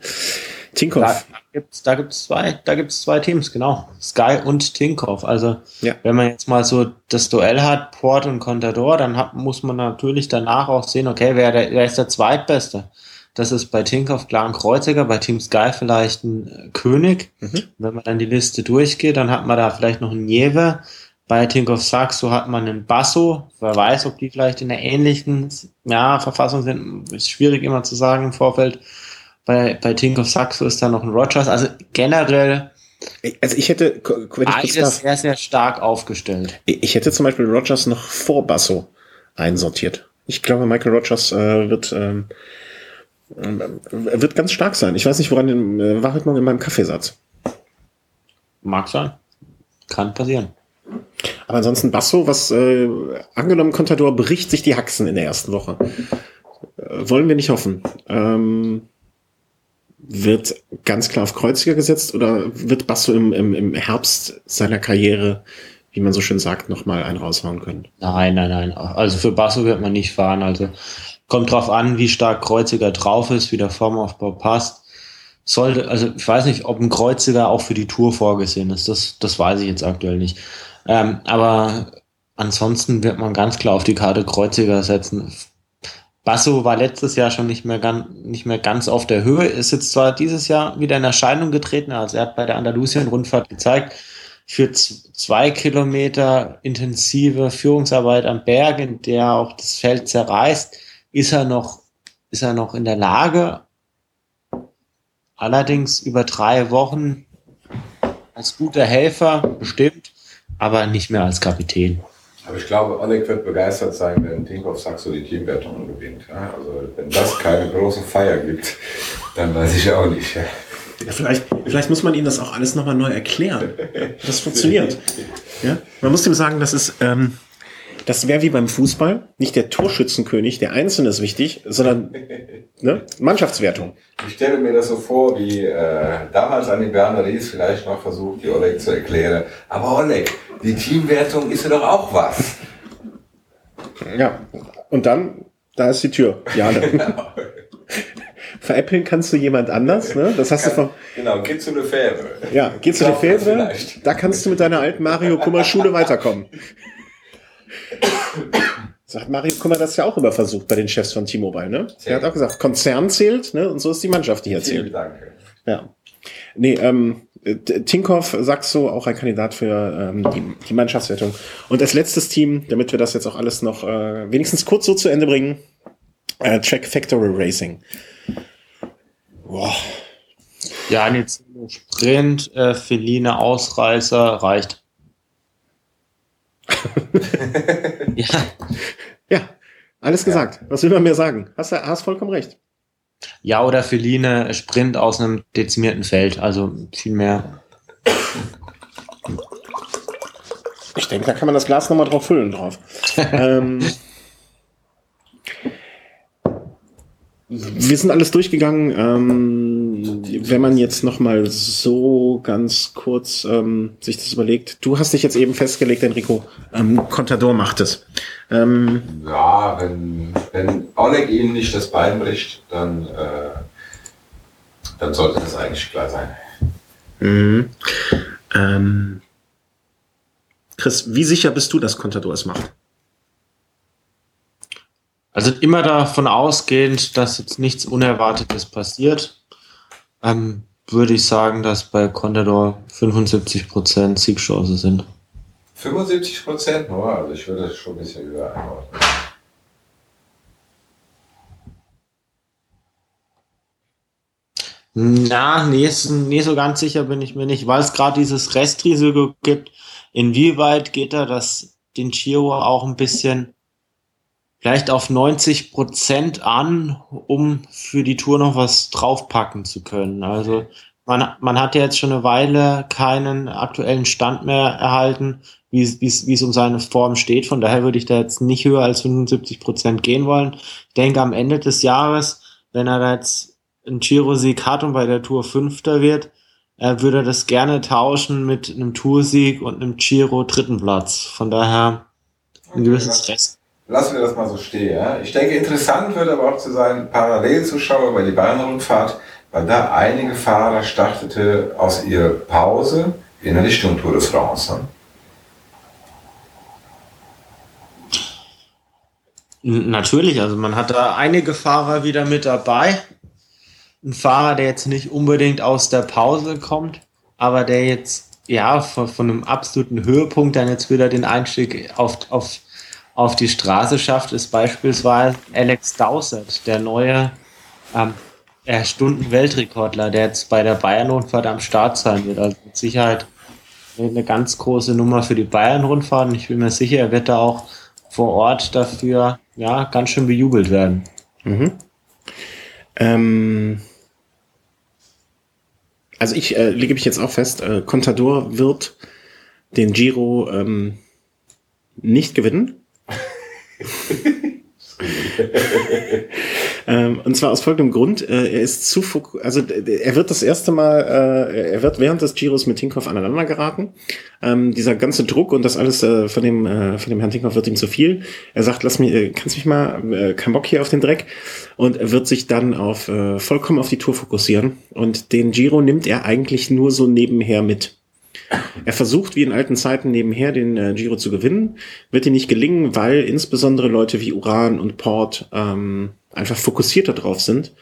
Tinkoff. Da gibt's, da gibt's zwei, da gibt's zwei Teams, genau. Sky und Tinkoff. Also, ja. wenn man jetzt mal so das Duell hat, Port und Contador, dann hat, muss man natürlich danach auch sehen, okay, wer, der, wer ist der Zweitbeste? Das ist bei Tinkoff klar ein Kreuziger, bei Team Sky vielleicht ein König. Mhm. Wenn man dann die Liste durchgeht, dann hat man da vielleicht noch einen Nieve, Bei Tinkoff Saxo hat man einen Basso. Wer weiß, ob die vielleicht in der ähnlichen ja, Verfassung sind. Ist schwierig immer zu sagen im Vorfeld. Bei, bei Tinkoff Saxo ist da noch ein Rogers. Also generell also ich hätte, wenn ich darf, sehr, sehr stark aufgestellt. Ich hätte zum Beispiel Rogers noch vor Basso einsortiert. Ich glaube, Michael Rogers äh, wird, ähm, äh, wird ganz stark sein. Ich weiß nicht, woran äh, war heute Morgen in meinem Kaffeesatz. Mag sein. Kann passieren. Aber ansonsten Basso, was äh, angenommen Contador bricht sich die Haxen in der ersten Woche. Äh, wollen wir nicht hoffen. Ähm, wird ganz klar auf Kreuziger gesetzt oder wird Basso im, im, im Herbst seiner Karriere, wie man so schön sagt, nochmal einen raushauen können? Nein, nein, nein. Also für Basso wird man nicht fahren. Also kommt drauf an, wie stark Kreuziger drauf ist, wie der Formaufbau passt. Sollte, also ich weiß nicht, ob ein Kreuziger auch für die Tour vorgesehen ist. Das, das weiß ich jetzt aktuell nicht. Ähm, aber ansonsten wird man ganz klar auf die Karte Kreuziger setzen. Basso war letztes Jahr schon nicht mehr, ganz, nicht mehr ganz auf der Höhe, ist jetzt zwar dieses Jahr wieder in Erscheinung getreten, also er hat bei der Andalusien-Rundfahrt gezeigt, für zwei Kilometer intensive Führungsarbeit am Berg, in der auch das Feld zerreißt, ist er noch, ist er noch in der Lage. Allerdings über drei Wochen als guter Helfer bestimmt, aber nicht mehr als Kapitän. Aber ich glaube, Oleg wird begeistert sein, wenn Tinkoff Saxo die Teamwertung gewinnt. Ja, also wenn das keine große Feier gibt, dann weiß ich auch nicht. Ja. Ja, vielleicht, vielleicht muss man ihm das auch alles nochmal neu erklären. Das funktioniert. Ja? Man muss ihm sagen, das ist, ähm, das wäre wie beim Fußball. Nicht der Torschützenkönig, der Einzelne ist wichtig, sondern ne? Mannschaftswertung. Ich stelle mir das so vor, wie äh, damals an die Berner Ries vielleicht noch versucht, die Oleg zu erklären. Aber Oleg, die Teamwertung ist ja doch auch was. Ja, und dann, da ist die Tür. Ja, genau. Veräppeln kannst du jemand anders, ne? Das hast du von. Genau, geh zu Lefebvre. Ja, geh zu Lefebvre. Da kannst du mit deiner alten Mario Kummer Schule weiterkommen. Sagt Mario Kummer das ja auch immer versucht bei den Chefs von T-Mobile, ne? Er hat auch gesagt, Konzern zählt, ne? Und so ist die Mannschaft, die hier zählt. Vielen Dank. Ja. Nee, ähm, Tinkoff, Saxo, auch ein Kandidat für ähm, die, die Mannschaftswertung. Und als letztes Team, damit wir das jetzt auch alles noch äh, wenigstens kurz so zu Ende bringen, äh, Track Factory Racing. Boah. Ja, jetzt Sprint, äh, Feline Ausreißer reicht. ja. ja, alles gesagt. Ja. Was will man mehr sagen? Hast du hast vollkommen recht. Ja, oder Feline Sprint aus einem dezimierten Feld, also viel mehr. Ich denke, da kann man das Glas nochmal drauf füllen drauf. ähm, wir sind alles durchgegangen. Ähm, wenn man jetzt noch mal so ganz kurz ähm, sich das überlegt, du hast dich jetzt eben festgelegt, Enrico, ähm, Contador macht es. Ähm, ja, wenn, wenn Oleg ihm nicht das Bein bricht, dann, äh, dann sollte das eigentlich klar sein. Mhm. Ähm, Chris, wie sicher bist du, dass Contador es macht? Also immer davon ausgehend, dass jetzt nichts Unerwartetes passiert, ähm, würde ich sagen, dass bei Contador 75% Siegchance sind. 75 Prozent nur, also ich würde das schon ein bisschen höher einordnen. Na, nee, nee, so ganz sicher bin ich mir nicht, weil es gerade dieses Restrisiko gibt. Inwieweit geht da das den Giro auch ein bisschen vielleicht auf 90 Prozent an, um für die Tour noch was draufpacken zu können. Also man, man hat ja jetzt schon eine Weile keinen aktuellen Stand mehr erhalten, wie es um seine Form steht. Von daher würde ich da jetzt nicht höher als 75 Prozent gehen wollen. Ich denke, am Ende des Jahres, wenn er da jetzt einen Giro-Sieg hat und bei der Tour Fünfter wird, er würde das gerne tauschen mit einem Toursieg und einem Giro dritten Platz. Von daher ein gewisses Rest lassen wir das mal so stehen. Ja? Ich denke, interessant wird aber auch zu sein, parallel zu schauen bei die Bayern-Rundfahrt, weil da einige Fahrer startete aus ihrer Pause in Richtung Tour de France. Ne? Natürlich, also man hat da einige Fahrer wieder mit dabei. Ein Fahrer, der jetzt nicht unbedingt aus der Pause kommt, aber der jetzt ja, von, von, einem absoluten Höhepunkt dann jetzt wieder den Einstieg auf, auf, auf die Straße schafft, ist beispielsweise Alex Dowsett, der neue ähm, Stunden-Weltrekordler, der jetzt bei der Bayern-Rundfahrt am Start sein wird. Also mit Sicherheit eine ganz große Nummer für die Bayern-Rundfahrt. Und ich bin mir sicher, er wird da auch vor Ort dafür ja ganz schön bejubelt werden. Mhm. Ähm also ich äh, lege mich jetzt auch fest, äh, Contador wird den Giro ähm, nicht gewinnen. ähm, und zwar aus folgendem Grund. Äh, er ist zu also er wird das erste Mal, äh, er wird während des Giros mit Tinkoff aneinander geraten. Ähm, dieser ganze Druck und das alles äh, von dem von dem Herrn Tinkoff wird ihm zu viel. Er sagt, lass mich, kannst mich mal, kein Bock hier auf den Dreck. Und er wird sich dann auf vollkommen auf die Tour fokussieren. Und den Giro nimmt er eigentlich nur so nebenher mit. Er versucht wie in alten Zeiten nebenher den äh, Giro zu gewinnen, wird ihm nicht gelingen, weil insbesondere Leute wie Uran und Port ähm, einfach fokussierter drauf sind.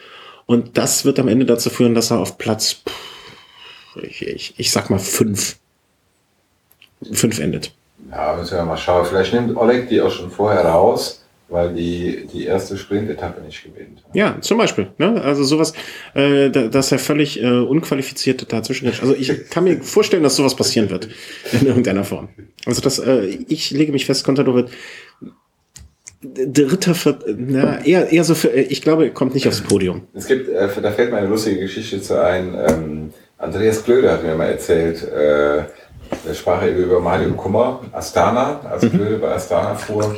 Und das wird am Ende dazu führen, dass er auf Platz, pff, ich, ich, ich sag mal fünf, fünf endet. Ja, müssen wir mal schauen. Vielleicht nimmt Oleg die auch schon vorher raus weil die die erste Sprint-Etappe nicht gewinnt. Ja, zum Beispiel. Ne? Also sowas, äh, dass er völlig äh, unqualifiziert dazwischen ist. Also ich kann mir vorstellen, dass sowas passieren wird in irgendeiner Form. Also das, äh, ich lege mich fest, Contador wird dritter, na, eher, eher so für, ich glaube, er kommt nicht aufs Podium. Es gibt, äh, da fällt mir eine lustige Geschichte zu ein. Ähm, Andreas Klöde hat mir mal erzählt, äh, der sprach eben über Mario Kummer, Astana, als Klöde mhm. bei Astana fuhr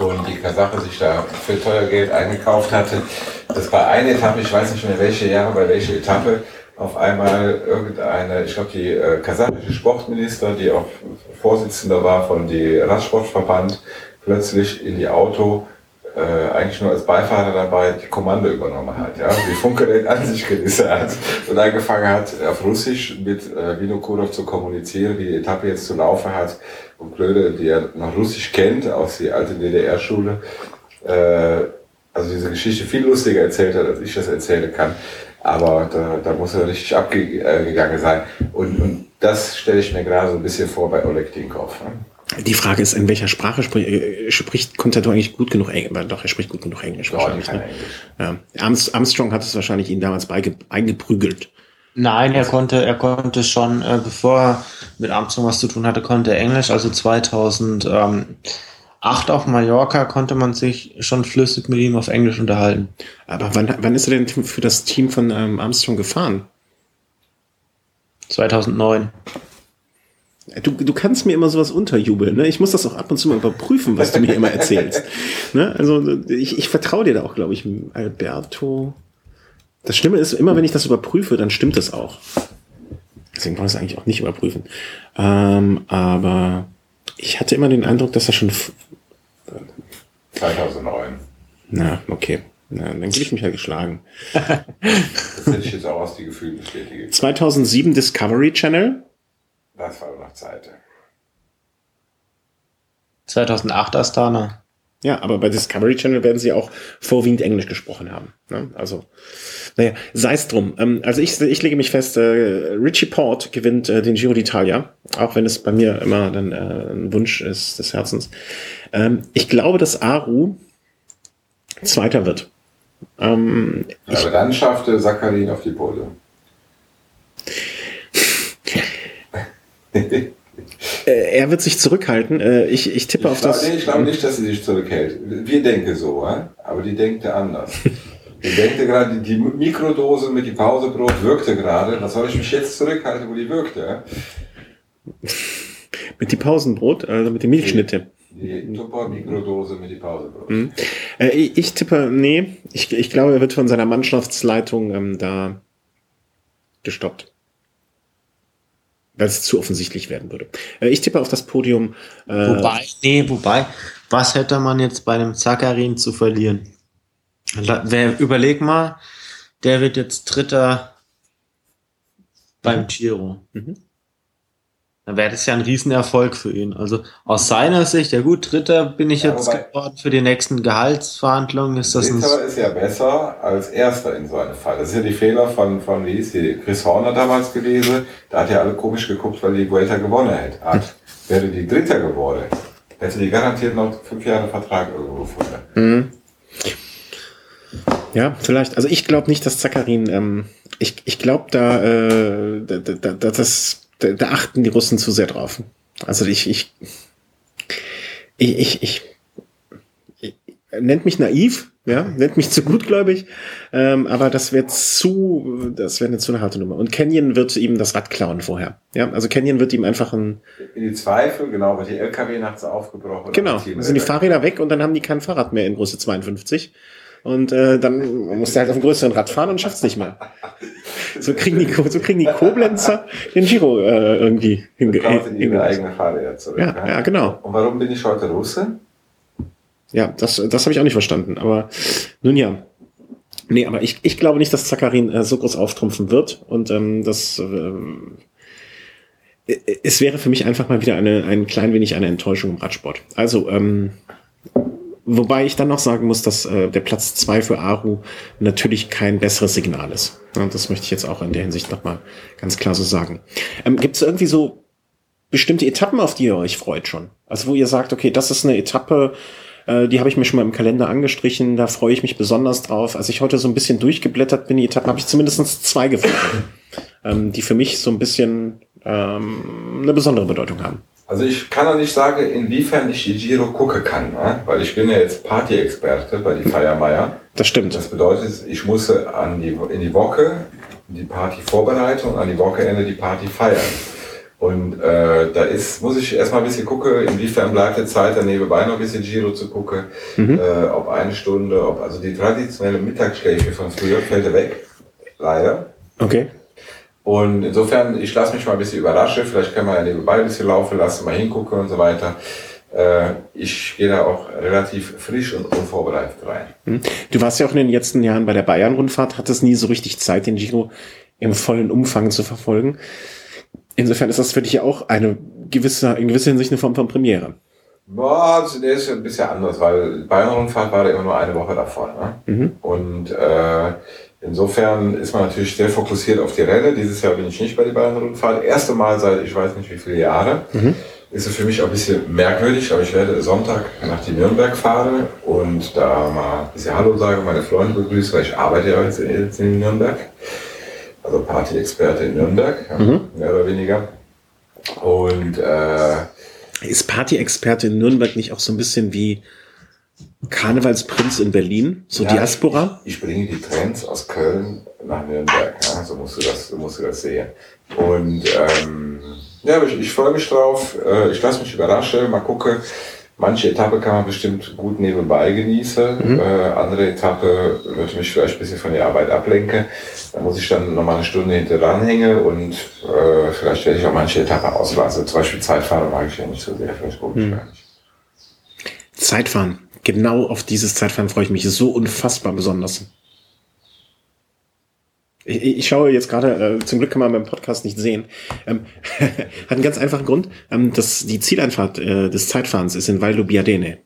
und die Kasache sich da für teuer Geld eingekauft hatte, dass bei einer Etappe, ich weiß nicht mehr welche Jahre, bei welcher Etappe, auf einmal irgendeine, ich glaube die äh, kasachische Sportminister, die auch Vorsitzender war von die Radsportverband, plötzlich in die Auto äh, eigentlich nur als Beifahrer dabei die Kommando übernommen hat, ja, die Funkgerät an sich gerissen hat und angefangen hat, auf Russisch mit äh, Vinokurov zu kommunizieren, wie die Etappe jetzt zu laufen hat. Und Blöde, die er noch Russisch kennt, aus der alten DDR-Schule, äh, also diese Geschichte viel lustiger erzählt hat, als ich das erzählen kann. Aber da, da muss er richtig abgegangen sein. Und, und das stelle ich mir gerade so ein bisschen vor bei Oleg Tinkov. Ne? Die Frage ist, in welcher Sprache spricht, äh, spricht Contador eigentlich gut genug Englisch? Doch, er spricht gut genug Englisch Doch, wahrscheinlich. Ne? Englisch. Ja. Armstrong hat es wahrscheinlich ihn damals eingeprügelt. Nein, er konnte, er konnte schon, äh, bevor er mit Armstrong was zu tun hatte, konnte er Englisch. Also 2008 auf Mallorca konnte man sich schon flüssig mit ihm auf Englisch unterhalten. Aber wann, wann ist er denn für das Team von ähm, Armstrong gefahren? 2009. Du, du kannst mir immer sowas unterjubeln. Ne? Ich muss das auch ab und zu mal überprüfen, was du mir immer erzählst. Ne? Also ich, ich vertraue dir da auch, glaube ich, Alberto. Das Schlimme ist, immer wenn ich das überprüfe, dann stimmt das auch. Deswegen wollte ich es eigentlich auch nicht überprüfen. Ähm, aber ich hatte immer den Eindruck, dass er schon 2009. Na, okay. Na, dann gebe ich mich ja geschlagen. das hätte ich jetzt auch aus die Gefühle bestätigt. 2007 Discovery Channel. Das war noch Zeit. 2008 Astana. Ja, aber bei Discovery Channel werden sie auch vorwiegend Englisch gesprochen haben. Ne? Also, naja, sei es drum. Ähm, also ich, ich lege mich fest, äh, Richie Port gewinnt äh, den Giro d'Italia, auch wenn es bei mir immer dann äh, ein Wunsch ist des Herzens. Ähm, ich glaube, dass Aru Zweiter wird. Ähm, aber dann schaffte Sakarin auf die Pole. Er wird sich zurückhalten. Äh, ich, ich tippe ich auf das. Nee, ich glaube nicht, dass sie sich zurückhält. Wir denken so, aber die denkt ja anders. die denkt gerade, die Mikrodose mit die Pausebrot wirkte gerade. Was soll ich mich jetzt zurückhalten, wo die wirkte? mit die Pausenbrot, also mit dem Milchschnitte. Die Tupper-Mikrodose mit die Pausebrot. Mhm. Äh, ich, ich, tippe, nee, ich, ich glaube, er wird von seiner Mannschaftsleitung ähm, da gestoppt weil es zu offensichtlich werden würde. Äh, ich tippe auf das Podium. Äh, wobei, nee, wobei, was hätte man jetzt bei einem Zakarin zu verlieren? Wer, überleg mal, der wird jetzt Dritter beim Giro. Mhm. Dann wäre das ja ein Riesenerfolg für ihn. Also aus seiner Sicht, ja gut, Dritter bin ich ja, jetzt geworden für die nächsten Gehaltsverhandlungen. Ist das Dritter ist ja besser als Erster in so einem Fall. Das ist ja die Fehler von, von wie hieß die, Chris Horner damals gewesen. Da hat ja alle komisch geguckt, weil die Vuelta gewonnen hat. Hm. Wäre die Dritter geworden, hätte die garantiert noch fünf Jahre Vertrag irgendwo gefunden. Mhm. Ja, vielleicht. Also ich glaube nicht, dass Zakarin, ähm, ich, ich glaube, da, äh, da, da, da, das da, da achten die Russen zu sehr drauf. Also ich, ich, ich, ich, ich, ich nennt mich naiv, ja, nennt mich zu gutgläubig, ähm, aber das wird zu, das wäre eine zu eine harte Nummer. Und Canyon wird ihm das Rad klauen vorher. Ja, also Canyon wird ihm einfach ein. In die Zweifel, genau, weil die LKW nachts aufgebrochen. Genau, sind die Fahrräder weg und dann haben die kein Fahrrad mehr in Größe 52. Und äh, dann muss der halt auf einem größeren Rad fahren und schafft es nicht mehr. So kriegen die, so kriegen die Koblenzer den Giro äh, irgendwie hingebracht. in ihre eigene Fahrräder zurück. Ja, ja, genau. Und warum bin ich heute Russe? Ja, das, das habe ich auch nicht verstanden. Aber nun ja. Nee, aber ich, ich glaube nicht, dass Zakarin äh, so groß auftrumpfen wird. Und ähm, das äh, es wäre für mich einfach mal wieder eine, ein klein wenig eine Enttäuschung im Radsport. Also, ähm, Wobei ich dann noch sagen muss, dass äh, der Platz zwei für Aru natürlich kein besseres Signal ist. Ja, das möchte ich jetzt auch in der Hinsicht nochmal ganz klar so sagen. Ähm, Gibt es irgendwie so bestimmte Etappen, auf die ihr euch freut schon? Also wo ihr sagt, okay, das ist eine Etappe, äh, die habe ich mir schon mal im Kalender angestrichen, da freue ich mich besonders drauf. Als ich heute so ein bisschen durchgeblättert bin, die Etappen, habe ich zumindest zwei gefunden, ähm, die für mich so ein bisschen ähm, eine besondere Bedeutung haben. Also ich kann auch nicht sagen, inwiefern ich die Giro gucken kann, ne? weil ich bin ja jetzt Party-Experte bei die Feiermeier. Das stimmt. Das bedeutet, ich muss an die, in die Woche die Party vorbereiten und an die Wochenende die Party feiern. Und äh, da ist, muss ich erstmal ein bisschen gucken, inwiefern bleibt der Zeit, dann nebenbei noch ein bisschen Giro zu gucken, mhm. äh, ob eine Stunde, ob also die traditionelle Mittagsschläfe von früher fällt weg. Leider. Okay. Und insofern, ich lasse mich mal ein bisschen überraschen. Vielleicht kann man ja nebenbei ein bisschen laufen lassen, mal hingucken und so weiter. Äh, ich gehe da auch relativ frisch und unvorbereitet rein. Hm. Du warst ja auch in den letzten Jahren bei der Bayern-Rundfahrt, hattest nie so richtig Zeit, den Giro im vollen Umfang zu verfolgen. Insofern ist das für dich ja auch eine gewisse, in gewisser Hinsicht eine Form von Premiere. Boah, der ist ein bisschen anders, weil Bayern-Rundfahrt war da immer nur eine Woche davon. Ne? Mhm. Und äh, Insofern ist man natürlich sehr fokussiert auf die Rennen. Dieses Jahr bin ich nicht bei der Bayern-Rundfahrt. Erste Mal seit ich weiß nicht wie viele Jahre. Mhm. Ist es für mich auch ein bisschen merkwürdig, aber ich werde Sonntag nach die Nürnberg fahren und da mal ein bisschen Hallo sagen, meine Freunde begrüßen, weil ich arbeite ja jetzt in Nürnberg. Also Party-Experte in Nürnberg, mhm. mehr oder weniger. Und äh, ist Party-Experte in Nürnberg nicht auch so ein bisschen wie Karnevalsprinz in Berlin, so ja, Diaspora? Ich, ich, bringe die Trends aus Köln nach Nürnberg, ja, so musst du das, so musst du das sehen. Und ähm, ja, ich, ich freue mich drauf, äh, ich lasse mich überraschen, mal gucken. Manche Etappe kann man bestimmt gut nebenbei genießen, mhm. äh, andere Etappe wird mich vielleicht ein bisschen von der Arbeit ablenken. Da muss ich dann nochmal eine Stunde hinter hängen und äh, vielleicht werde ich auch manche Etappe auslassen. Zum Beispiel Zeitfahren mag ich ja nicht so sehr, vielleicht gucke ich mhm. gar nicht. Zeitfahren genau auf dieses Zeitfahren freue ich mich so unfassbar besonders. Ich, ich schaue jetzt gerade, äh, zum Glück kann man beim Podcast nicht sehen, ähm, hat einen ganz einfachen Grund. Ähm, dass die Zieleinfahrt äh, des Zeitfahrens ist in Val do Biadene.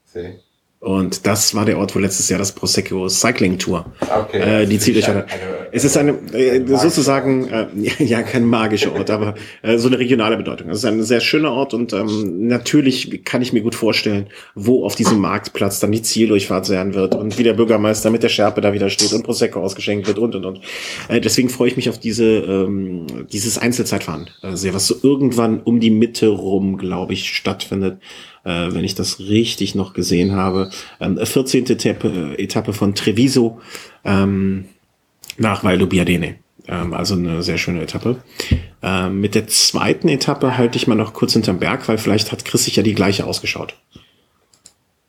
Und das war der Ort, wo letztes Jahr das Prosecco Cycling Tour okay, äh, die Ziele hatte. Es ist eine äh, sozusagen äh, ja kein magischer Ort, aber äh, so eine regionale Bedeutung. Es ist ein sehr schöner Ort und ähm, natürlich kann ich mir gut vorstellen, wo auf diesem Marktplatz dann die Zieldurchfahrt sein wird und wie der Bürgermeister mit der Schärpe da wieder steht und Prosecco ausgeschenkt wird und und und. Äh, deswegen freue ich mich auf diese ähm, dieses Einzelzeitfahren äh, sehr, was so irgendwann um die Mitte rum, glaube ich, stattfindet äh, wenn ich das richtig noch gesehen habe. Ähm, 14. Etappe, äh, Etappe von Treviso ähm, nach Valdobiadene. Ähm, also eine sehr schöne Etappe. Ähm, mit der zweiten Etappe halte ich mal noch kurz hinterm Berg, weil vielleicht hat Chris sich ja die gleiche ausgeschaut.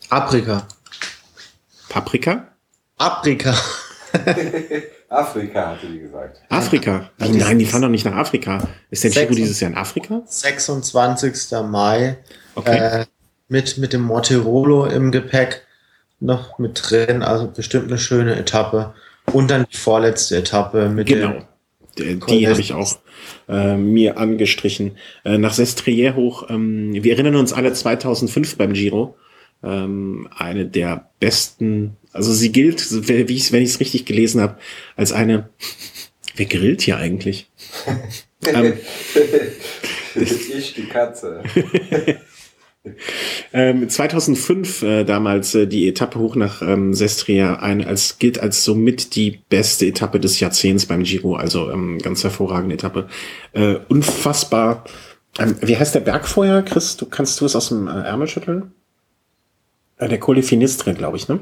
Afrika. Paprika? Afrika. Afrika, hatte die gesagt. Afrika? Ja. Nein, die fahren doch nicht nach Afrika. Ist der Giro dieses Jahr in Afrika? 26. Mai. Okay. Äh, mit, mit dem Mortirolo im Gepäck noch mit drin. Also bestimmt eine schöne Etappe. Und dann die vorletzte Etappe mit genau. die habe ich auch äh, mir angestrichen. Äh, nach Sestriere hoch, ähm, wir erinnern uns alle 2005 beim Giro, ähm, eine der besten, also sie gilt, wie ich, wenn ich es richtig gelesen habe, als eine, wer grillt hier eigentlich? ähm, ich, die Katze. ähm, 2005 äh, damals äh, die Etappe hoch nach ähm, Sestria ein, als gilt als somit die beste Etappe des Jahrzehnts beim Giro, also ähm, ganz hervorragende Etappe. Äh, unfassbar. Ähm, wie heißt der Berg vorher, Chris? Du kannst du es aus dem äh, Ärmel schütteln? Äh, der Col Finistre, glaube ich, ne?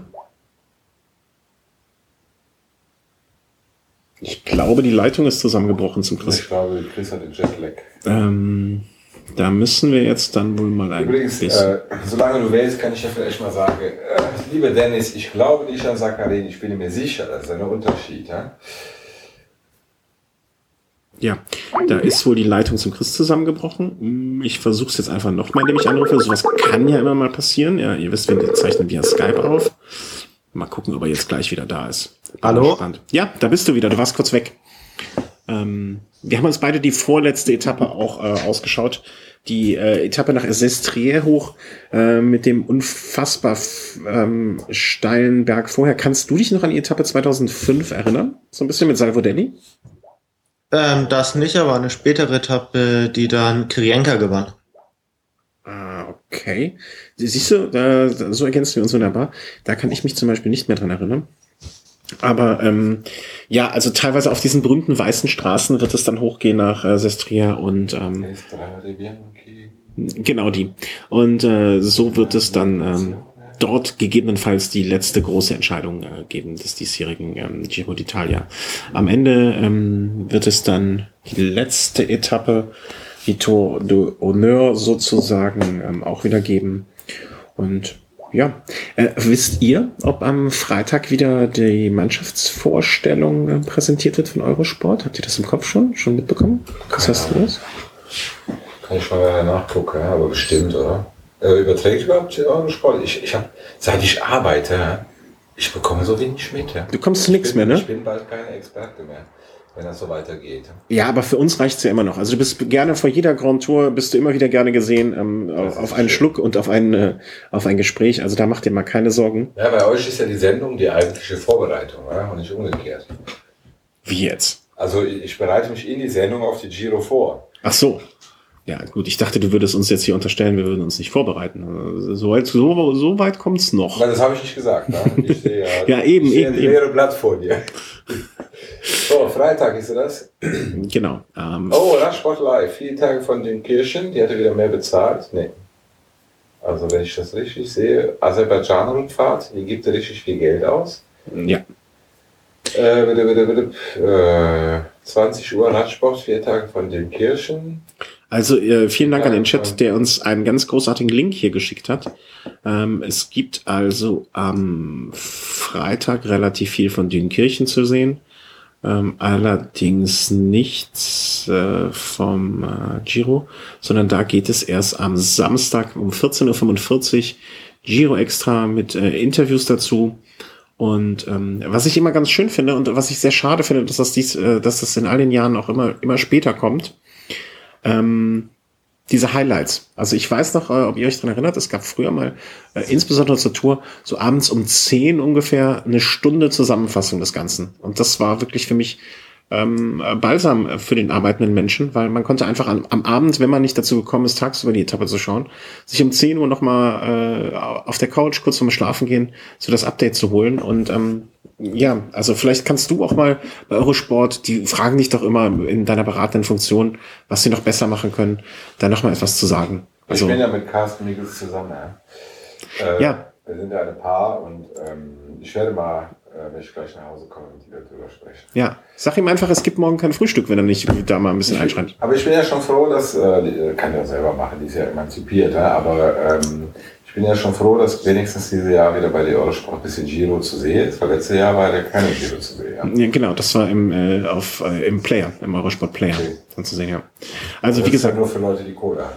Ich glaube, die Leitung ist zusammengebrochen zum Chris. Ich glaube, Chris hat den Jetlag. Ähm, da müssen wir jetzt dann wohl mal ein Übrigens, bisschen. Äh, solange du wählst, kann ich ja vielleicht mal sagen, äh, lieber Dennis, ich glaube nicht an Sakarin, ich bin mir sicher, das ist ein Unterschied. Ja? Ja, da ist wohl die Leitung zum Christ zusammengebrochen. Hm, ich versuche es jetzt einfach nochmal, indem ich anrufe. Sowas kann ja immer mal passieren. Ja, ihr wisst, wir zeichnen via Skype auf. Mal gucken, ob er jetzt gleich wieder da ist. Hallo? Ja, da bist du wieder. Du warst kurz weg. Ähm, wir haben uns beide die vorletzte Etappe auch äh, ausgeschaut. Die äh, Etappe nach Sestriere hoch äh, mit dem unfassbar ähm, steilen Berg vorher. Kannst du dich noch an die Etappe 2005 erinnern? So ein bisschen mit Salvodelli? Ähm, das nicht, aber eine spätere Etappe, die dann Kirienka gewann. Ah, okay. Siehst du, da, so ergänzen wir uns wunderbar. Da kann ich mich zum Beispiel nicht mehr dran erinnern. Aber ähm, ja, also teilweise auf diesen berühmten weißen Straßen wird es dann hochgehen nach äh, Sestria und ähm, genau die. Und äh, so wird es dann ähm, dort gegebenenfalls die letzte große Entscheidung äh, geben des diesjährigen ähm, Giro d'Italia. Am Ende ähm, wird es dann die letzte Etappe, die Tour de Honneur sozusagen ähm, auch wieder geben. Und ja, äh, wisst ihr, ob am Freitag wieder die Mannschaftsvorstellung äh, präsentiert wird von Eurosport? Habt ihr das im Kopf schon, schon mitbekommen? Was hast du das? Kann ich mal nachgucken, aber bestimmt, oder? Äh, überträgt überhaupt Eurosport? Ich, ich habe, seit ich arbeite, ich bekomme so wenig mit. Ja. Du kommst zu nichts mehr, ne? Ich bin bald kein Experte mehr wenn das so weitergeht. Ja, aber für uns reicht's ja immer noch. Also du bist gerne vor jeder Grand Tour, bist du immer wieder gerne gesehen ähm, auf einen schön. Schluck und auf ein, äh, auf ein Gespräch. Also da macht ihr mal keine Sorgen. Ja, bei euch ist ja die Sendung die eigentliche Vorbereitung ja? und nicht umgekehrt. Wie jetzt? Also ich bereite mich in die Sendung auf die Giro vor. Ach so. Ja, gut, ich dachte, du würdest uns jetzt hier unterstellen, wir würden uns nicht vorbereiten. So, weit, so, so weit kommt's noch. Nein, das habe ich nicht gesagt. Ne? Ich sehe ja, ja eben, ich sehe eben. Die leere Blatt vor dir. So, Freitag ist das. Genau. Ähm, oh, Radsport Live. Vier Tage von den Kirchen. Die hatte wieder mehr bezahlt. Nee. Also, wenn ich das richtig sehe, Aserbaidschan-Rundfahrt, die gibt richtig viel Geld aus. Ja. Äh, bitte, bitte, bitte, äh, 20 Uhr Radsport, vier Tage von den Kirchen. Also äh, vielen Dank an den Chat, der uns einen ganz großartigen Link hier geschickt hat. Ähm, es gibt also am Freitag relativ viel von Dünkirchen zu sehen. Ähm, allerdings nichts äh, vom äh, Giro, sondern da geht es erst am Samstag um 14.45 Uhr Giro extra mit äh, Interviews dazu. Und ähm, was ich immer ganz schön finde und was ich sehr schade finde, dass das dies, äh, dass das in all den Jahren auch immer immer später kommt, ähm, diese Highlights. Also ich weiß noch, äh, ob ihr euch dran erinnert, es gab früher mal, äh, insbesondere zur Tour, so abends um 10 ungefähr eine Stunde Zusammenfassung des Ganzen. Und das war wirklich für mich ähm, balsam für den arbeitenden Menschen, weil man konnte einfach am, am, Abend, wenn man nicht dazu gekommen ist, tagsüber die Etappe zu schauen, sich um 10 Uhr nochmal äh, auf der Couch kurz vorm Schlafen gehen, so das Update zu holen. Und ähm, ja, also vielleicht kannst du auch mal bei Eurosport, die fragen dich doch immer in deiner beratenden Funktion, was sie noch besser machen können, da noch mal etwas zu sagen. Also, ich bin ja mit Carsten Miegels zusammen. Ja. Äh, ja. Wir sind ja ein Paar und ähm, ich werde mal, wenn ich gleich nach Hause komme, mit dir darüber sprechen. Ja, sag ihm einfach, es gibt morgen kein Frühstück, wenn er nicht da mal ein bisschen einschreibt. Aber ich bin ja schon froh, dass, äh, die, äh, kann ja selber machen, die ist ja emanzipiert, ja, aber ähm, ich bin ja schon froh, dass wenigstens dieses Jahr wieder bei der Eurosport ein bisschen Giro zu sehen ist, weil letztes Jahr war ja keine Giro zu sehen. Ja, ja genau, das war im, äh, auf, äh, im Player, im Eurosport Player okay. dann zu sehen, ja. Also, wie gesagt. Ist ja nur für Leute, die Kohle haben.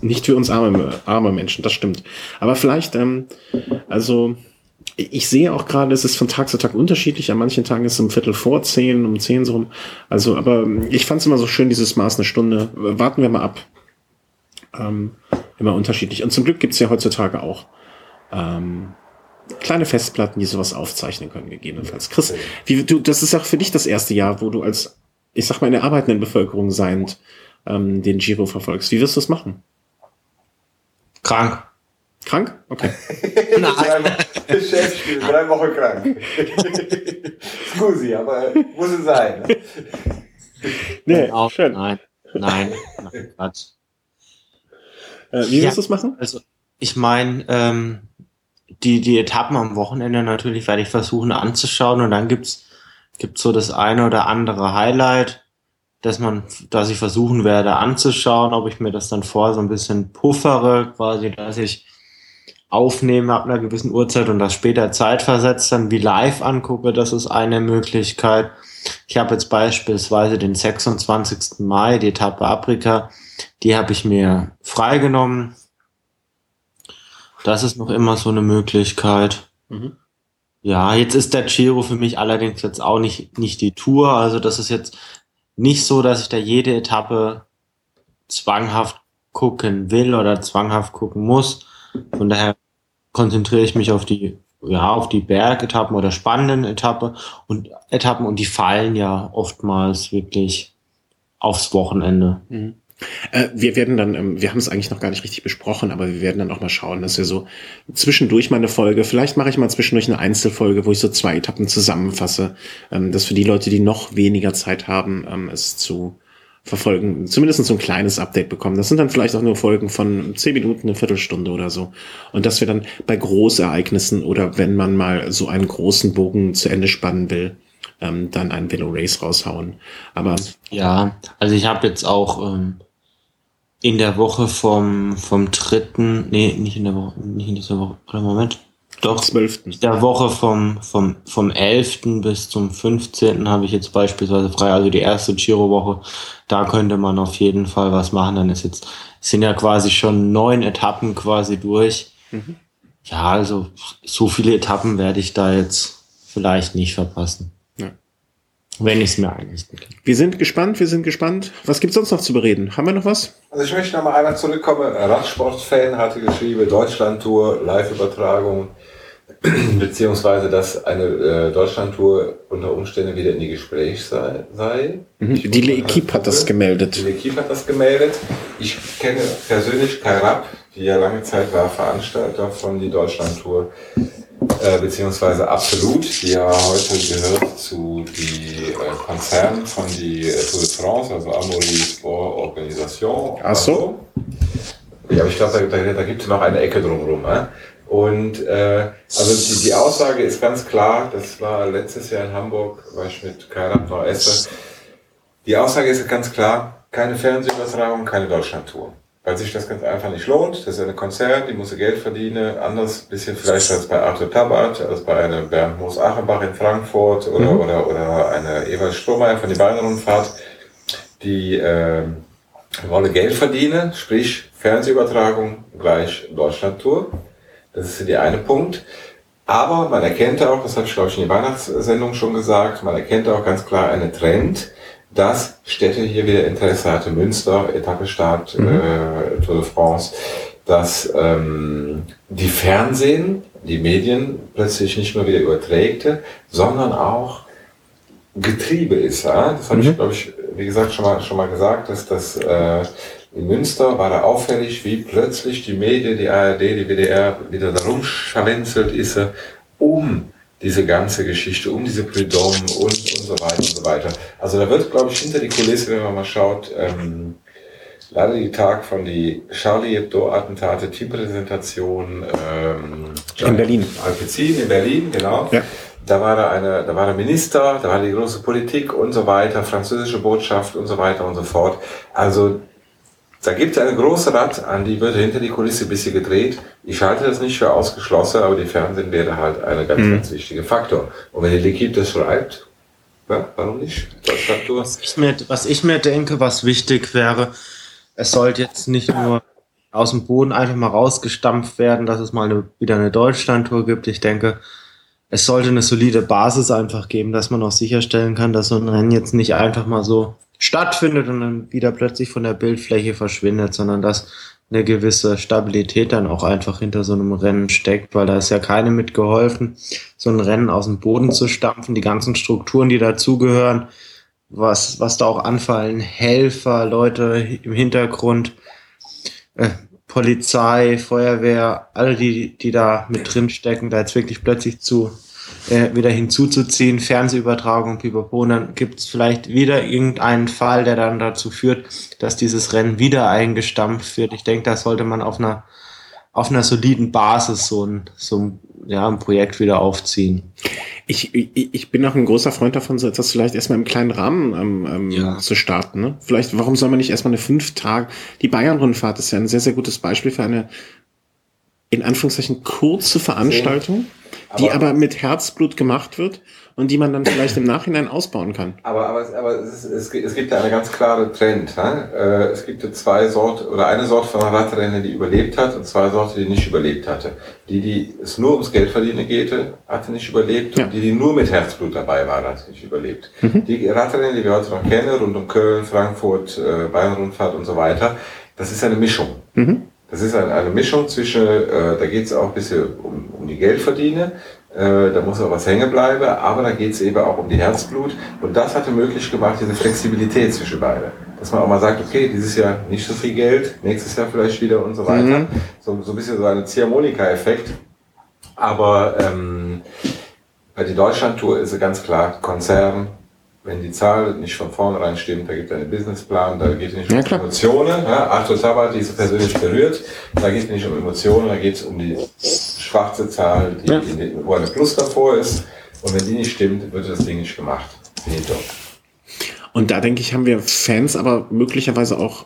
Nicht für uns arme, arme Menschen, das stimmt. Aber vielleicht, ähm, also ich sehe auch gerade, es ist von Tag zu Tag unterschiedlich. An manchen Tagen ist es um Viertel vor zehn, um zehn so rum. Also, aber ich fand es immer so schön, dieses Maß eine Stunde. Warten wir mal ab. Ähm, immer unterschiedlich. Und zum Glück gibt es ja heutzutage auch ähm, kleine Festplatten, die sowas aufzeichnen können, gegebenenfalls. Chris, wie, du, das ist auch für dich das erste Jahr, wo du als, ich sag mal, in der arbeitenden Bevölkerung seiend ähm, den Giro verfolgst. Wie wirst du das machen? Krank. Krank? Okay. Nein. Chefspiel, drei Wochen krank. Scusi, aber muss es sein. Nee, auch, schön. Nein, nein, nein Quatsch. Äh, wie ja, wirst du es machen? Also, ich meine, ähm, die, die Etappen am Wochenende natürlich werde ich versuchen anzuschauen und dann gibt's gibt's so das eine oder andere Highlight, dass man, dass ich versuchen werde anzuschauen, ob ich mir das dann vor so ein bisschen puffere, quasi, dass ich aufnehme ab einer gewissen Uhrzeit und das später zeitversetzt dann wie live angucke, das ist eine Möglichkeit. Ich habe jetzt beispielsweise den 26. Mai, die Etappe Afrika, die habe ich mir freigenommen. Das ist noch immer so eine Möglichkeit. Mhm. Ja, jetzt ist der Giro für mich allerdings jetzt auch nicht, nicht die Tour. Also das ist jetzt nicht so, dass ich da jede Etappe zwanghaft gucken will oder zwanghaft gucken muss. Von daher konzentriere ich mich auf die, ja, auf die Bergetappen oder spannenden Etappe und Etappen und die fallen ja oftmals wirklich aufs Wochenende. Mhm. Äh, wir werden dann, ähm, wir haben es eigentlich noch gar nicht richtig besprochen, aber wir werden dann auch mal schauen, dass wir so zwischendurch mal eine Folge, vielleicht mache ich mal zwischendurch eine Einzelfolge, wo ich so zwei Etappen zusammenfasse, ähm, dass für die Leute, die noch weniger Zeit haben, ähm, es zu verfolgen, zumindest so ein kleines Update bekommen. Das sind dann vielleicht auch nur Folgen von zehn Minuten, eine Viertelstunde oder so. Und dass wir dann bei Großereignissen oder wenn man mal so einen großen Bogen zu Ende spannen will, ähm, dann ein Velo Race raushauen. Aber ja, also ich habe jetzt auch ähm, in der Woche vom vom dritten, nee, nicht in der Woche, nicht in dieser Woche, Moment, doch, 12. Der Woche vom, vom, vom 11. bis zum 15. habe ich jetzt beispielsweise frei, also die erste Giro-Woche. Da könnte man auf jeden Fall was machen. Dann ist jetzt, sind ja quasi schon neun Etappen quasi durch. Mhm. Ja, also so viele Etappen werde ich da jetzt vielleicht nicht verpassen. Ja. Wenn ich es mir einrichten kann. Wir sind gespannt, wir sind gespannt. Was gibt es sonst noch zu bereden? Haben wir noch was? Also ich möchte noch mal einmal zurückkommen. Radsport-Fan hatte geschrieben, Deutschland-Tour, Live-Übertragung. beziehungsweise dass eine äh, Deutschlandtour unter Umständen wieder in die Gespräch sei. sei. Mhm. Die L'Equipe hat das gemeldet. Die L'Equipe hat das gemeldet. Ich kenne persönlich Kai Rapp, die ja lange Zeit war Veranstalter von die Deutschlandtour, äh, beziehungsweise Absolut, die ja heute gehört zu die äh, Konzern von die äh, Tour de France, also Amaury Sport Organisation. Ach so. Ja, aber ich glaube, da, da, da gibt es noch eine Ecke drumherum. Äh? Und äh, also die, die Aussage ist ganz klar, das war letztes Jahr in Hamburg, war ich mit Kairat noch esse. Die Aussage ist ganz klar, keine Fernsehübertragung, keine Deutschlandtour. Weil sich das ganz einfach nicht lohnt. Das ist eine Konzert, die muss Geld verdienen. Anders bisschen vielleicht als bei Arthur Tabat, als bei einem Bernd Moos Achenbach in Frankfurt oder, mhm. oder, oder eine Eva Strohmeier von die Bayern-Rundfahrt, die äh, wollen Geld verdienen, sprich Fernsehübertragung gleich Deutschlandtour. Das ist der eine Punkt. Aber man erkennt auch, das habe ich glaube ich in der Weihnachtssendung schon gesagt, man erkennt auch ganz klar einen Trend, dass Städte hier wieder Interesse hatte. Münster, Etappestart, mhm. äh, Tour de France, dass ähm, die Fernsehen, die Medien plötzlich nicht nur wieder überträgte, sondern auch Getriebe ist. Ja? Das habe mhm. ich, glaube ich, wie gesagt, schon mal, schon mal gesagt, dass das äh, in Münster war da auffällig, wie plötzlich die Medien, die ARD, die WDR wieder darum scharwenzelt ist, um diese ganze Geschichte, um diese Prud'homme und, und so weiter und so weiter. Also da wird, glaube ich, hinter die Kulisse, wenn man mal schaut, ähm, leider die Tag von die Charlie Hebdo-Attentate, Teampräsentation ähm, in Berlin. Alpecin in Berlin, genau. Ja. Da war da eine, da war der Minister, da war die große Politik und so weiter, französische Botschaft und so weiter und so fort. Also da gibt es eine große Rad, an die wird hinter die Kulisse ein bisschen gedreht. Ich halte das nicht für ausgeschlossen, aber die Fernsehen wäre halt ein ganz, mhm. ganz wichtiger Faktor. Und wenn die L'Equipe das schreibt, ja, warum nicht? Was ich, mir, was ich mir denke, was wichtig wäre, es sollte jetzt nicht nur aus dem Boden einfach mal rausgestampft werden, dass es mal eine, wieder eine Deutschlandtour gibt. Ich denke, es sollte eine solide Basis einfach geben, dass man auch sicherstellen kann, dass so ein Rennen jetzt nicht einfach mal so stattfindet und dann wieder plötzlich von der Bildfläche verschwindet, sondern dass eine gewisse Stabilität dann auch einfach hinter so einem Rennen steckt, weil da ist ja keine mitgeholfen, so ein Rennen aus dem Boden zu stampfen, die ganzen Strukturen, die dazugehören, was, was da auch anfallen, Helfer, Leute im Hintergrund, äh, Polizei, Feuerwehr, alle die, die da mit drin stecken, da jetzt wirklich plötzlich zu äh, wieder hinzuzuziehen, Fernsehübertragung, pipapo, und dann gibt es vielleicht wieder irgendeinen Fall, der dann dazu führt, dass dieses Rennen wieder eingestampft wird. Ich denke, da sollte man auf einer auf einer soliden Basis so ein, so ein, ja, ein Projekt wieder aufziehen. Ich, ich, ich bin auch ein großer Freund davon, so etwas vielleicht erstmal im kleinen Rahmen ähm, ähm, ja. zu starten. Ne? Vielleicht, warum soll man nicht erstmal eine fünf Tage, die Bayern-Rundfahrt ist ja ein sehr, sehr gutes Beispiel für eine, in Anführungszeichen, kurze Veranstaltung, aber, die aber mit Herzblut gemacht wird und die man dann vielleicht im Nachhinein ausbauen kann. Aber, aber, aber es, ist, es, gibt ja eine ganz klare Trend. Ne? Es gibt ja zwei Sorten oder eine Sorte von Radrennen, die überlebt hat und zwei Sorten, die nicht überlebt hatte. Die, die es nur ums Geldverdienen geht, hatte nicht überlebt ja. und die, die nur mit Herzblut dabei waren, hat nicht überlebt. Mhm. Die Radrennen, die wir heute noch kennen, rund um Köln, Frankfurt, äh, Bayern-Rundfahrt und so weiter, das ist eine Mischung. Mhm. Das ist eine, eine Mischung zwischen, äh, da geht es auch ein bisschen um, um die Geldverdiene, äh, da muss auch was hängen bleiben, aber da geht es eben auch um die Herzblut. Und das hatte möglich gemacht, diese Flexibilität zwischen beide. Dass man auch mal sagt, okay, dieses Jahr nicht so viel Geld, nächstes Jahr vielleicht wieder und so weiter. Mhm. So, so ein bisschen so ein Ziehharmonika-Effekt. Aber ähm, bei der Deutschland-Tour ist es ganz klar Konzern, wenn die Zahl nicht von vornherein stimmt, da gibt es einen Businessplan, da geht es nicht um ja, Emotionen. Ja, Arthur Sabat, die ist persönlich berührt, da geht es nicht um Emotionen, da geht es um die schwarze Zahl, die, ja. die, wo eine Plus davor ist. Und wenn die nicht stimmt, wird das Ding nicht gemacht. Finito. Und da denke ich, haben wir Fans aber möglicherweise auch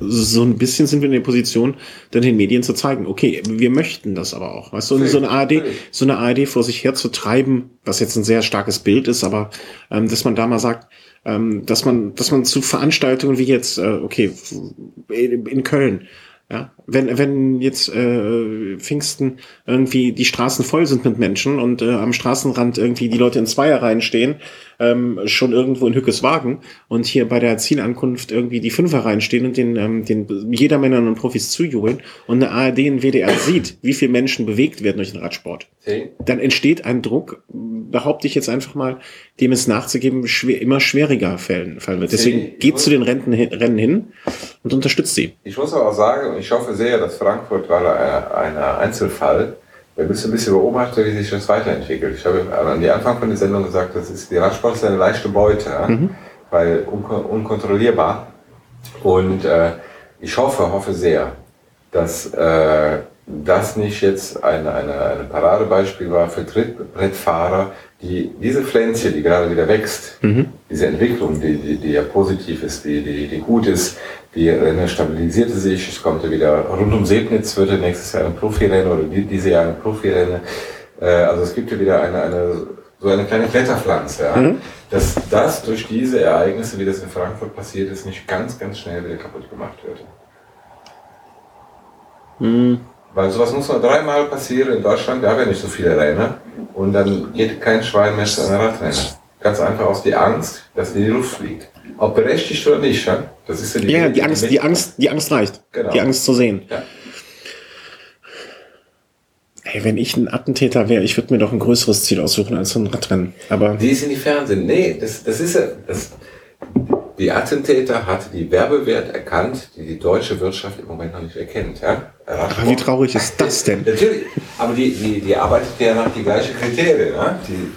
so ein bisschen sind wir in der Position, dann den Medien zu zeigen, okay, wir möchten das aber auch. Weißt du, so eine ARD, so eine ARD vor sich her zu treiben, was jetzt ein sehr starkes Bild ist, aber ähm, dass man da mal sagt, ähm, dass man, dass man zu Veranstaltungen wie jetzt, äh, okay, in Köln, ja, wenn, wenn jetzt äh, Pfingsten irgendwie die Straßen voll sind mit Menschen und äh, am Straßenrand irgendwie die Leute in Zweier reinstehen, ähm, schon irgendwo in Hückeswagen und hier bei der Zielankunft irgendwie die Fünfer reinstehen und den, ähm, den Jedermännern und Profis zujubeln und eine ARD und WDR sieht, wie viele Menschen bewegt werden durch den Radsport, okay. dann entsteht ein Druck, behaupte ich jetzt einfach mal, dem es nachzugeben schwer, immer schwieriger fallen, fallen wird. Deswegen geht zu den Rennen hin und unterstützt sie. Ich muss aber auch sagen, und ich hoffe sehr, dass Frankfurt war ein Einzelfall, wir müssen ein bisschen beobachten, wie sich das weiterentwickelt. Ich habe an die Anfang von der Sendung gesagt, das ist, die Radsport ist eine leichte Beute, mhm. weil un unkontrollierbar. Und äh, ich hoffe, hoffe sehr, dass äh, das nicht jetzt eine, eine, eine Paradebeispiel war für Trittbrettfahrer, die diese Pflänzchen, die gerade wieder wächst, mhm. diese Entwicklung, die, die, die ja positiv ist, die, die, die gut ist, die Rennen stabilisierte sich, es kommt wieder rund um Sebnitz, wird nächstes Jahr ein Profirennen oder diese Jahr ein Profirennen. Äh, also es gibt ja wieder eine, eine so eine kleine Kletterpflanze, ja, mhm. dass das durch diese Ereignisse, wie das in Frankfurt passiert ist, nicht ganz, ganz schnell wieder kaputt gemacht wird. Mhm. Weil sowas muss nur dreimal passieren in Deutschland, wir haben ja nicht so viele Rennen und dann geht kein Schwein mehr zu einer Radrennen. Ganz einfach aus der Angst, dass in die Luft fliegt. Ob berechtigt oder nicht, ja? Das ist ja die, ja, die, Angst, die Angst, die Angst reicht. Genau. Die Angst zu sehen. Ja. Hey, wenn ich ein Attentäter wäre, ich würde mir doch ein größeres Ziel aussuchen als so ein Radrennen. Aber die ist in die Fernsehen. Nee, das, das ist ja, das, die Attentäter hat die Werbewert erkannt, die die deutsche Wirtschaft im Moment noch nicht erkennt. Ja? Aber wie traurig ist das denn? Natürlich, aber die, die, die arbeitet ja nach die gleichen Kriterien. Ja? Die,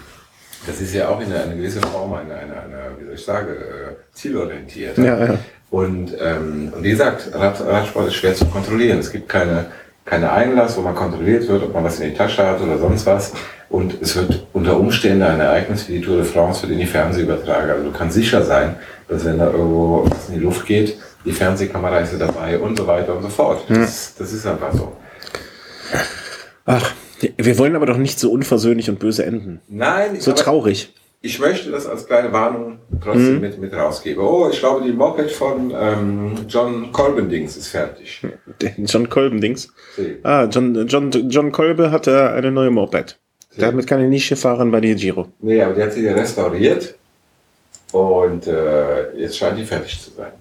das ist ja auch in einer gewissen Form eine, eine, eine wie soll ich sagen, äh, zielorientiert. Ja, ja. Und, ähm, und wie gesagt, Rad, Radsport ist schwer zu kontrollieren. Es gibt keine, keine Einlass, wo man kontrolliert wird, ob man was in die Tasche hat oder sonst was. Und es wird unter Umständen ein Ereignis wie die Tour de France wird in die Fernseh übertragen. Also du kannst sicher sein, dass wenn da irgendwo was in die Luft geht, die Fernsehkamera ist dabei und so weiter und so fort. Das, das ist einfach so. Ach, wir wollen aber doch nicht so unversöhnlich und böse enden. Nein. So traurig. Ich möchte das als kleine Warnung trotzdem mhm. mit, mit rausgeben. Oh, ich glaube, die Moped von ähm, John Colbendings ist fertig. John Colbendings? Ah, John, John, John Kolbe hatte eine neue Moped. Damit kann ich nicht fahren bei der Giro. Nee, aber die hat sie ja restauriert und äh, jetzt scheint die fertig zu sein.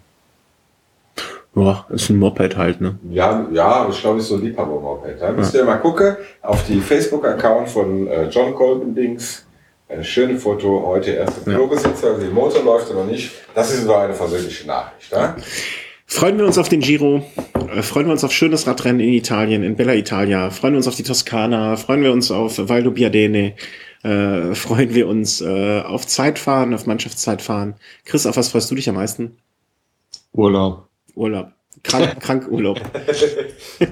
Ja, ist ein Moped halt, ne? Ja, ja, ich glaube, ist so ein Liebhaber-Moped. Da müsst ihr mal gucken auf die Facebook-Account von äh, John Colton Dings. Ein schönes Foto, heute erst im Ja. Klo-Besitzer, also der Motor läuft oder nicht. Das ist nur eine versöhnliche Nachricht. Ja? Freuen wir uns auf den Giro, äh, freuen wir uns auf schönes Radrennen in Italien, in Bella Italia, freuen wir uns auf die Toskana, freuen wir uns auf Valdo Biadene, äh, freuen wir uns äh, auf Zeitfahren, auf Mannschaftszeitfahren. Chris, auf was freust du dich am meisten? Urlaub. Urlaub. Krank, Krankurlaub.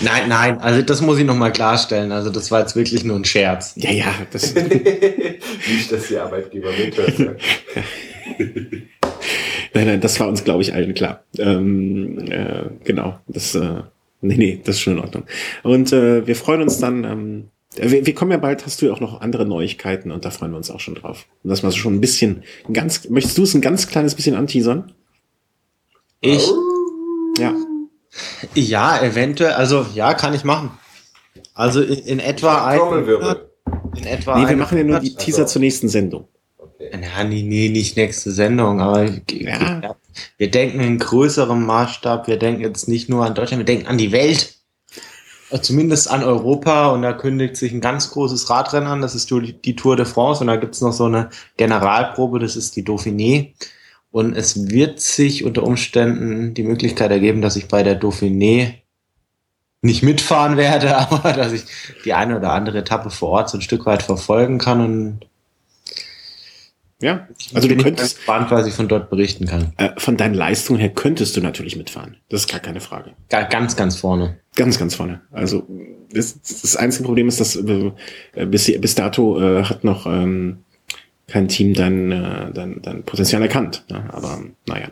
Nein, nein, also das muss ich nochmal klarstellen. Also das war jetzt wirklich nur ein Scherz. Ja, ja, das, nicht, dass die Arbeitgeber mithört. Ne? nein, nein, das war uns, glaube ich, allen klar. Ähm, äh, genau, das, äh, nee, nee, das ist schon in Ordnung. Und äh, wir freuen uns dann, ähm, wir, wir kommen ja bald, hast du ja auch noch andere Neuigkeiten und da freuen wir uns auch schon drauf. Und das mal so schon ein bisschen, ein ganz, möchtest du es ein ganz kleines bisschen anteasern? Ich, Ja. ja, eventuell, also ja, kann ich machen. Also in, in etwa ein in etwa Nee, wir machen ja nur die Teaser also- zur nächsten Sendung. Ja, nee, nee, nicht nächste Sendung, aber Ja. wir denken in größerem Maßstab, wir denken jetzt nicht nur an Deutschland, wir denken an die Welt. Äh, Zumindest an Europa und da kündigt sich ein ganz großes Radrennen an, das ist die Tour de France und da gibt's noch so eine Generalprobe, das ist die Dauphiné. Und es wird sich unter Umständen die Möglichkeit ergeben, dass ich bei der Dauphiné nicht mitfahren werde, aber dass ich die eine oder andere Etappe vor Ort so ein Stück weit verfolgen kann und Ja, also du könntest, gespannt, was ich von dort berichten kann. äh, von deinen Leistungen her könntest du natürlich mitfahren. Das ist gar keine Frage. Ga- Ganz, ganz vorne. Ganz, ganz vorne. Also das, das einzige Problem ist, dass äh, bis, bis dato äh, hat noch ähm, kein Team dein, dein, dein Potenzial erkannt. Ne? Aber naja.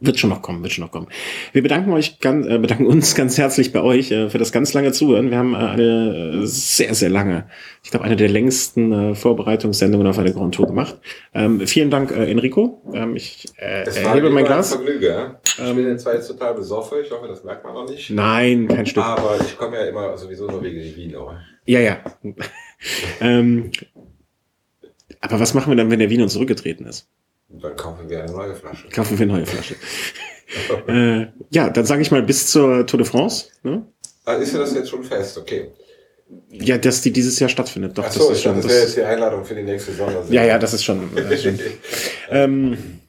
Wird schon noch kommen, wird schon noch kommen. Wir bedanken euch ganz, äh, bedanken uns ganz herzlich bei euch äh, für das ganz lange Zuhören. Wir haben äh, eine sehr, sehr lange, ich glaube, eine der längsten äh, Vorbereitungssendungen auf eine Grand Tour gemacht. Ähm, vielen Dank, äh, Enrico. Ähm, ich äh, Es war erhebe mein Glas. Vergnügen. ja. Ich Ähm, bin jetzt zwar jetzt total besoffen, ich hoffe, das merkt man noch nicht. Nein, kein Stück. Aber ich komme ja immer sowieso nur wegen den Vino. Ja, ja. ähm, aber was machen wir dann, wenn der Wiener zurückgetreten ist? Und dann kaufen wir eine neue Flasche. Kaufen wir eine neue Flasche. äh, ja, dann sage ich mal bis zur Tour de France. Ne? Ah, ist ja das jetzt schon fest? Okay. Ja, dass die dieses Jahr stattfindet. Doch, Achso, das ist schon. das wäre jetzt die Einladung für die nächste Sondersendung. ja, ja, das ist schon. Das ist schon ähm,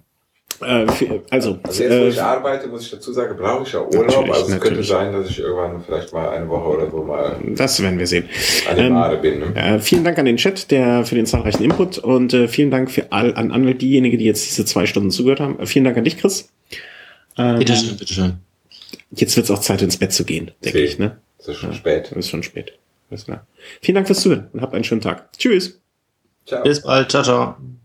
äh, also, Also jetzt, wo äh, ich arbeite, muss ich dazu sagen, brauche ich ja Urlaub. Natürlich, also es könnte natürlich. sein, dass ich irgendwann vielleicht mal eine Woche oder so mal das werden wir sehen. an die Ähm, bin. Ne? Äh, vielen Dank an den Chat, der für den zahlreichen Input und äh, vielen Dank für all, an alle diejenigen, die jetzt diese zwei Stunden zugehört haben. Äh, vielen Dank an dich, Chris. Ähm, Bitteschön, bitteschön. Jetzt wird's auch Zeit, ins Bett zu gehen, denke ich. Ne? Es ist schon Ja. spät. Es ist schon spät. Alles klar. Vielen Dank fürs Zuhören und habt einen schönen Tag. Tschüss. Ciao. Bis bald. Ciao, ciao.